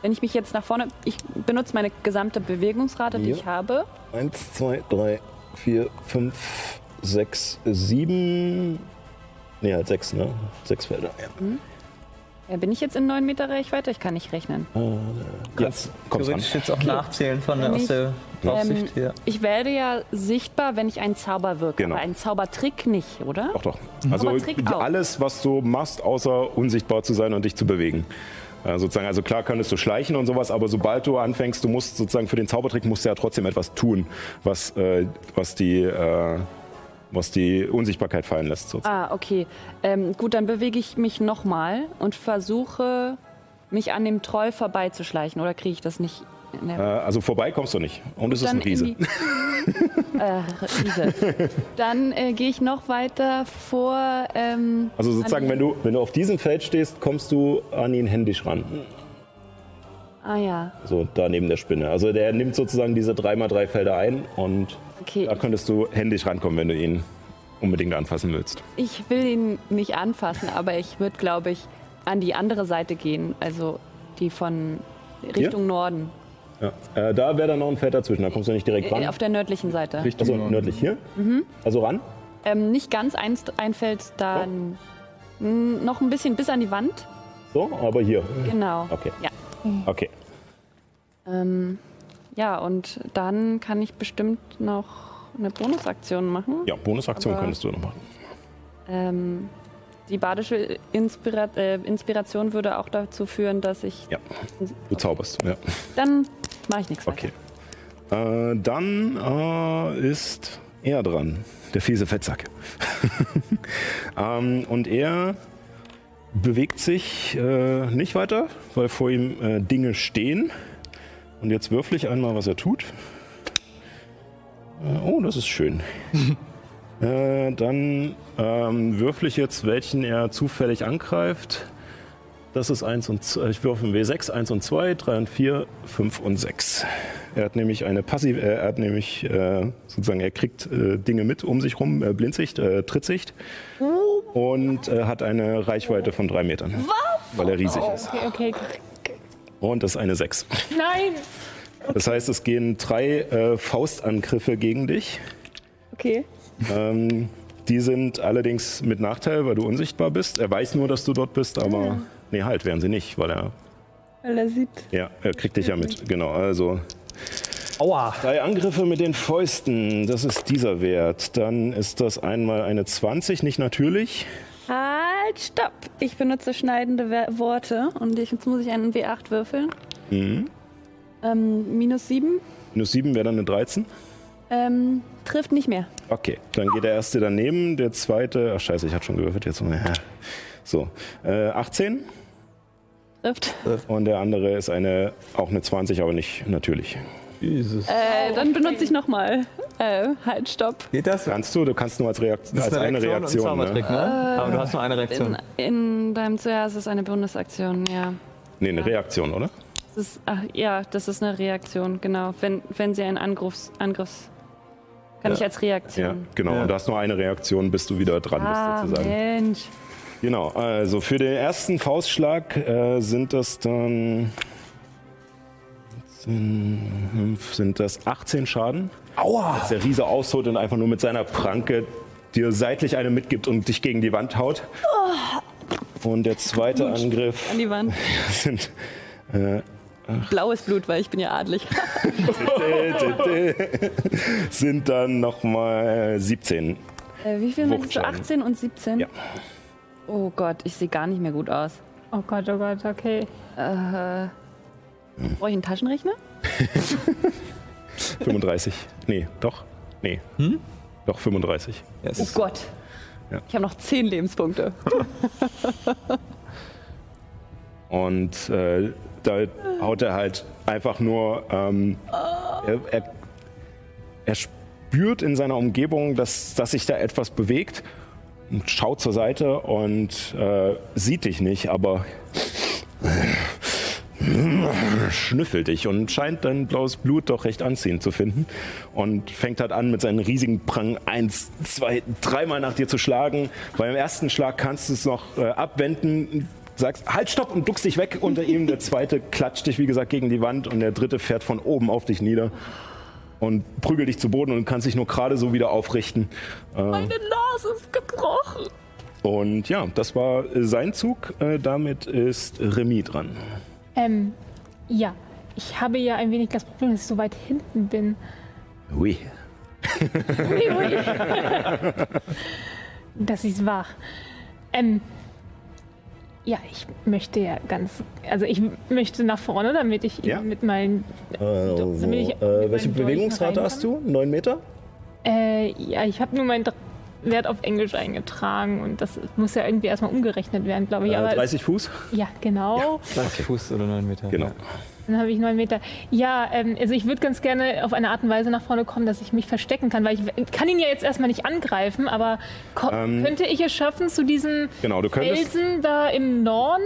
wenn ich mich jetzt nach vorne, ich benutze meine gesamte Bewegungsrate, die Ja. ich habe. 1, 2, 3, 4, 5, 6, 7. Nee, halt 6, ne? 6 Felder. Ja. Ja, bin ich jetzt in 9 Meter Reichweite? Ich kann nicht rechnen. Jetzt kommst ran. Theoretisch jetzt auch nachzählen von der, aus der Draufsicht Ähm, hier. Ich werde ja sichtbar, wenn ich einen Zauber wirke, Genau. aber einen Zaubertrick nicht, oder? Doch, doch. Also alles, was du machst, außer unsichtbar zu sein und dich zu bewegen. Äh, sozusagen, also klar könntest du schleichen und sowas, aber sobald du anfängst, du musst sozusagen für den Zaubertrick musst du ja trotzdem etwas tun, was, äh, was, die, äh, was die Unsichtbarkeit fallen lässt. Sozusagen. Ah, okay. Ähm, gut, dann bewege ich mich nochmal und versuche, mich an dem Troll vorbeizuschleichen. Oder kriege ich das nicht? In Äh, also vorbei kommst du nicht. Und es ist ein Riese. (laughs) äh, Riese. Dann äh, gehe ich noch weiter vor. Ähm, Also sozusagen, wenn du, wenn du auf diesem Feld stehst, kommst du an ihn händisch ran. Ah ja, So da neben der Spinne. Also der nimmt sozusagen diese 3x3 Felder ein und okay. da könntest du händisch rankommen, wenn du ihn unbedingt anfassen willst. Ich will ihn nicht anfassen, aber ich würde, glaube ich, an die andere Seite gehen. Also die von Richtung Norden. Ja. Äh, da wäre dann noch ein Feld dazwischen, da kommst du nicht direkt Äh, ran. auf der nördlichen Seite. Richtung Also nördlich hier? Mhm. Also ran? Ähm, nicht ganz ein, ein Feld, dann n- noch ein bisschen bis an die Wand. So, aber hier. Genau. Okay. Ja. Okay. Ähm, ja, und dann kann ich bestimmt noch eine Bonusaktion machen. Ja, Bonusaktion Aber- könntest du noch machen. Ähm, die badische Inspira äh, Inspiration würde auch dazu führen, dass ich. Ja. Du zauberst, ja. Dann mache ich nichts Okay. Äh, dann äh, ist er dran, der fiese Fettsack. (laughs) ähm, und er bewegt sich äh, nicht weiter, weil vor ihm äh, Dinge stehen. Und jetzt würfel ich einmal, was er tut. Äh, oh, das ist schön. (laughs) äh, dann ähm, würfel ich jetzt, welchen er zufällig angreift. Das ist 1 und ich würfel einen W6, 1 und 2, 3 und 4, 5 und 6. Er hat nämlich eine passive, äh, er hat nämlich äh, sozusagen, er kriegt äh, Dinge mit um sich rum, äh, Blindsicht, äh, Trittsicht und äh, hat eine Reichweite von drei Metern. Was? Weil er riesig ist. Okay, okay. Und das ist eine 6. Nein! Das heißt, es gehen drei äh, Faustangriffe gegen dich. Okay. Ähm, die sind allerdings mit Nachteil, weil du unsichtbar bist. Er weiß nur, dass du dort bist, aber nee, halt, wären sie nicht, weil er Weil er sieht. Ja, er kriegt dich ja mit. Genau, also Aua. drei Angriffe mit den Fäusten, das ist dieser Wert. Dann ist das einmal eine 20, nicht natürlich. Halt, stopp. Ich benutze schneidende Worte und ich, jetzt muss ich einen W8 würfeln. Mhm. Ähm, minus 7. Minus 7 wäre dann eine 13. Ähm, trifft nicht mehr. Okay, dann geht der erste daneben, der zweite. Ach scheiße, ich hatte schon gewürfelt jetzt. So, äh, 18 Trifft. und der andere ist eine auch eine 20, aber nicht natürlich. Jesus. Äh, dann benutze ich nochmal. Äh, halt, stopp. Geht das? Kannst du? Du kannst nur als, Reakt Das als ist eine und Reaktion. Zaubertrick, Ne? ne? Aber du hast nur eine Reaktion. In, in deinem zuerst ist eine Bonusaktion, ja. Nee, eine Reaktion, oder? Das ist, ach, ja, das ist eine Reaktion, genau. Wenn, wenn sie einen Angriffs, Angriffs kann Ja. ich als Ja, Reaktion. genau. Ja. Und du hast nur eine Reaktion, bis du wieder dran Ah, bist, sozusagen. Mensch. Genau, also für den ersten Faustschlag äh, sind das dann. Sind, sind das 18 Schaden. Aua! Als der Riese ausholt und einfach nur mit seiner Pranke dir seitlich eine mitgibt und dich gegen die Wand haut. Und der zweite Angriff An die Wand. (laughs) sind. Blaues Blut, weil ich bin ja adlig. (laughs) sind dann nochmal 17. Äh, wie viel meinst du? Wuchtschaden. 18 und 17? Ja. Oh Gott, ich sehe gar nicht mehr gut aus. Oh Gott, oh Gott, okay. Äh, Brauche ich einen Taschenrechner? (laughs) 35. Nee, doch. Nee. Doch 35. Ja, es Oh Gott. Ja. Ich habe noch 10 Lebenspunkte. (laughs) Und äh, da haut er halt einfach nur. Ähm, er, er, er spürt in seiner Umgebung, dass, dass sich da etwas bewegt und schaut zur Seite und äh, sieht dich nicht, aber schnüffelt dich und scheint dein blaues Blut doch recht anziehend zu finden und fängt halt an mit seinen riesigen Prang eins, zwei, dreimal nach dir zu schlagen. Beim ersten Schlag kannst du es noch äh, abwenden, sagst halt stopp und duckst dich weg unter ihm. Der zweite klatscht dich wie gesagt gegen die Wand und der dritte fährt von oben auf dich nieder und prügelt dich zu Boden und kannst dich nur gerade so wieder aufrichten. Äh, Meine Nase ist gebrochen. und ja, das war äh, sein Zug. Äh, damit ist Remy dran. Ähm, ja. Ich habe ja ein wenig das Problem, dass ich so weit hinten bin. Ui. Ui, ui. das ist wahr. Ähm, ja, ich möchte ja ganz, also ich möchte nach vorne, damit ich Ja. mit meinen, damit ich mit meinen welche Bewegungsrate hast du? Neun Meter? Äh, ja, ich habe nur meinen Dr- Wert auf Englisch eingetragen und das muss ja irgendwie erstmal umgerechnet werden, glaube ich. Äh, Aber 30 Fuß? ja, genau. 20 Fuß oder 9 Meter. Genau. Dann habe ich neun Meter. Ja, ähm, also ich würde ganz gerne auf eine Art und Weise nach vorne kommen, dass ich mich verstecken kann, weil ich kann ihn ja jetzt erstmal nicht angreifen, aber Ähm, könnte ich es schaffen, zu diesem Genau, du könntest Felsen da im Norden?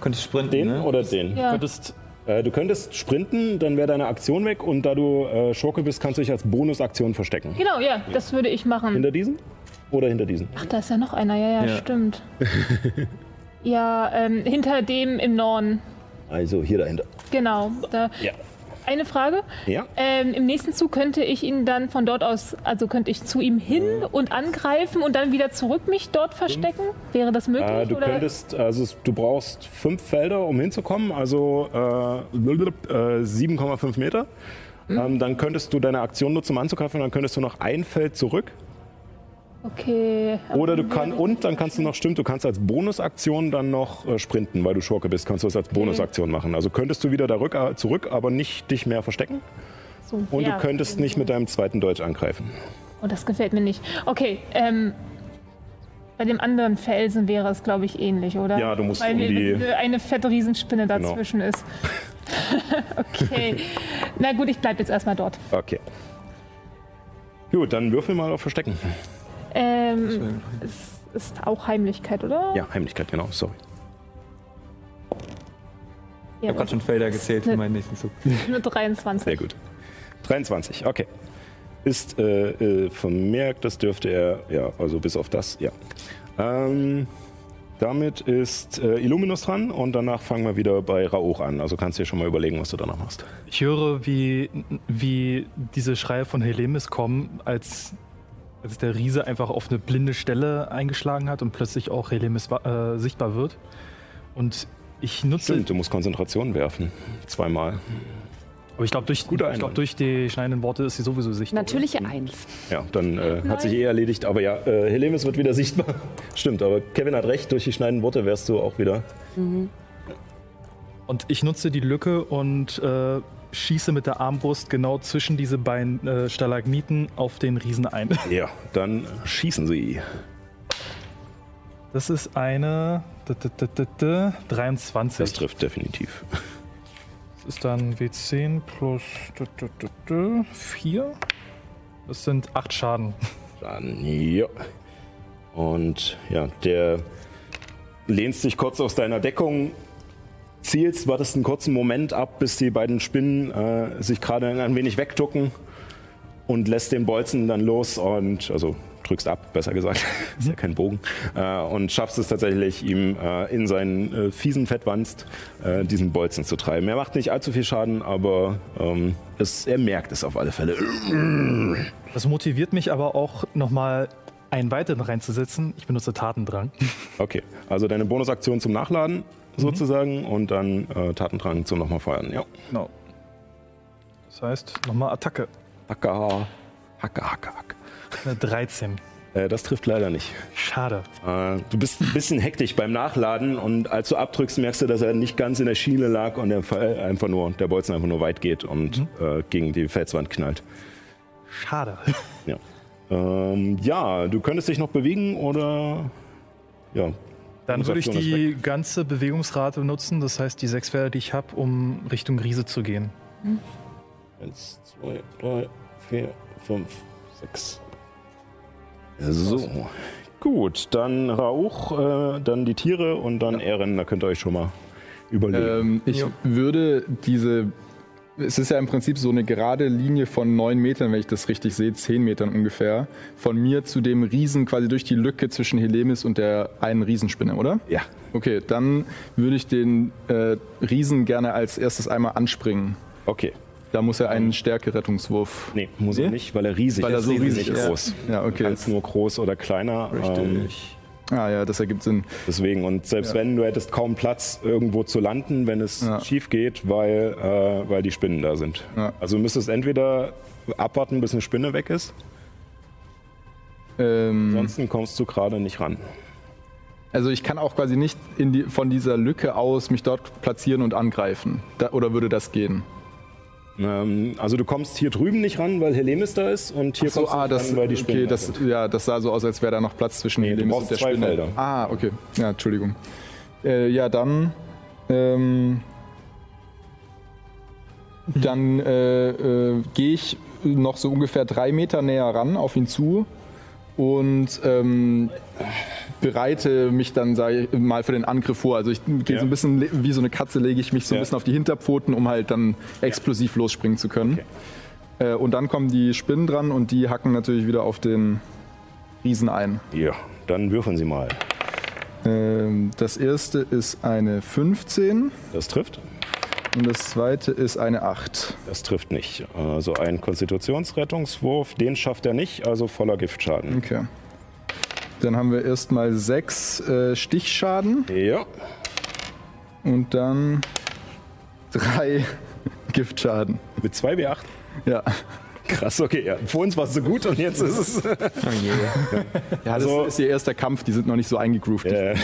Könntest sprinten, den ne? oder den. Ja. Könntest, Äh, du könntest sprinten, dann wäre deine Aktion weg und da du äh, Schurke bist, kannst du dich als Bonusaktion verstecken. Genau, ja, das würde ich machen. Hinter diesen? Oder hinter diesen? Ach, da ist ja noch einer, ja, ja, Ja. stimmt. (laughs) ja, ähm, hinter dem im Norden. Also hier dahinter. Genau. Da. Ja. Eine Frage. Ja. Ähm, Im nächsten Zug könnte ich ihn dann von dort aus, also könnte ich zu ihm hin und angreifen und dann wieder zurück mich dort verstecken? Wäre das möglich? Äh, du oder? könntest, also du brauchst fünf Felder, um hinzukommen, also äh, äh, 7,5 Meter. Hm? Ähm, dann könntest du deine Aktion nutzen, um anzugreifen, dann könntest du noch ein Feld zurück. Okay. Oder du kannst, und dann kannst du noch, stimmt, du kannst als Bonusaktion dann noch äh, sprinten, weil du Schurke bist, kannst du das als Bonusaktion machen. Also könntest du wieder da rück, äh, zurück, aber nicht dich mehr verstecken. So, Und ja. du könntest nicht mit deinem zweiten Deutsch angreifen. Oh, das gefällt mir nicht. Okay, ähm. Bei dem anderen Felsen wäre es, glaube ich, ähnlich, oder? Ja, du musst Weil um die- eine- fette Riesenspinne Genau. dazwischen ist. (laughs) okay. Na gut, ich bleibe jetzt erstmal dort. Okay. Gut, dann würfel mal auf Verstecken. Ähm, es ist auch Heimlichkeit, oder? Ja, Heimlichkeit, genau, sorry. Ich habe gerade schon Felder gezählt für meinen nächsten Zug. (laughs) Nur 23. Sehr gut. 23, okay. Ist äh, äh, vermerkt, das dürfte er, ja, also bis auf das, ja. Ähm, damit ist äh, Illuminus dran und danach fangen wir wieder bei Rauch an. Also kannst du dir schon mal überlegen, was du danach machst. ich höre, wie, wie diese Schreie von Helemis kommen, als, als der Riese einfach auf eine blinde Stelle eingeschlagen hat und plötzlich auch Helemis wa- äh, sichtbar wird. Und ich nutze, Stimmt, du musst Konzentration werfen. Zweimal. aber ich glaube, durch, glaub, durch die schneidenden Worte ist sie sowieso sichtbar. Natürliche Eins. Ja, dann äh, hat sich eh erledigt. Aber ja, äh, Helemis wird wieder sichtbar. (laughs) Stimmt, aber Kevin hat recht, durch die schneidenden Worte wärst du auch wieder. Und ich nutze die Lücke und äh, schieße mit der Armbrust genau zwischen diese beiden äh, Stalagniten auf den Riesen ein. (laughs) Ja, dann schießen Sie. Das ist eine d- d- d- d- d- 23. Das trifft definitiv. Das ist dann W10 plus d- d- d- d- 4. Das sind 8 Schaden. Dann, ja. Und ja, der lehnst dich kurz aus deiner Deckung, zielst, wartest einen kurzen Moment ab, bis die beiden Spinnen äh, sich gerade ein wenig wegducken und lässt den Bolzen dann los und, also drückst ab, besser gesagt, (laughs) ist ja kein Bogen, äh, und schaffst es tatsächlich, ihm äh, in seinen äh, fiesen Fettwanst äh, diesen Bolzen zu treiben. Er macht nicht allzu viel Schaden, aber ähm, es, er merkt es auf alle Fälle. Das motiviert mich aber auch nochmal einen weiteren reinzusetzen. Ich benutze Tatendrang. Okay, also deine Bonusaktion zum Nachladen sozusagen und dann äh, Tatendrang zum nochmal feuern. Ja. Genau. Das heißt, nochmal Attacke. Hacka, hacka, hacka, hack. Eine 13. (laughs) Äh, das trifft leider nicht. Schade. Äh, du bist ein bisschen hektisch beim Nachladen und als du abdrückst, merkst du, dass er nicht ganz in der Schiene lag und der Fall einfach nur, der Bolzen einfach nur weit geht und äh, gegen die Felswand knallt. Schade. Ja. Ähm, ja, du könntest dich noch bewegen oder ja. Dann würde ich die ganze Bewegungsrate nutzen, das heißt die sechs Felder, die ich habe, um Richtung Riese zu gehen. Eins, zwei, drei, vier, fünf, sechs. So. Gut, dann Rauch, äh, dann die Tiere und dann Ehren. Da könnt ihr euch schon mal überlegen. Ähm, ich würde diese. Es ist ja im Prinzip so eine gerade Linie von neun Metern, wenn ich das richtig sehe, zehn Metern ungefähr, von mir zu dem Riesen quasi durch die Lücke zwischen Helemis und der einen Riesenspinne, oder? ja. Okay, dann würde ich den äh, Riesen gerne als erstes einmal anspringen. Okay. Da muss er einen Stärke-Rettungswurf. Nee, muss er nicht, weil er riesig Weil er ist. so Riesig riesig ist. ist. groß. Ja, Du okay. kannst nur groß oder kleiner. Ähm, Ah ja, das ergibt Sinn. deswegen, und selbst wenn, du hättest kaum Platz, irgendwo zu landen, wenn es Ja. schief geht, weil, äh, weil die Spinnen da sind. Ja. Also du müsstest entweder abwarten, bis eine Spinne weg ist, Ähm, ansonsten kommst du gerade nicht ran. also ich kann auch quasi nicht die, von dieser Lücke aus mich dort platzieren und angreifen. Da, oder würde das gehen? Ähm, also du kommst hier drüben nicht ran, weil Helemis da ist und hier So, kommst du ah, nicht das, ran, weil die Spinnen okay, da das, sind. ja, das sah so aus, als wäre da noch Platz zwischen Nee, Helemis und der zwei Spinne. Felder. Ah, okay. Ja, Entschuldigung. Äh, ja, dann. Ähm, dann äh, äh, gehe ich noch so ungefähr drei Meter näher ran auf ihn zu und ähm, bereite mich dann ich, mal für den Angriff vor. Also ich gehe Ja. so ein bisschen wie so eine Katze, lege ich mich so ein bisschen auf die Hinterpfoten, um halt dann explosiv losspringen zu können. Äh, und dann kommen die Spinnen dran und die hacken natürlich wieder auf den Riesen ein. Ja, dann würfeln sie mal. Ähm, das erste ist eine 15 Das trifft? und das zweite ist eine 8. Das trifft nicht. Also ein Konstitutionsrettungswurf, den schafft er nicht, also voller Giftschaden. Okay. Dann haben wir erstmal 6 äh, Stichschaden Ja, und dann 3 (laughs) Giftschaden. mit 2 W8. Ja. Krass, okay. Ja. Vor uns war es so gut und jetzt ist es. (laughs) Ja, das Also- ist ihr erster Kampf, die sind noch nicht so eingegroovt. Äh,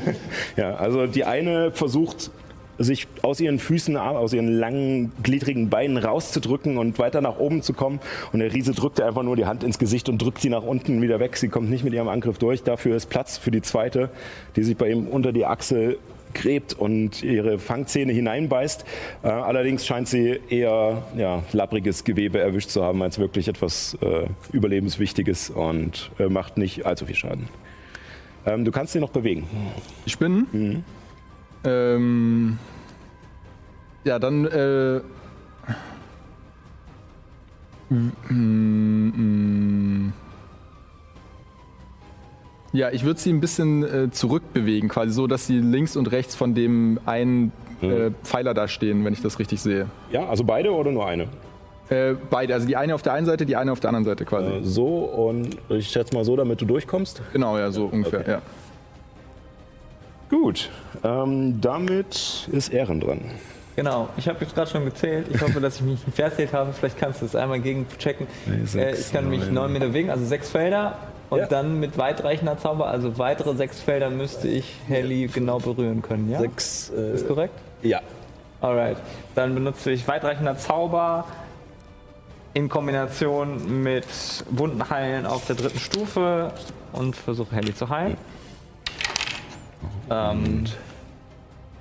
(laughs) ja, also die eine versucht sich aus ihren Füßen, aus ihren langen, gliedrigen Beinen rauszudrücken und weiter nach oben zu kommen. Und der Riese drückt ihr einfach nur die Hand ins Gesicht und drückt sie nach unten wieder weg. Sie kommt nicht mit ihrem Angriff durch. Dafür ist Platz für die zweite, die sich bei ihm unter die Achsel gräbt und ihre Fangzähne hineinbeißt. Äh, allerdings scheint sie eher ja, lappriges Gewebe erwischt zu haben, als wirklich etwas äh, Überlebenswichtiges und äh, macht nicht allzu viel Schaden. Ähm, du kannst sie noch bewegen. Spinnen? Ähm, ja, dann. Äh, ja, ich würde sie ein bisschen äh, zurückbewegen, quasi so, dass sie links und rechts von dem einen äh, Pfeiler da stehen, wenn ich das richtig sehe. Ja, also beide oder nur eine? Äh, beide, also die eine auf der einen Seite, die eine auf der anderen Seite quasi. Äh, So und ich schätze mal so, damit du durchkommst. Genau, ja, so ungefähr, okay. ja. Gut, ähm, damit ist Ehren dran. Genau, ich habe jetzt gerade schon gezählt. Ich hoffe, dass ich mich nicht verzählt habe. Vielleicht kannst du es einmal gegenchecken. Nee, Äh, ich kann mich neun. neun Meter bewegen, also sechs Felder. Und Ja. dann mit weitreichender Zauber, also weitere sechs Felder müsste ich Helly genau berühren können, ja? Sechs, äh, Ist korrekt? ja. Alright. Dann benutze ich weitreichender Zauber in Kombination mit Wunden heilen auf der dritten Stufe und versuche Helly zu heilen. Ähm,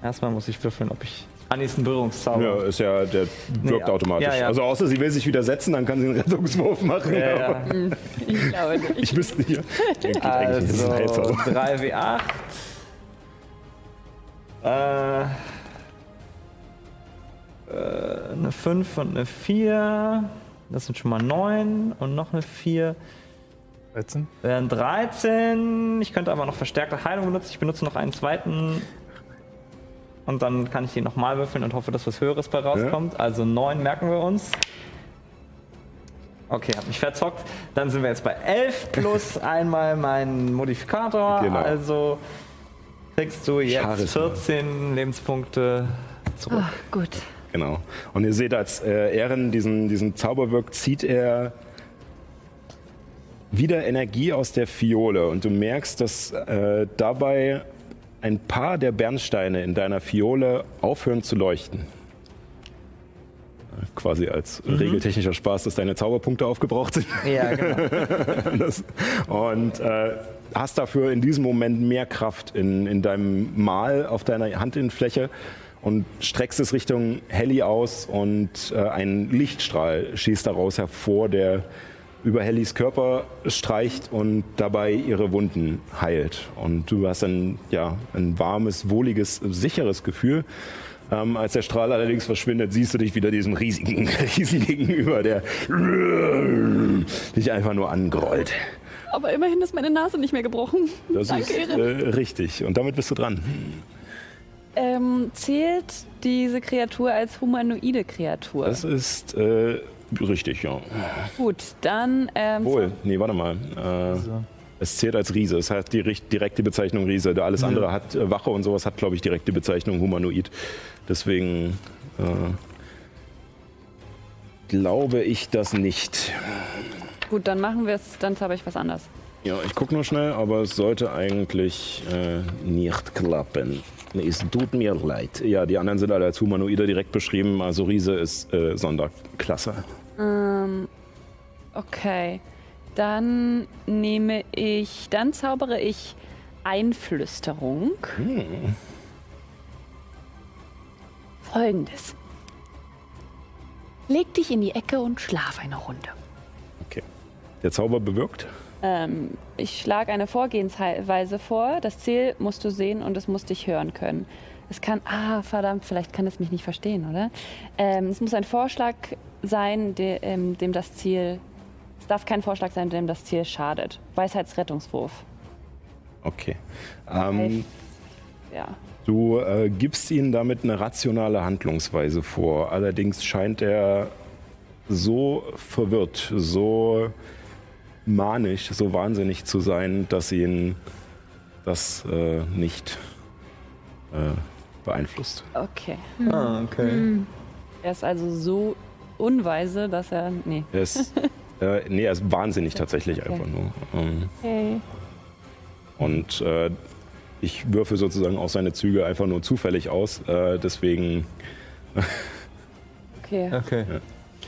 erstmal muss ich würfeln, ob ich. Ah, nee, ist ein Berührungszauber. Ja, ist ja, der wirkt ja. automatisch. Ja, ja. Also außer sie will sich widersetzen, dann kann sie einen Rettungswurf machen. Ja, (laughs) Ich glaube nicht. Ich wüsste hier. Also ein Heilzauber. 3w8. Äh, äh, eine 5 und eine 4. Das sind schon mal 9 und noch eine 4. 13. Wären 13. Ich könnte aber noch verstärkte Heilung benutzen. Ich benutze noch einen zweiten. Und dann kann ich den nochmal würfeln und hoffe, dass was Höheres bei rauskommt. Also 9 merken wir uns. Okay, hab mich verzockt. Dann sind wir jetzt bei 11 plus (laughs) einmal meinen Modifikator. Genau. Also kriegst du jetzt Charisma. 14 Lebenspunkte zurück. Ah, gut. Genau. Und ihr seht, als äh, Ehren diesen, diesen Zauber wirkt, zieht er wieder Energie aus der Fiole. Und du merkst, dass äh, dabei ein paar der Bernsteine in deiner Fiole aufhören zu leuchten. Quasi als regeltechnischer Spaß, dass deine Zauberpunkte aufgebraucht sind. Ja, genau. (laughs) Das, und äh, hast dafür in diesem Moment mehr Kraft in, in deinem Mal auf deiner Handinnenfläche und streckst es Richtung Helly aus und äh, ein Lichtstrahl schießt daraus hervor, der über Hellys Körper streicht und dabei ihre Wunden heilt. Und du hast ein, ja, ein warmes, wohliges, sicheres Gefühl. Ähm, als der Strahl allerdings verschwindet, siehst du dich wieder diesem riesigen (laughs) Riesen gegenüber, der dich einfach nur angrollt. Aber immerhin ist meine Nase nicht mehr gebrochen. Das Danke, ist äh, richtig. Und damit bist du dran. Ähm, zählt diese Kreatur als humanoide Kreatur? Das ist äh, richtig, ja. Gut, dann. Ähm, Wohl. Nee, warte mal. Äh, es zählt als Riese. Es hat die direkte Bezeichnung Riese. Da Alles andere hat äh, Wache und sowas hat, glaube ich, direkt die Bezeichnung Humanoid. Deswegen äh, glaube ich das nicht. Gut, dann machen wir es, dann zauber ich was anderes. Ja, ich gucke nur schnell, aber es sollte eigentlich äh, nicht klappen. Nee, Es tut mir leid. Ja, die anderen sind alle als Humanoide direkt beschrieben. Also Riese ist äh, Sonderklasse. Ähm, okay. Dann nehme ich, dann zaubere ich Einflüsterung. Folgendes. Leg dich in die Ecke und schlaf eine Runde. Okay. Der Zauber bewirkt. Ähm, ich schlage eine Vorgehensweise vor. Das Ziel musst du sehen und es muss dich hören können. Es kann, ah, verdammt, vielleicht kann es mich nicht verstehen, oder? Ähm, es muss ein Vorschlag sein, de, ähm, dem das Ziel, es darf kein Vorschlag sein, dem das Ziel schadet. Weisheitsrettungswurf. Okay. Ähm, Ja. du äh, gibst ihnen damit eine rationale Handlungsweise vor. Allerdings scheint er so verwirrt, so manisch, so wahnsinnig zu sein, dass ihn das äh, nicht äh, beeinflusst. Okay. Ah, okay. Er ist also so unweise, dass er. Nee. Er ist, (laughs) äh, nee, er ist wahnsinnig tatsächlich Okay. einfach nur. Ähm, Okay. und äh, ich würfe sozusagen auch seine Züge einfach nur zufällig aus. Äh, deswegen (laughs) Okay. Okay.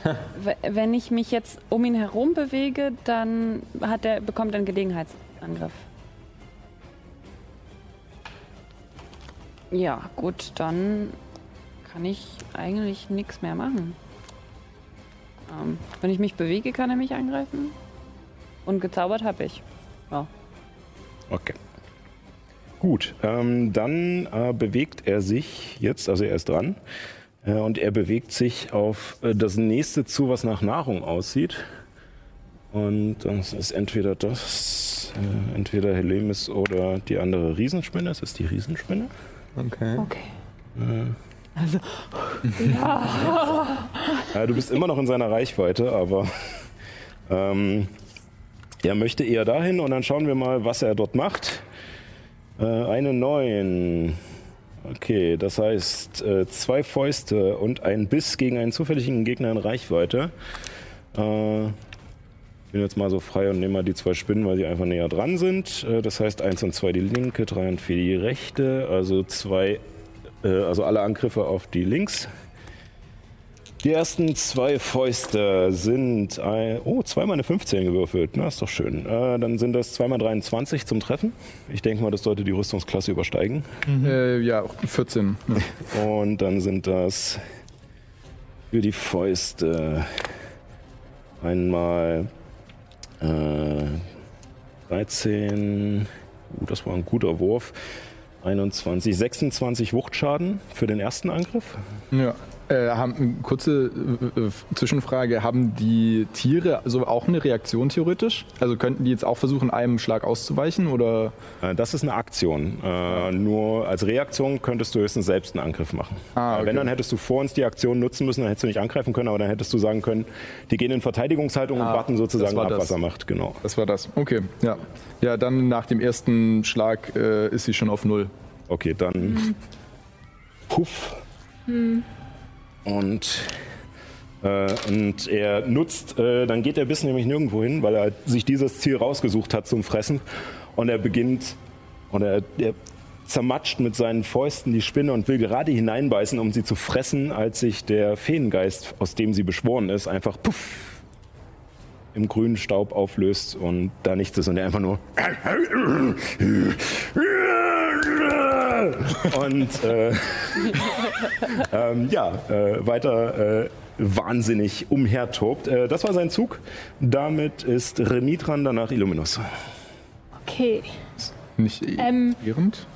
(laughs) W- Wenn ich mich jetzt um ihn herum bewege, dann hat er, bekommt er einen Gelegenheitsangriff. Ja, gut, dann kann ich eigentlich nichts mehr machen. Ähm, wenn ich mich bewege, kann er mich angreifen. Und gezaubert habe ich. Ja. Okay. Gut, ähm, dann äh, bewegt er sich jetzt, also er ist dran, äh, und er bewegt sich auf äh, das nächste zu, was nach Nahrung aussieht. Und das ist entweder das, äh, entweder Helemis oder die andere Riesenspinne. Es ist die Riesenspinne. Okay. Okay. (laughs) Ja, du bist immer noch in seiner Reichweite, aber ähm, er möchte eher dahin und dann schauen wir mal, was er dort macht. Äh, eine 9. Okay, das heißt äh, zwei Fäuste und ein Biss gegen einen zufälligen Gegner in Reichweite. Äh, ich bin jetzt mal so frei und nehme mal die zwei Spinnen, weil sie einfach näher dran sind. Äh, das heißt 1 und 2 die linke, 3 und 4 die rechte. Also zwei äh, also alle Angriffe auf die Links. Die ersten zwei Fäuste sind, ein, oh, zweimal eine 15 gewürfelt, na, ist doch schön. Äh, dann sind das zweimal 23 zum Treffen. Ich denke mal, das sollte die Rüstungsklasse übersteigen. Äh, ja, 14. (laughs) Und dann sind das für die Fäuste einmal äh, 13, uh, das war ein guter Wurf, 21, 26 Wuchtschaden für den ersten Angriff. Ja. Äh, haben, kurze äh, äh, Zwischenfrage: Haben die Tiere also auch eine Reaktion theoretisch? Also könnten die jetzt auch versuchen, einem Schlag auszuweichen? Oder? Äh, das ist eine Aktion. Äh, nur als Reaktion könntest du höchstens selbst einen Angriff machen. Ah, Äh, okay. Wenn, dann hättest du vor uns die Aktion nutzen müssen, dann hättest du nicht angreifen können, aber dann hättest du sagen können, die gehen in Verteidigungshaltung und Ah, warten sozusagen ab, das. was er macht. Genau. Das war das. Okay, ja. Ja, dann nach dem ersten Schlag äh, ist sie schon auf Null. Okay, dann. Puff. Und, äh, und er nutzt, äh, dann geht der Biss nämlich nirgendwo hin, weil er sich dieses Ziel rausgesucht hat zum Fressen. Und er beginnt, und er, er zermatscht mit seinen Fäusten die Spinne und will gerade hineinbeißen, um sie zu fressen, als sich der Feengeist, aus dem sie beschworen ist, einfach puff im grünen Staub auflöst und da nichts ist und er einfach nur (laughs) und äh, (laughs) ähm, ja, äh, weiter äh, wahnsinnig umhertobt. Äh, das war sein Zug. Damit ist Remy dran, danach Illuminus. Okay. Nicht Ähm, irrend?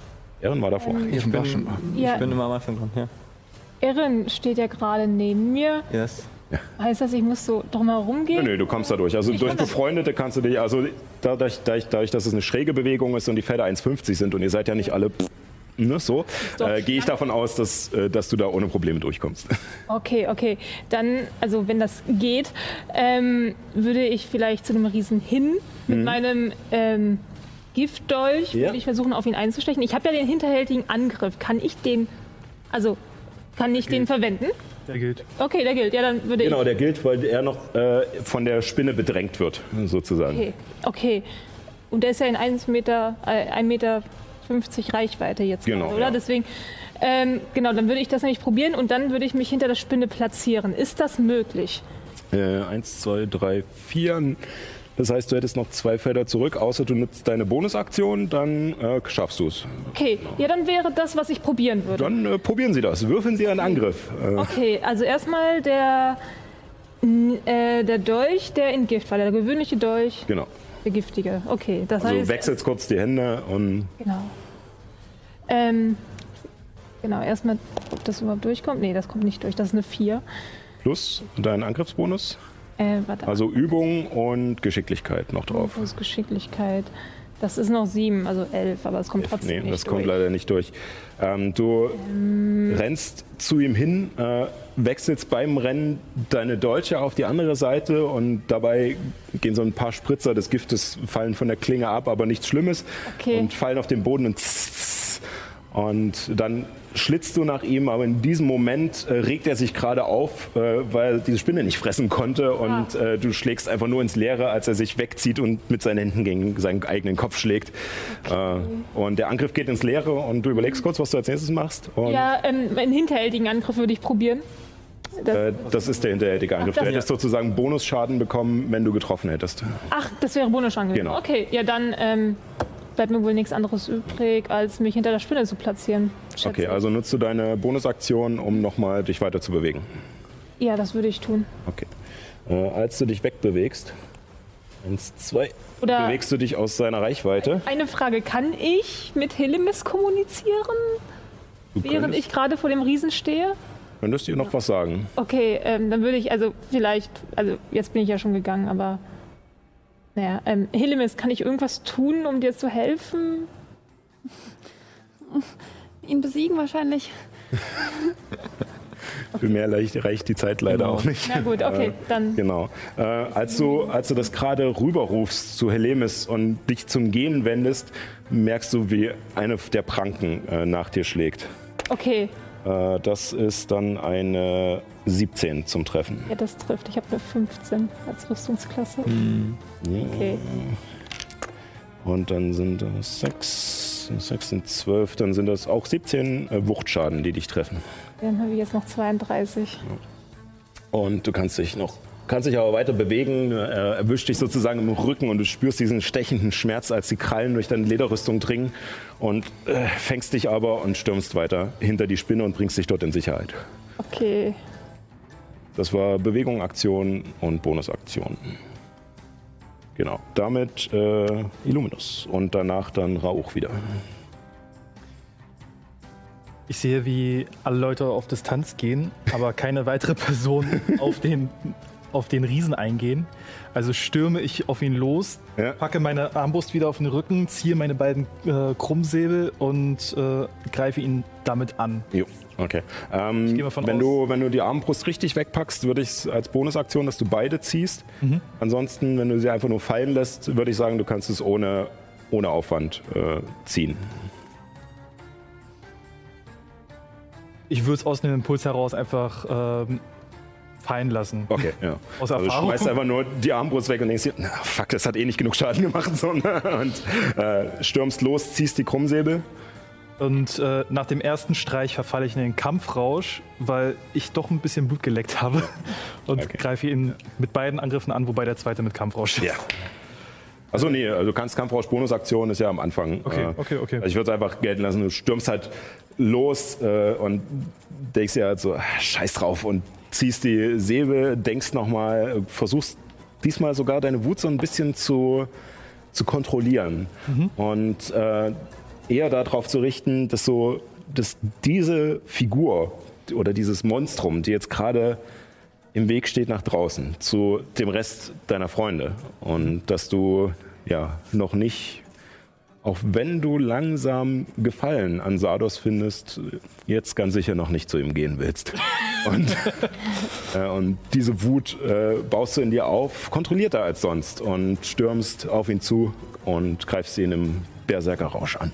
Ehren war davor. Ich war schon. Ja, Ich bin immer am Anfang dran, ja. Erin steht ja gerade neben mir. Yes. Heißt das, ich muss so drumherum Nö, gehen? nö, du kommst da durch. Also Ich durch kann das- Befreundete kannst du dich, also dadurch, dadurch, dadurch, dass es eine schräge Bewegung ist und die Felder 1,50 sind und ihr seid ja nicht alle ne, so, äh, gehe ich davon aus, dass, äh, dass du da ohne Probleme durchkommst. (laughs) Okay, okay. Dann, also wenn das geht, ähm, würde ich vielleicht zu dem Riesen hin mit meinem ähm, Giftdolch, Ja. würde ich versuchen, auf ihn einzustechen. Ich habe ja den hinterhältigen Angriff. Kann ich den, also kann ich den verwenden? Der gilt. Okay, der gilt. Ja, dann würde Genau, der gilt, weil er noch äh, von der Spinne bedrängt wird, sozusagen. ich. Okay, okay. Und der ist ja in 1 Meter, äh, 1 Meter 50 Reichweite jetzt, Genau, gerade, oder? ja. Deswegen, ähm, genau, dann würde ich das nämlich probieren und dann würde ich mich hinter der Spinne platzieren. Ist das möglich? Äh, eins, zwei, drei, vier. Das heißt, du hättest noch zwei Felder zurück, außer du nutzt deine Bonusaktion, dann äh, schaffst du es. Okay, ja, dann wäre das, was ich probieren würde. Dann äh, probieren Sie das. Würfeln Sie einen Angriff. Äh, Okay, also erstmal der, äh, der Dolch, der in Gift war, der gewöhnliche Dolch, genau. der giftige. Okay, das Also heißt. wechselst kurz die Hände und Genau. Ähm, genau, erstmal, ob das überhaupt durchkommt. Nee, das kommt nicht durch, das ist eine 4. plus deinen Angriffsbonus. Äh. Also Übung und Geschicklichkeit noch drauf. Plus Geschicklichkeit. Das ist noch 7, also 11, aber es kommt trotzdem Nee, nicht das durch. kommt leider nicht durch. Ähm, du rennst zu ihm hin, äh, wechselst beim Rennen deine Dolche auf die andere Seite und dabei gehen so ein paar Spritzer des Giftes, fallen von der Klinge ab, aber nichts Schlimmes Okay. und fallen auf den Boden und tss, tss. Und dann schlitzt du nach ihm, aber in diesem Moment äh, regt er sich gerade auf, äh, weil er diese Spinne nicht fressen konnte und äh, du schlägst einfach nur ins Leere, als er sich wegzieht und mit seinen Händen gegen seinen eigenen Kopf schlägt. Äh, und der Angriff geht ins Leere und du überlegst kurz, was du als nächstes machst. Ja, ähm, einen hinterhältigen Angriff würde ich probieren. Das, das ist der hinterhältige Angriff. Ach, Du hättest sozusagen Bonusschaden bekommen, wenn du getroffen hättest. ach, das wäre Bonusangriff. Genau. Okay, ja, dann ähm, bleibt mir wohl nichts anderes übrig, als mich hinter der Spinne zu platzieren. Okay, ich. also nutzt du deine Bonusaktion, um nochmal dich weiter zu bewegen. Ja, das würde ich tun. Okay. Äh, als du dich wegbewegst, eins, zwei, Oder bewegst du dich aus seiner Reichweite. eine Frage: Kann ich mit Hillemis kommunizieren, Du während könntest, ich gerade vor dem Riesen stehe? könntest dir noch was sagen. Okay, ähm, dann würde ich, also vielleicht, also jetzt bin ich ja schon gegangen, aber naja, ähm, Hillemis, kann ich irgendwas tun, um dir zu helfen? Ihn besiegen wahrscheinlich. (laughs) Für mehr reicht, reicht die Zeit leider auch nicht. Na gut, okay, dann. Genau. Äh, als, du, als du das gerade rüberrufst zu Helemis und dich zum Gehen wendest, merkst du, wie eine der Pranken äh, nach dir schlägt. Okay, Äh, das ist dann eine 17 zum Treffen. ja, das trifft. Ich habe eine 15 als Rüstungsklasse. Hm. Okay. Und dann sind das 6, 6 sind 12, dann sind das auch 17 äh, Wuchtschaden, die dich treffen. Dann habe ich jetzt noch 32. Und du kannst dich noch, kannst dich aber weiter bewegen. Er erwischt dich sozusagen im Rücken und du spürst diesen stechenden Schmerz, als die Krallen durch deine Lederrüstung dringen. Und äh, fängst dich aber und stürmst weiter hinter die Spinne und bringst dich dort in Sicherheit. Okay. Das war Bewegung, Aktion und Bonusaktion. Genau. Damit äh, Illuminus. Und danach dann Rauch wieder. Ich sehe, wie alle Leute auf Distanz gehen, aber keine weitere Person (laughs) auf den, auf den Riesen eingehen. Also stürme ich auf ihn los, Ja. packe meine Armbrust wieder auf den Rücken, ziehe meine beiden äh, Krummsäbel und äh, greife ihn damit an. Jo, okay. Ähm, wenn, du, wenn du die Armbrust richtig wegpackst, würde ich es als Bonusaktion, dass du beide ziehst. Mhm. Ansonsten, wenn du sie einfach nur fallen lässt, würde ich sagen, du kannst es ohne, ohne Aufwand äh, ziehen. Ich würde es aus dem Impuls heraus einfach ähm, fallen lassen. Okay, ja. (laughs) Aus Also Erfahrung. schmeißt einfach nur die Armbrust weg und denkst dir, na, fuck, das hat eh nicht genug Schaden gemacht. So, ne? und äh, stürmst los, ziehst die Krummsäbel. Und äh, nach dem ersten Streich verfalle ich in den Kampfrausch, weil ich doch ein bisschen Blut geleckt habe. (laughs) Und Okay. greife ihn mit beiden Angriffen an, wobei der zweite mit Kampfrausch ist. Ja. Achso, nee, also du kannst Kampfrausch Bonusaktion ist ja am Anfang. Okay, äh, okay, okay. Also ich würde es einfach gelten lassen. Du stürmst halt los äh, und denkst dir halt so, ah, scheiß drauf und ziehst die Säbel, denkst nochmal, versuchst diesmal sogar deine Wut so ein bisschen zu, zu kontrollieren. Und äh, eher darauf zu richten, dass so, dass diese Figur oder dieses Monstrum, die jetzt gerade im Weg steht nach draußen zu dem Rest deiner Freunde und dass du ja noch nicht, auch wenn du langsam Gefallen an Sardos findest, jetzt ganz sicher noch nicht zu ihm gehen willst. (laughs) Und, äh, und diese Wut äh, baust du in dir auf, kontrollierter als sonst und stürmst auf ihn zu und greifst ihn im Berserkerrausch an.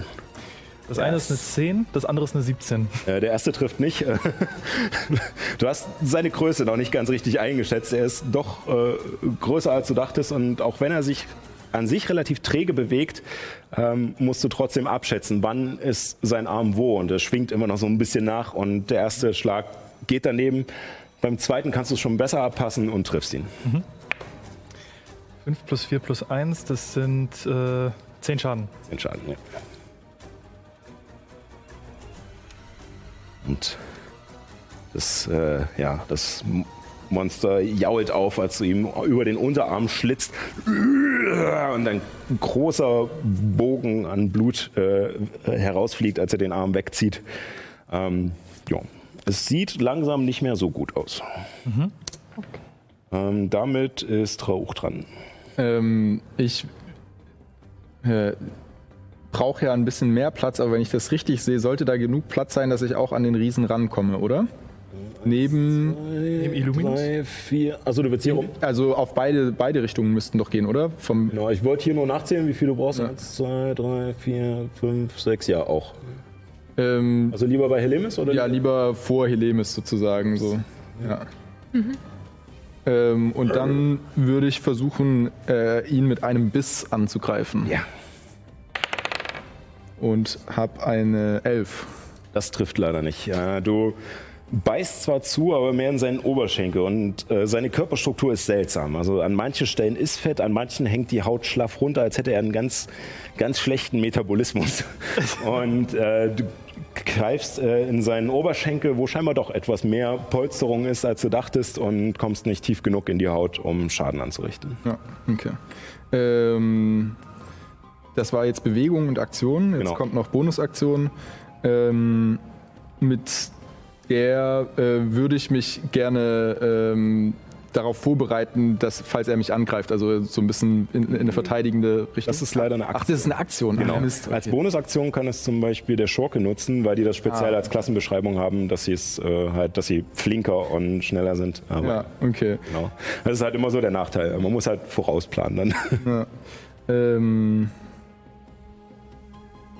Das eine ist eine 10, das andere ist eine 17. Äh, Der erste trifft nicht. (laughs) Du hast seine Größe noch nicht ganz richtig eingeschätzt. Er ist doch äh, größer als du dachtest und auch wenn er sich an sich relativ träge bewegt, ähm, musst du trotzdem abschätzen, wann ist sein Arm wo und er schwingt immer noch so ein bisschen nach und der erste Schlag geht daneben. Beim zweiten kannst du es schon besser abpassen und triffst ihn. 5 plus 4 plus 1, das sind äh, 10 Schaden. Den Schaden, ja. Und das, äh, ja, das Monster jault auf, als du ihm über den Unterarm schlitzt und ein großer Bogen an Blut äh, herausfliegt, als er den Arm wegzieht. Ähm, ja. Es sieht langsam nicht mehr so gut aus. Ähm, damit ist Rauch dran. Ähm, ich äh, brauche ja ein bisschen mehr Platz, aber wenn ich das richtig sehe, sollte da genug Platz sein, dass ich auch an den Riesen rankomme, oder? Neben, Im Illuminus? Drei, vier. Also du willst hier rum? also auf beide, beide Richtungen müssten doch gehen, oder? Vom, Genau, ich wollte hier nur nachzählen, wie viel du brauchst. Ja. Eins, zwei, drei, vier, fünf, sechs, ja auch. ähm, Also lieber bei Helemis oder? ja, lieber vor Helemis sozusagen so. Ja. Ähm, und dann würde ich versuchen, äh, ihn mit einem Biss anzugreifen. Ja. Und habe eine Elf. Das trifft leider nicht. Ja, du beißt zwar zu, aber mehr in seinen Oberschenkel und äh, seine Körperstruktur ist seltsam. Also an manchen Stellen ist Fett, an manchen hängt die Haut schlaff runter, als hätte er einen ganz, ganz schlechten Metabolismus. (laughs) und äh, du greifst äh, in seinen Oberschenkel, wo scheinbar doch etwas mehr Polsterung ist, als du dachtest und kommst nicht tief genug in die Haut, um Schaden anzurichten. Ja, okay. Ähm, das war jetzt Bewegung und Aktion. Jetzt Genau. kommt noch Bonusaktion. Ähm, mit der äh, würde ich mich gerne ähm, darauf vorbereiten, dass, falls er mich angreift, also so ein bisschen in, in eine verteidigende Richtung. Das ist leider eine Ach, Aktion. das ist eine Aktion. Genau. Ah, Mist, Als okay. Bonusaktion kann es zum Beispiel der Schurke nutzen, weil die das speziell Ah. als Klassenbeschreibung haben, dass sie es äh, halt, dass sie flinker und schneller sind. Aber Ja, okay. genau. Das ist halt immer so der Nachteil. Man muss halt vorausplanen dann. Ja. Ähm,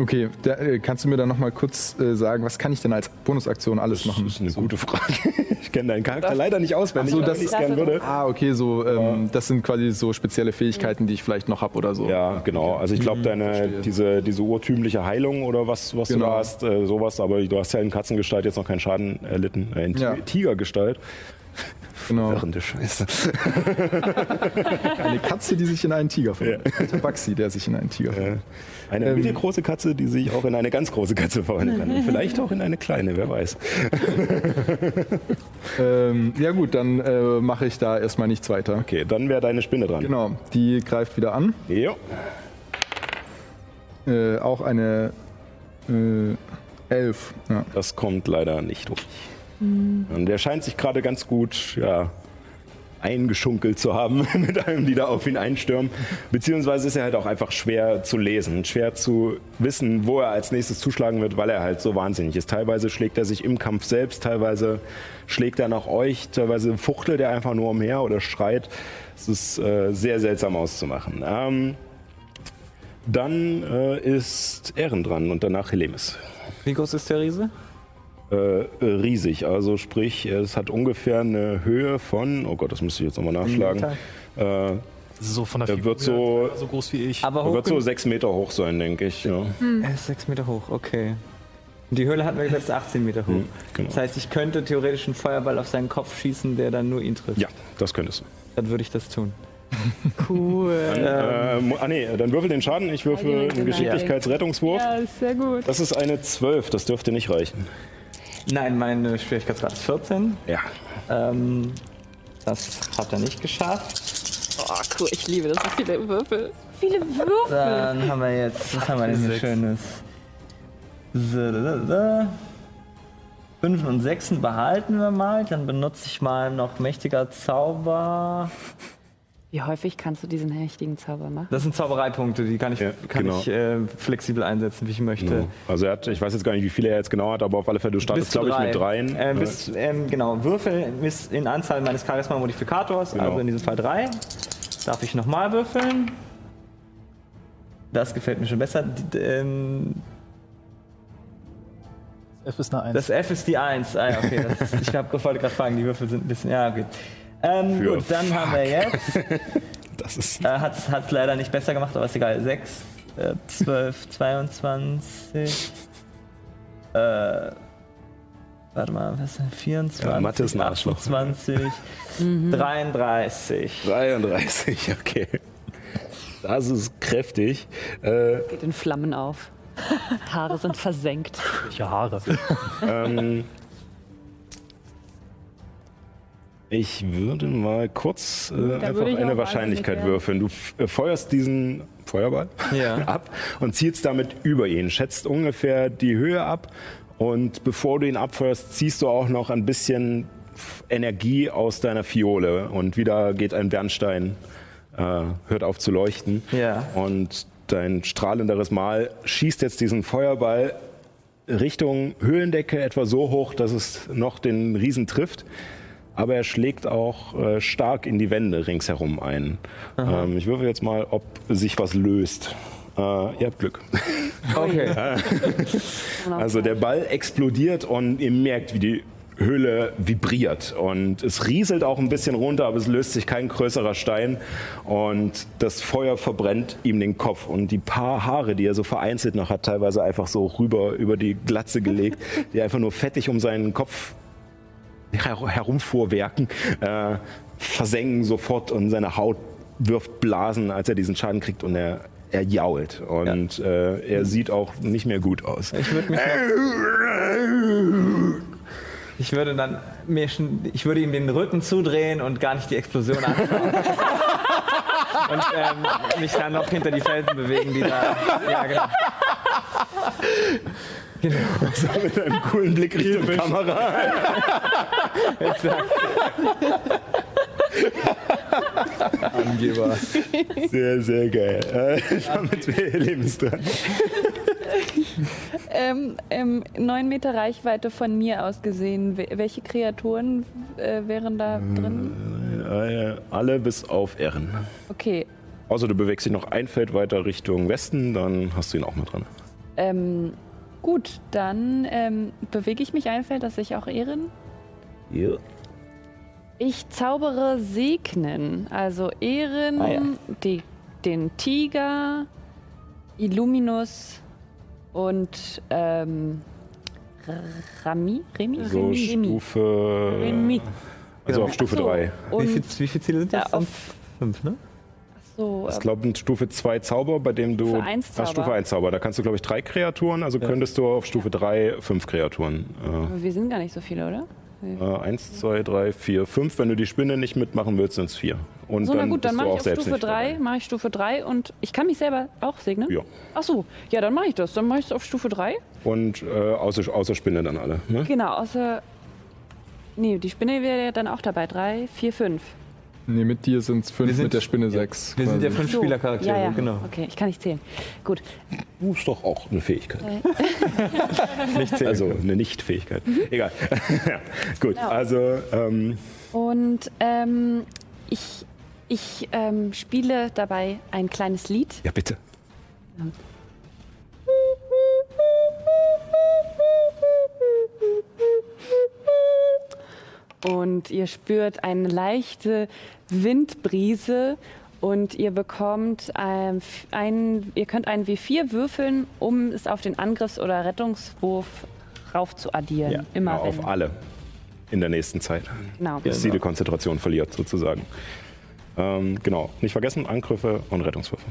Okay, da, äh, kannst du mir dann noch mal kurz äh, sagen, was kann ich denn als Bonusaktion alles machen? Das ist eine gute Frage. (laughs) Ich kenne deinen Charakter leider nicht auswendig, Ach so, das wenn ich's ist- gern würde. Ah, okay, so ähm, das sind quasi so spezielle Fähigkeiten, die ich vielleicht noch habe oder so. Ja, genau. Also ich glaube, deine verstehe. diese, diese urtümliche Heilung oder was, was du Genau. da hast, äh, sowas, aber du hast ja in Katzengestalt jetzt noch keinen Schaden erlitten, äh, in Ja. Tigergestalt. Genau. Irrende Scheiße. (laughs) Eine Katze, die sich in einen Tiger verwandelt. Ein Tabaxi, der sich in einen Tiger verwandelt. Eine Ähm. mittelgroße Katze, die sich auch in eine ganz große Katze verwandeln kann. Und Vielleicht auch in eine kleine, wer weiß. (laughs) Ähm, ja gut, dann äh, mache ich da erstmal nichts weiter. Okay, dann wäre deine Spinne dran. Genau, die greift wieder an. Jo. Äh, auch eine äh, Elf. Ja. Das kommt leider nicht durch. Und der scheint sich gerade ganz gut ja, eingeschunkelt zu haben (laughs) mit einem, die da auf ihn einstürmen. Beziehungsweise ist er halt auch einfach schwer zu lesen, schwer zu wissen, wo er als nächstes zuschlagen wird, weil er halt so wahnsinnig ist. Teilweise schlägt er sich im Kampf selbst, teilweise schlägt er nach euch, teilweise fuchtelt er einfach nur umher oder schreit. Es ist äh, sehr seltsam auszumachen. Ähm, dann äh, ist Ehren dran und danach Helemis Wie groß ist der Riese? Äh, riesig. Also sprich, es hat ungefähr eine Höhe von, oh Gott, das müsste ich jetzt nochmal nachschlagen. Äh, So von der Er wird Figur so- so groß wie ich. Aber er hoch wird so sechs Meter hoch sein, denke ich. Ja. Er ist sechs Meter hoch, okay. Die Höhle hat mir gesagt, ist 18 Meter hoch. Hm, genau. Das heißt, ich könnte theoretisch einen Feuerball auf seinen Kopf schießen, der dann nur ihn trifft. ja, das könntest du. Dann würde ich das tun. (laughs) Cool. Äh, mu- ah nee, dann würfel den Schaden. Ich würfel einen. Geschicklichkeitsrettungswurf. Ja, ist sehr gut. Das ist eine 12, das dürfte nicht reichen. Nein, meine Schwierigkeitsgrad ist 14. Ja. Ähm, das hat er nicht geschafft. Oh, cool. Ich liebe das, so viele Würfel. Viele Würfel. Dann haben wir jetzt, was haben wir denn hier. Schönes? So, da, da, da. Fünfen und Sechsen behalten wir mal. Dann benutze ich mal noch mächtiger Zauber. Wie häufig kannst du diesen mächtigen Zauber machen? Das sind Zaubereipunkte, die kann ich, Ja, kann genau. ich äh, flexibel einsetzen, wie ich möchte. Genau. Also er hat, ich weiß jetzt gar nicht, wie viele er jetzt genau hat, aber auf alle Fälle, du startest, glaube ich, mit dreien. Äh, bis, ähm, genau, Würfel ist in Anzahl meines Charisma-Modifikators, Genau. also in diesem Fall drei. Darf ich nochmal würfeln? Das gefällt mir schon besser. Die, ähm, F ist eine 1. das F ist die 1. Ah, ja, okay. Das ist, ich wollte gerade fragen, die Würfel sind ein bisschen. Ja, okay. Ähm, gut, dann haben wir jetzt. (laughs) das ist Äh, hat es leider nicht besser gemacht, aber ist egal. 6, äh, 12, 22. (laughs) Äh, warte mal, was ist denn? 24, Ja, Mathe ist ein Arschloch. 28, 33. 33, okay. Das ist kräftig. Äh, Geht in Flammen auf. Haare sind versenkt. Welche Haare? Ähm, ich würde mal kurz äh, einfach eine Wahrscheinlichkeit würfeln. Du äh, feuerst diesen Feuerball Ja. (laughs) ab und zielst damit über ihn, schätzt ungefähr die Höhe ab und bevor du ihn abfeuerst, ziehst du auch noch ein bisschen Energie aus deiner Fiole und wieder geht ein Bernstein, äh, hört auf zu leuchten Ja. und dein strahlenderes Mal schießt jetzt diesen Feuerball Richtung Höhlendecke etwa so hoch, dass es noch den Riesen trifft. Aber er schlägt auch äh, stark in die Wände ringsherum ein. Ähm, ich würfel jetzt mal, ob sich was löst. Äh, ihr habt Glück. (laughs) Okay. (laughs) Also der Ball explodiert und ihr merkt, wie die Höhle vibriert und es rieselt auch ein bisschen runter, aber es löst sich kein größerer Stein und das Feuer verbrennt ihm den Kopf und die paar Haare, die er so vereinzelt noch hat, teilweise einfach so rüber über die Glatze gelegt, (laughs) die einfach nur fettig um seinen Kopf her herumfuhrwerken, äh, versengen sofort und seine Haut wirft Blasen, als er diesen Schaden kriegt und er, er jault und äh, er sieht auch nicht mehr gut aus. Ich würde mich Ich würde dann mir schon, ich würde ihm den Rücken zudrehen und gar nicht die Explosion anschauen. (laughs) und ähm, mich dann noch hinter die Felsen bewegen, die da. Ja, genau. Mit einem coolen Blick Richtung Kamera. (laughs) Angeber. Sehr, sehr geil. Äh, damit wäre Lebens dran. Ähm, ähm, neun Meter Reichweite von mir aus gesehen. Wel- Welche Kreaturen äh, wären da drin? Äh, alle bis auf Ehren. Okay. Außer du bewegst dich noch ein Feld weiter Richtung Westen, dann hast du ihn auch mit dran. Ähm, gut, dann ähm, bewege ich mich ein Feld, dass ich auch Ehren. Ja. Ich zaubere Segnen, also Ehren, Ah, ja. die, den Tiger, Illuminus und ähm, Rami? Remi? So Remi? Stufe. Remi. Also auf Stufe Ach so, 3. Wie, viel, wie viele Ziele sind Ja, das? auf- Fünf, ne? So, Ich äh, glaube, Stufe 2 Zauber, bei dem du. Stufe eins Ah, Zauber. Stufe 1 Zauber. Da kannst du, glaube ich, drei Kreaturen. Also könntest du auf Stufe 3 fünf Kreaturen. aber wir sind gar nicht so viele, oder? Äh, äh, eins, zwei, drei, vier, fünf. Wenn du die Spinne nicht mitmachen willst, sind es vier. Und So, na dann gut, dann mache ich auf Stufe nicht 3, dabei. mache ich Stufe 3 und ich kann mich selber auch segnen? Ja. Ach so, ja, dann mache ich das. Dann mache ich es auf Stufe 3. Und äh, außer, außer Spinne dann alle. Ne? Genau, außer. Nee, die Spinne wäre ja dann auch dabei. 3, 4, 5. Nee, mit dir sind es Wir fünf, sind- mit der Spinne sechs. Wir sind ja quasi. fünf Spielercharaktere, ja, ja. genau. Okay, ich kann nicht zählen. Gut. Uh, ist doch auch eine Fähigkeit. (laughs) Nicht zählen. Also eine Nicht-Fähigkeit. Egal. ja, (laughs) gut, Genau. also ähm, Und ähm, ich, ich ähm, spiele dabei ein kleines Lied. ja bitte. Und ihr spürt eine leichte Windbrise und ihr bekommt ein, ein ihr könnt einen W4 würfeln, um es auf den Angriffs- oder Rettungswurf rauf zu addieren. Ja, Immer auf wenn. alle in der nächsten Zeit. Genau. Bis sie die Konzentration verliert, sozusagen. Ähm, genau, nicht vergessen, Angriffe und Rettungswürfe.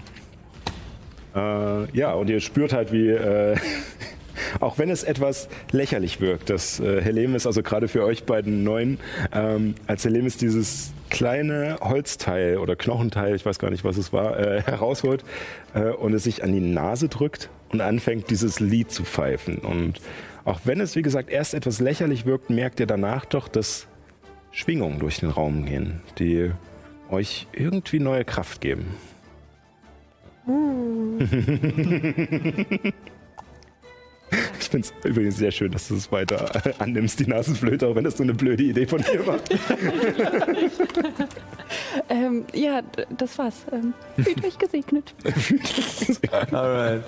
Äh, ja, und ihr spürt halt, wie, äh, (laughs) auch wenn es etwas lächerlich wirkt, dass äh, Helemis, also gerade für euch beiden Neuen, ähm, als Helemis dieses kleine Holzteil oder Knochenteil, ich weiß gar nicht, was es war, äh, herausholt äh, und es sich an die Nase drückt und anfängt, dieses Lied zu pfeifen. Und auch wenn es, wie gesagt, erst etwas lächerlich wirkt, merkt ihr danach doch, dass Schwingungen durch den Raum gehen, die euch irgendwie neue Kraft geben. (laughs) Ich finde es übrigens sehr schön, dass du es weiter äh, annimmst, die Nasenflöte, auch wenn das so eine blöde Idee von dir war. (laughs) Ähm, ja, das war's. Ähm, (laughs) (laughs) fühlt euch gesegnet. Alright.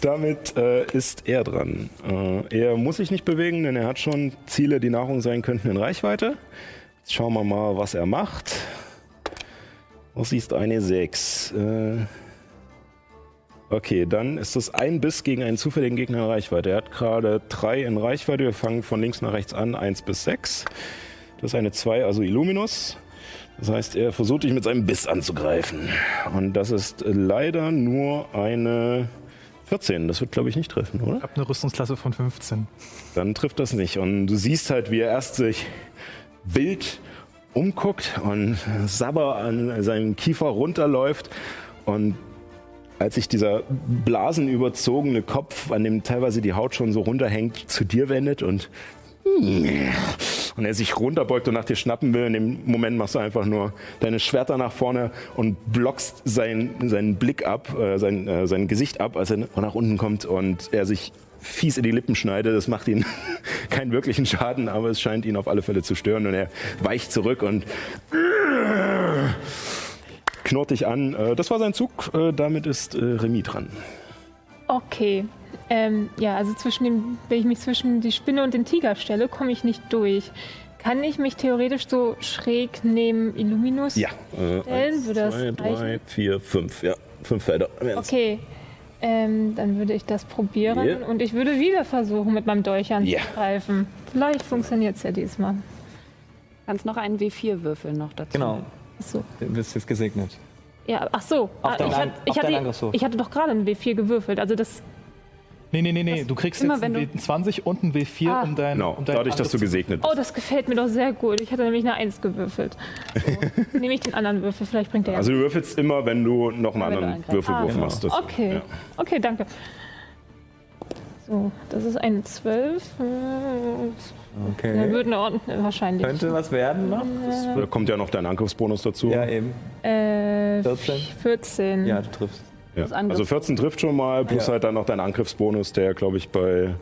Damit äh, ist er dran. Äh, er muss sich nicht bewegen, denn er hat schon Ziele, die Nahrung sein könnten in Reichweite. Jetzt schauen wir mal, was er macht. Das ist eine 6. Äh, okay, dann ist das ein Biss gegen einen zufälligen Gegner in Reichweite. Er hat gerade 3 in Reichweite. Wir fangen von links nach rechts an. 1 bis 6. Das ist eine 2, also Illuminus. Das heißt, er versucht dich mit seinem Biss anzugreifen. Und das ist leider nur eine 14. Das wird, glaube ich, nicht treffen, oder? Ich habe eine Rüstungsklasse von 15. Dann trifft das nicht. Und du siehst halt, wie er erst sich wild umguckt und Sabber an seinem Kiefer runterläuft. Und als sich dieser blasenüberzogene Kopf, an dem teilweise die Haut schon so runterhängt, zu dir wendet und und er sich runterbeugt und nach dir schnappen will, in dem Moment machst du einfach nur deine Schwerter nach vorne und blockst seinen, seinen Blick ab, äh, sein, äh, sein Gesicht ab, als er nach unten kommt und er sich fies in die Lippen schneidet. Das macht ihn (laughs) keinen wirklichen Schaden, aber es scheint ihn auf alle Fälle zu stören und er weicht zurück und knurrt dich an. Äh, Das war sein Zug, Äh, damit ist äh, Remy dran. Okay. Ähm, ja, also zwischen dem, wenn ich mich zwischen die Spinne und den Tiger stelle, komme ich nicht durch. Kann ich mich theoretisch so schräg neben Illuminus? Ja. Äh, Stellen eins, würde das zwei, drei, reichen? vier, fünf. Ja, fünf Felder. Okay. Ähm, dann würde ich das probieren Ja. und ich würde wieder versuchen, mit meinem Dolch anzugreifen. Vielleicht funktioniert es ja diesmal. Kannst noch einen W4 würfeln noch dazu. Genau, Achso. du bist jetzt gesegnet. Ja, ach so. Auf Ah, dein ich, hat, ich, deinen hatte, ich hatte doch gerade einen W4 gewürfelt. Also das. Nee, nee, nee, nee. Du kriegst immer jetzt wenn einen W20 und einen W4 Ah. um dein, Genau, um dein dadurch, dass du gesegnet Oh, bist. das gefällt mir doch sehr gut. Ich hatte nämlich eine 1 gewürfelt. So. (laughs) Nehme ich den anderen Würfel, vielleicht bringt der ja. Also du würfelst immer, wenn du noch einen anderen. Würfelwurf Ah, genau. machst. Das- Okay. Ja. Okay, danke. So, das ist eine 12. Okay. eine Ordnung, wahrscheinlich. Könnte was werden noch? Da kommt ja noch dein Angriffsbonus dazu. Ja, eben. Äh, 14? 14. Ja, du triffst. Ja. Also 14 trifft schon mal, plus Ja. halt dann noch dein Angriffsbonus, der glaube ich bei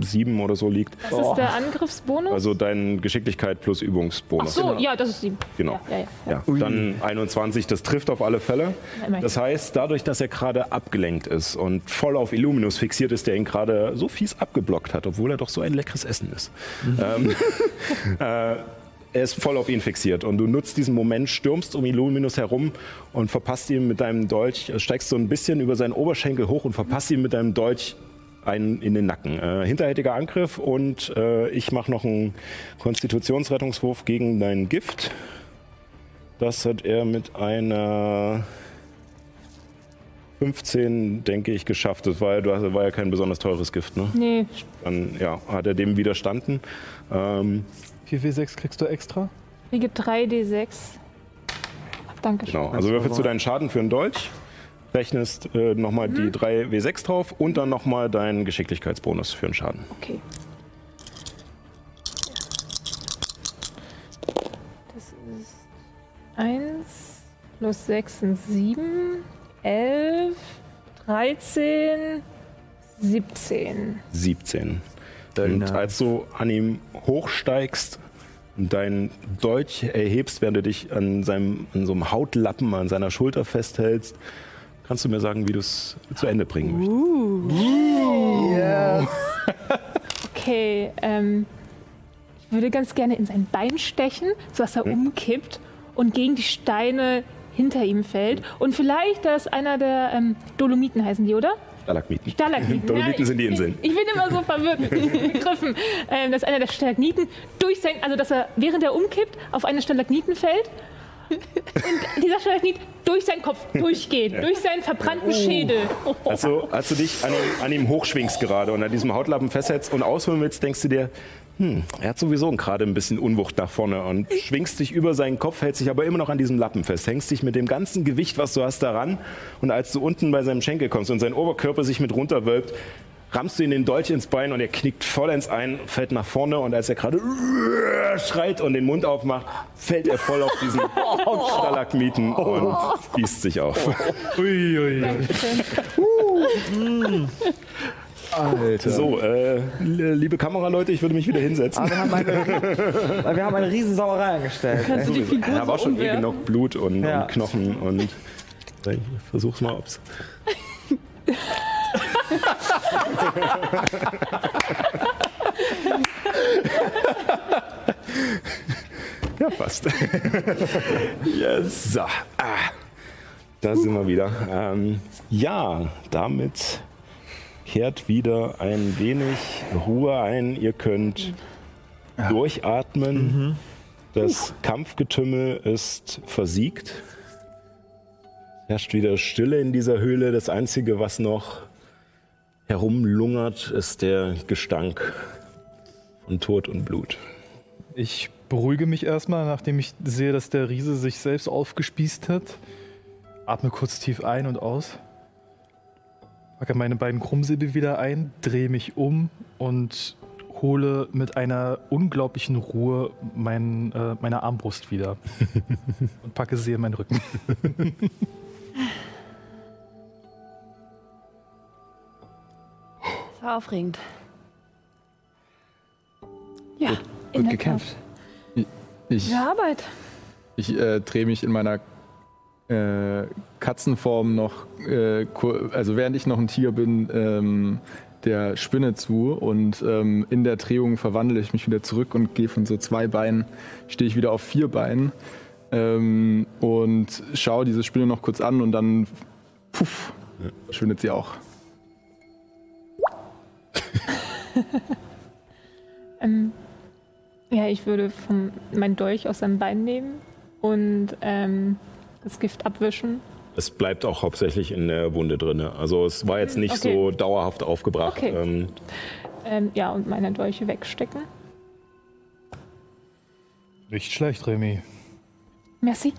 sieben oder so liegt. Was ist der Angriffsbonus? Also dein Geschicklichkeit plus Ach Übungsbonus. so, ja, das ist sieben. Genau. Ja, ja, ja. Ja, dann 21, das trifft auf alle Fälle. Das heißt, dadurch, dass er gerade abgelenkt ist und voll auf Illuminus fixiert ist, der ihn gerade so fies abgeblockt hat, obwohl er doch so ein leckeres Essen ist. Ähm, (laughs) äh, er ist voll auf ihn fixiert und du nutzt diesen Moment, stürmst um Illuminus herum und verpasst ihm mit deinem Dolch, äh, steigst so ein bisschen über seinen Oberschenkel hoch und verpasst ihm mit deinem Dolch einen in den Nacken. Äh, hinterhältiger Angriff und äh, ich mache noch einen Konstitutionsrettungswurf gegen dein Gift. Das hat er mit einer 15, denke ich, geschafft. Das war, ja- du hast- war ja kein besonders teures Gift, ne? Nee, Dann ja, hat er dem widerstanden. Ähm, 4W6 kriegst du extra? kriege 3d6. Danke genau. Also würfelst du deinen Schaden für einen Dolch, rechnest äh, nochmal die 3 W6 drauf und dann nochmal deinen Geschicklichkeitsbonus für einen Schaden. Okay. Das ist 1 plus 6 sind 7, 11, 13, 17. 17. Very und als du an ihm hochsteigst und deinen Dolch erhebst, während du dich an, seinem, an so einem Hautlappen an seiner Schulter festhältst, kannst du mir sagen, wie du es zu Ende bringen möchtest. (laughs) Okay, ähm, ich würde ganz gerne in sein Bein stechen, sodass er umkippt und gegen die Steine hinter ihm fällt. Und vielleicht, dass einer der ähm, Dolomiten heißen die, oder? Stalagmiten. Stalagmiten. (laughs) Dolomiten Ja, sind die Inseln. Ich, ich bin immer so verwirrt mit (laughs) diesen Begriffen. Ähm, dass einer der Stalagniten durch sein, also dass er während er umkippt auf eine Stalagniten fällt und dieser Stalagnit durch seinen Kopf durchgeht, durch seinen verbrannten Schädel. Also, als du dich an ihm, an ihm hochschwingst gerade und an diesem Hautlappen festhältst und ausholen willst, denkst du dir, hm, er hat sowieso gerade ein bisschen Unwucht nach vorne und schwingst dich über seinen Kopf, hältst dich aber immer noch an diesem Lappen fest, hängst dich mit dem ganzen Gewicht, was du hast, daran und als du unten bei seinem Schenkel kommst und sein Oberkörper sich mit runterwölbt, rammst du ihn den Dolch ins Bein und er knickt vollends ein, fällt nach vorne und als er gerade schreit und den Mund aufmacht, fällt er voll auf diesen (laughs) Stalagmiten und spießt sich auf. (laughs) Uiui. Alter. So, äh, liebe Kameraleute, ich würde mich wieder hinsetzen. Aber wir haben eine, (laughs) wir haben eine riesen Sauerei angestellt. Kannst du die Figur Da war schon eh genug Blut und, Ja. und Knochen und ich versuch's mal, ob's. (laughs) ja, fast. (laughs) yes. So, ah, da sind wir wieder. Ähm, ja, damit kehrt wieder ein wenig Ruhe ein. Ihr könnt durchatmen. Das Kampfgetümmel ist versiegt. Herrscht wieder Stille in dieser Höhle. Das Einzige, was noch herumlungert, ist der Gestank von Tod und Blut. Ich beruhige mich erstmal, nachdem ich sehe, dass der Riese sich selbst aufgespießt hat. Atme kurz tief ein und aus. Packe meine beiden Krummsäbel wieder ein, drehe mich um und hole mit einer unglaublichen Ruhe mein, äh, meine Armbrust wieder. (laughs) und packe sie in meinen Rücken. (laughs) war aufregend. Ja, Gut der gekämpft. Ich. Ja, Arbeit. ich äh, drehe mich in meiner äh, Katzenform noch, äh, also während ich noch ein Tiger bin, ähm, der Spinne zu und ähm, in der Drehung verwandle ich mich wieder zurück und gehe von so zwei Beinen, stehe ich wieder auf vier Beinen ähm, und schaue diese Spinne noch kurz an und dann puff, verschwindet sie auch. (laughs) Ähm, ja, ich würde vom, mein Dolch aus seinem Bein nehmen und ähm, das Gift abwischen. Es bleibt auch hauptsächlich in der Wunde drin. Also es war jetzt nicht Okay. so dauerhaft aufgebracht. Okay. Ähm, Ähm, ja, und meine Dolche wegstecken. Nicht schlecht, Remy. Merci.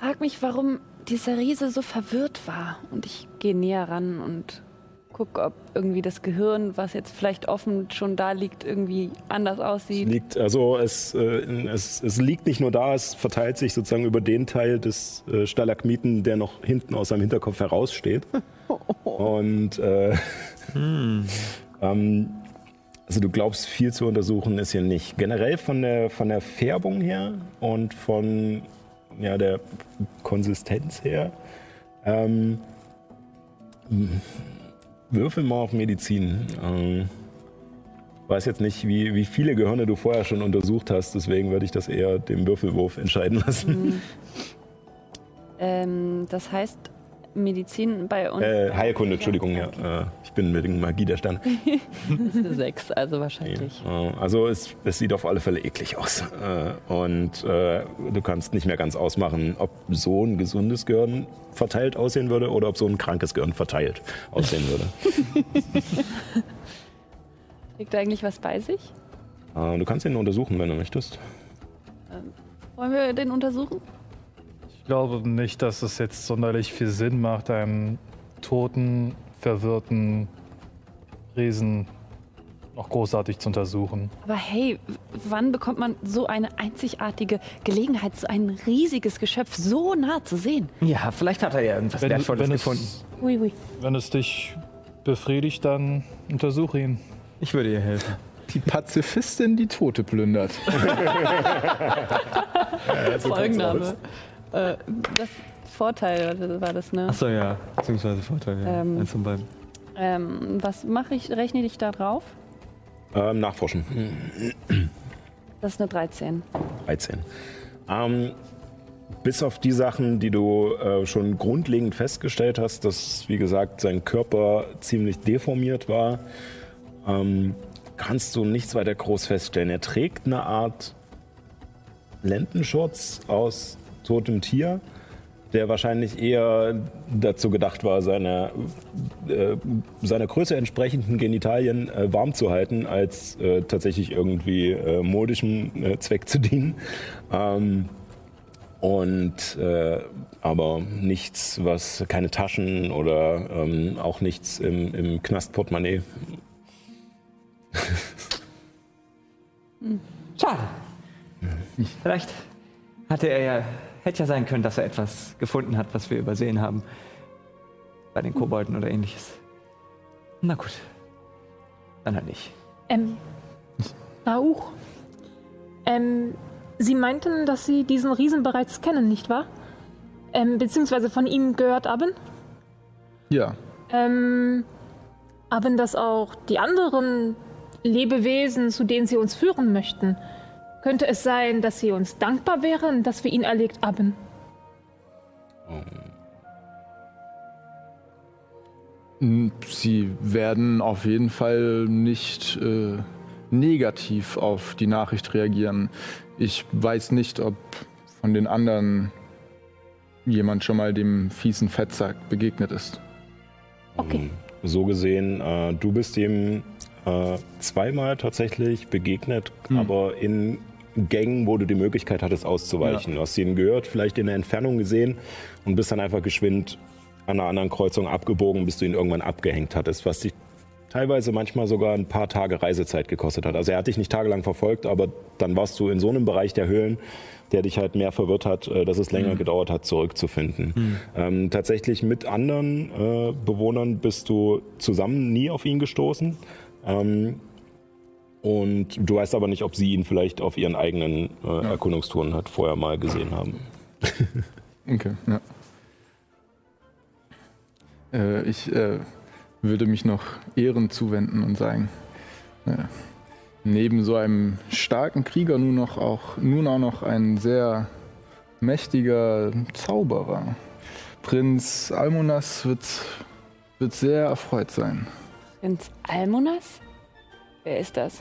frag mich, warum dieser Riese so verwirrt war. Und ich gehe näher ran und gucke, ob irgendwie das Gehirn, was jetzt vielleicht offen schon da liegt, irgendwie anders aussieht. liegt, also es, äh, es, es liegt nicht nur da, es verteilt sich sozusagen über den Teil des äh, Stalagmiten, der noch hinten aus seinem Hinterkopf heraussteht. (laughs) Und äh, ähm, Also du glaubst, viel zu untersuchen ist hier nicht. Generell von der, von der Färbung her und von ja, der Konsistenz her. Ähm, würfel mal auf Medizin. Ähm, weiß jetzt nicht, wie, wie viele Gehirne du vorher schon untersucht hast, deswegen würde ich das eher dem Würfelwurf entscheiden lassen. Ähm, das heißt, Medizin bei uns. Äh, Heilkunde, Entschuldigung, ja. Äh, ich bin mit der Magie der Sterne. (laughs) ist eine 6, also wahrscheinlich. Äh, Also es, es sieht auf alle Fälle eklig aus. Äh, Und äh, du kannst nicht mehr ganz ausmachen, ob so ein gesundes Gehirn verteilt aussehen würde oder ob so ein krankes Gehirn verteilt aussehen würde. (laughs) Kriegt er eigentlich was bei sich? Du kannst ihn untersuchen, wenn du möchtest. Wollen wir den untersuchen? Ich glaube nicht, dass es jetzt sonderlich viel Sinn macht, einen toten, verwirrten Riesen noch großartig zu untersuchen. Aber hey, wann bekommt man so eine einzigartige Gelegenheit, so ein riesiges Geschöpf so nah zu sehen? Ja, vielleicht hat er ja irgendwas Wenn, Wertvolles wenn, gefunden. es, Ui, ui. wenn es dich befriedigt, dann untersuche ihn. Ich würde ihr helfen. Die Pazifistin, die Tote plündert. (laughs) Folgenname. Äh, das Vorteil war das, ne? Achso, ja. Beziehungsweise Vorteil, ja. Ähm. Eins von beiden. Ähm, was mache ich? Rechne ich da drauf? Ähm, nachforschen. Das ist eine 13. 13. Ähm, bis auf die Sachen, die du äh, schon grundlegend festgestellt hast, dass, wie gesagt, sein Körper ziemlich deformiert war, ähm, kannst du nichts weiter groß feststellen. Er trägt eine Art Lendenschutz aus totem Tier, der wahrscheinlich eher dazu gedacht war, seine, äh, seiner Größe entsprechenden Genitalien äh, warm zu halten, als äh, tatsächlich irgendwie äh, modischem äh, Zweck zu dienen. Ähm, und äh, aber nichts, was keine Taschen oder ähm, auch nichts im, im Knastportemonnaie. Schade. Vielleicht hatte er ja, hätte ja sein können, dass er etwas gefunden hat, was wir übersehen haben. Bei den Kobolden oder ähnliches. Na gut. Dann halt nicht. Ähm, Rauch. Ähm, Sie meinten, dass Sie diesen Riesen bereits kennen, nicht wahr? Ähm, beziehungsweise von ihm gehört haben? Ja, Ähm, haben das auch die anderen Lebewesen, zu denen Sie uns führen möchten? Könnte es sein, dass Sie uns dankbar wären, dass wir ihn erlegt haben? sie werden auf jeden Fall nicht äh, negativ auf die Nachricht reagieren. Ich weiß nicht, ob von den anderen jemand schon mal dem fiesen Fettsack begegnet ist. Okay. So gesehen, äh, du bist ihm äh, zweimal tatsächlich begegnet, Hm. aber in Gängen, wo du die Möglichkeit hattest auszuweichen. Du hast ihn gehört, vielleicht in der Entfernung gesehen und bist dann einfach geschwind an einer anderen Kreuzung abgebogen, bis du ihn irgendwann abgehängt hattest, was dich teilweise manchmal sogar ein paar Tage Reisezeit gekostet hat. Also er hat dich nicht tagelang verfolgt, aber dann warst du in so einem Bereich der Höhlen, der dich halt mehr verwirrt hat, äh, dass es länger gedauert hat, zurückzufinden. Ähm, tatsächlich mit anderen äh, Bewohnern bist du zusammen nie auf ihn gestoßen. Ähm, und du weißt aber nicht, ob sie ihn vielleicht auf ihren eigenen äh, Erkundungstouren hat vorher mal gesehen haben. (laughs) Okay, ja. Äh, ich äh, würde mich noch Ehren zuwenden und sagen, äh, neben so einem starken Krieger nun, noch auch, nun auch noch ein sehr mächtiger Zauberer. Prinz Almonas wird, wird sehr erfreut sein. Prinz Almonas? Wer ist das?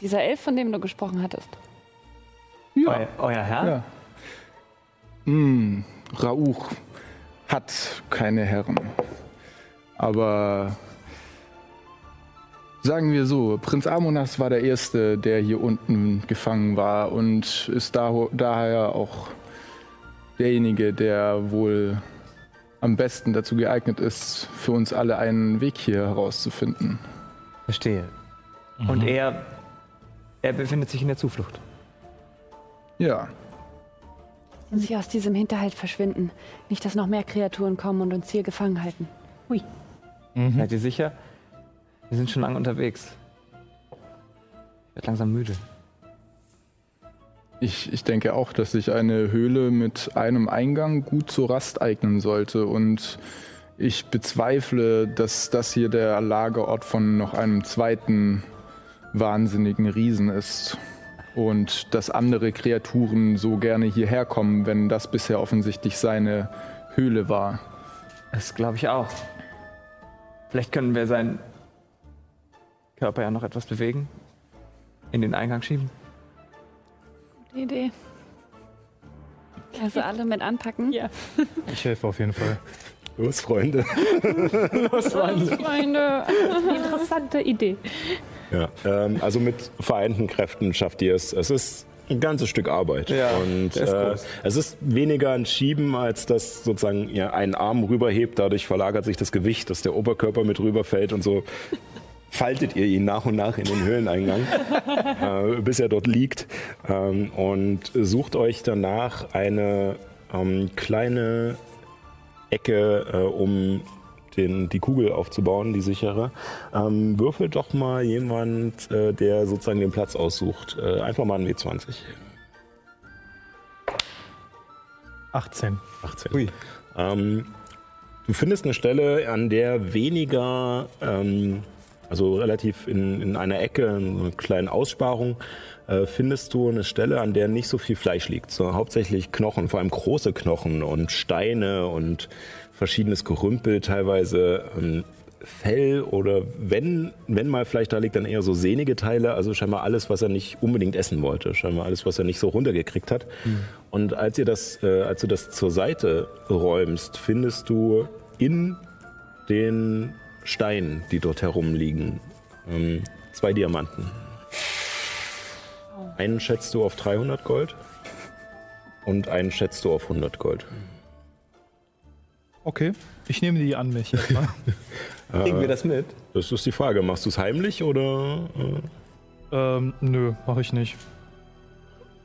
Dieser Elf, von dem du gesprochen hattest. Euer, euer Herr? Ja. Hm, Rauch hat keine Herren. Aber sagen wir so, Prinz Amonas war der Erste, der hier unten gefangen war und ist da, daher auch derjenige, der wohl am besten dazu geeignet ist, für uns alle einen Weg hier herauszufinden. Verstehe. Und er, er befindet sich in der Zuflucht. Ja, Und sie aus diesem Hinterhalt verschwinden. Nicht, dass noch mehr Kreaturen kommen und uns hier gefangen halten. Seid ihr sicher? Wir sind schon lange unterwegs. werd langsam müde. Ich, ich denke auch, dass sich eine Höhle mit einem Eingang gut zur Rast eignen sollte. Und ich bezweifle, dass das hier der Lagerort von noch einem zweiten wahnsinnigen Riesen ist. Und dass andere Kreaturen so gerne hierher kommen, wenn das bisher offensichtlich seine Höhle war. Das glaube ich auch. Vielleicht können wir seinen Körper ja noch etwas bewegen. In den Eingang schieben. Gute Idee. Also alle mit anpacken. Ja. (laughs) Ich helfe auf jeden Fall. Los, Freunde. (laughs) Freunde. (laughs) Interessante Idee. Ja, ähm, also mit vereinten Kräften schafft ihr es. Es ist ein ganzes Stück Arbeit. Ja, und ist äh, es ist weniger ein Schieben, als dass sozusagen ihr einen Arm rüberhebt. Dadurch verlagert sich das Gewicht, dass der Oberkörper mit rüberfällt und so faltet ihr ihn nach und nach in den Höhleneingang, (laughs) äh, bis er dort liegt. Ähm, und sucht euch danach eine ähm, kleine Ecke, äh, um den, die Kugel aufzubauen, die sichere. Ähm, würfelt doch mal jemand, äh, der sozusagen den Platz aussucht. Äh, einfach mal ein W20. 18. 18. Ui. Ähm, du findest eine Stelle, an der weniger, ähm, also relativ in, in einer Ecke, in einer kleinen Aussparung, äh, findest du eine Stelle, an der nicht so viel Fleisch liegt, sondern hauptsächlich Knochen, vor allem große Knochen und Steine und verschiedenes Gerümpel, teilweise ähm, Fell oder wenn, wenn mal Fleisch da liegt, dann eher so sehnige Teile, also scheinbar alles, was er nicht unbedingt essen wollte, scheinbar alles, was er nicht so runtergekriegt hat. Und als, ihr das, äh, als du das zur Seite räumst, findest du in den Steinen, die dort herumliegen, ähm, zwei Diamanten. Einen schätzt du auf 300 Gold und einen schätzt du auf 100 Gold. Okay, ich nehme die an mich. (laughs) Kriegen wir das mit? Das ist die Frage, machst du es heimlich oder... Äh, ähm, nö, mache ich nicht.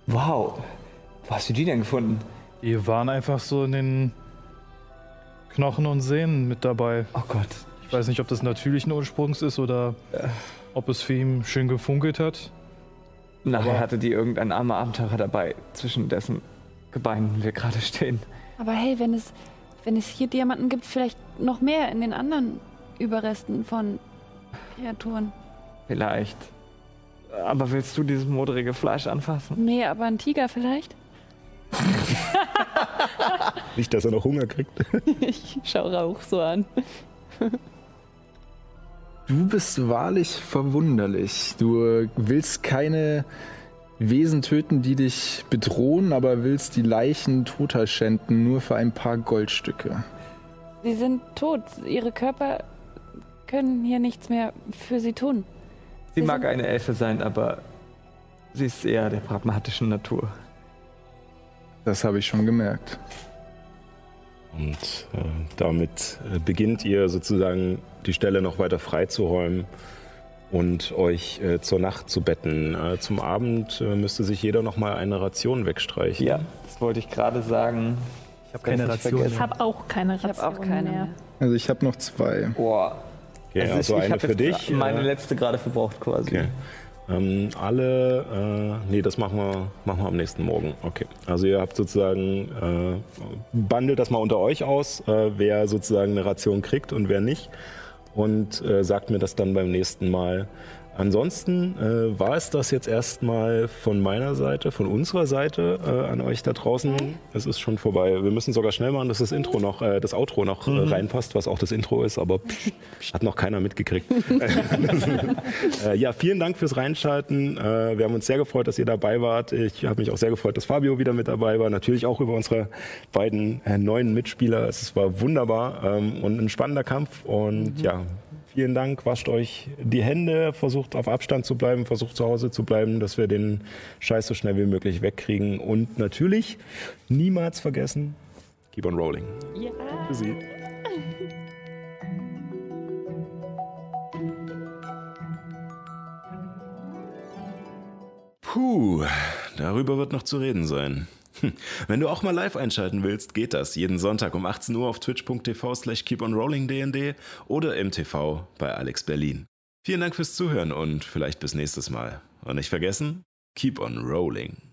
Wow. Wo hast du die denn gefunden? Die waren einfach so in den Knochen und Sehnen mit dabei. Oh Gott. Ich weiß nicht, ob das natürlichen Ursprungs ist oder ob es für ihn schön gefunkelt hat. Nachher Aber- hatte die irgendein armer Abenteurer dabei, zwischen dessen Gebeinen wir gerade stehen. Aber hey, wenn es, wenn es hier Diamanten gibt, vielleicht noch mehr in den anderen Überresten von Kreaturen. Vielleicht. Aber willst du dieses modrige Fleisch anfassen? Nee, aber ein Tiger vielleicht? (laughs) nicht, dass er noch Hunger kriegt. (laughs) Ich schau Rauch so an. Du bist wahrlich verwunderlich. Du willst keine Wesen töten, die dich bedrohen, aber willst die Leichen toter schänden, nur für ein paar Goldstücke. Sie sind tot. Ihre Körper können hier nichts mehr für sie tun. Sie Sie mag eine Elfe sein, aber sie ist eher der pragmatischen Natur. Das habe ich schon gemerkt. Und äh, damit äh, beginnt ihr sozusagen die Stelle noch weiter freizuräumen und euch äh, zur Nacht zu betten. Äh, zum Abend äh, müsste sich jeder noch mal eine Ration wegstreichen. Ja, das wollte ich gerade sagen. Ich habe keine Ration. Ich habe auch keine Ich Ration habe auch keine mehr. Also ich habe noch zwei. Boah. Okay, also, ich eine für jetzt dich. Meine letzte gerade verbraucht quasi. Okay. Ähm, alle, äh, nee, das machen wir, machen wir am nächsten Morgen. Okay. Also ihr habt sozusagen, äh, bandelt das mal unter euch aus, äh, wer sozusagen eine Ration kriegt und wer nicht. Und äh, sagt mir das dann beim nächsten Mal. Ansonsten äh, war es das jetzt erstmal von meiner Seite, von unserer Seite äh, an euch da draußen. Es ist schon vorbei. Wir müssen sogar schnell machen, dass das Intro noch, äh, das Outro noch äh, reinpasst, was auch das Intro ist, aber pff, hat noch keiner mitgekriegt. (laughs) (laughs) Äh, ja, vielen Dank fürs Reinschalten. Äh, wir haben uns sehr gefreut, dass ihr dabei wart. Ich habe mich auch sehr gefreut, dass Fabio wieder mit dabei war. Natürlich auch über unsere beiden äh, neuen Mitspieler. Es war wunderbar ähm, und ein spannender Kampf. Und ja, vielen Dank. Wascht euch die Hände, versucht auf Abstand zu bleiben, versucht zu Hause zu bleiben, dass wir den Scheiß so schnell wie möglich wegkriegen. Und natürlich niemals vergessen, keep on rolling. Ja. Tschüssi. Puh, darüber wird noch zu reden sein. Hm, Wenn du auch mal live einschalten willst, geht das jeden Sonntag um 18 Uhr auf twitch.tv slash keeponrollingdnd oder im TV bei Alex Berlin. Vielen Dank fürs Zuhören und vielleicht bis nächstes Mal. Und nicht vergessen, keep on rolling.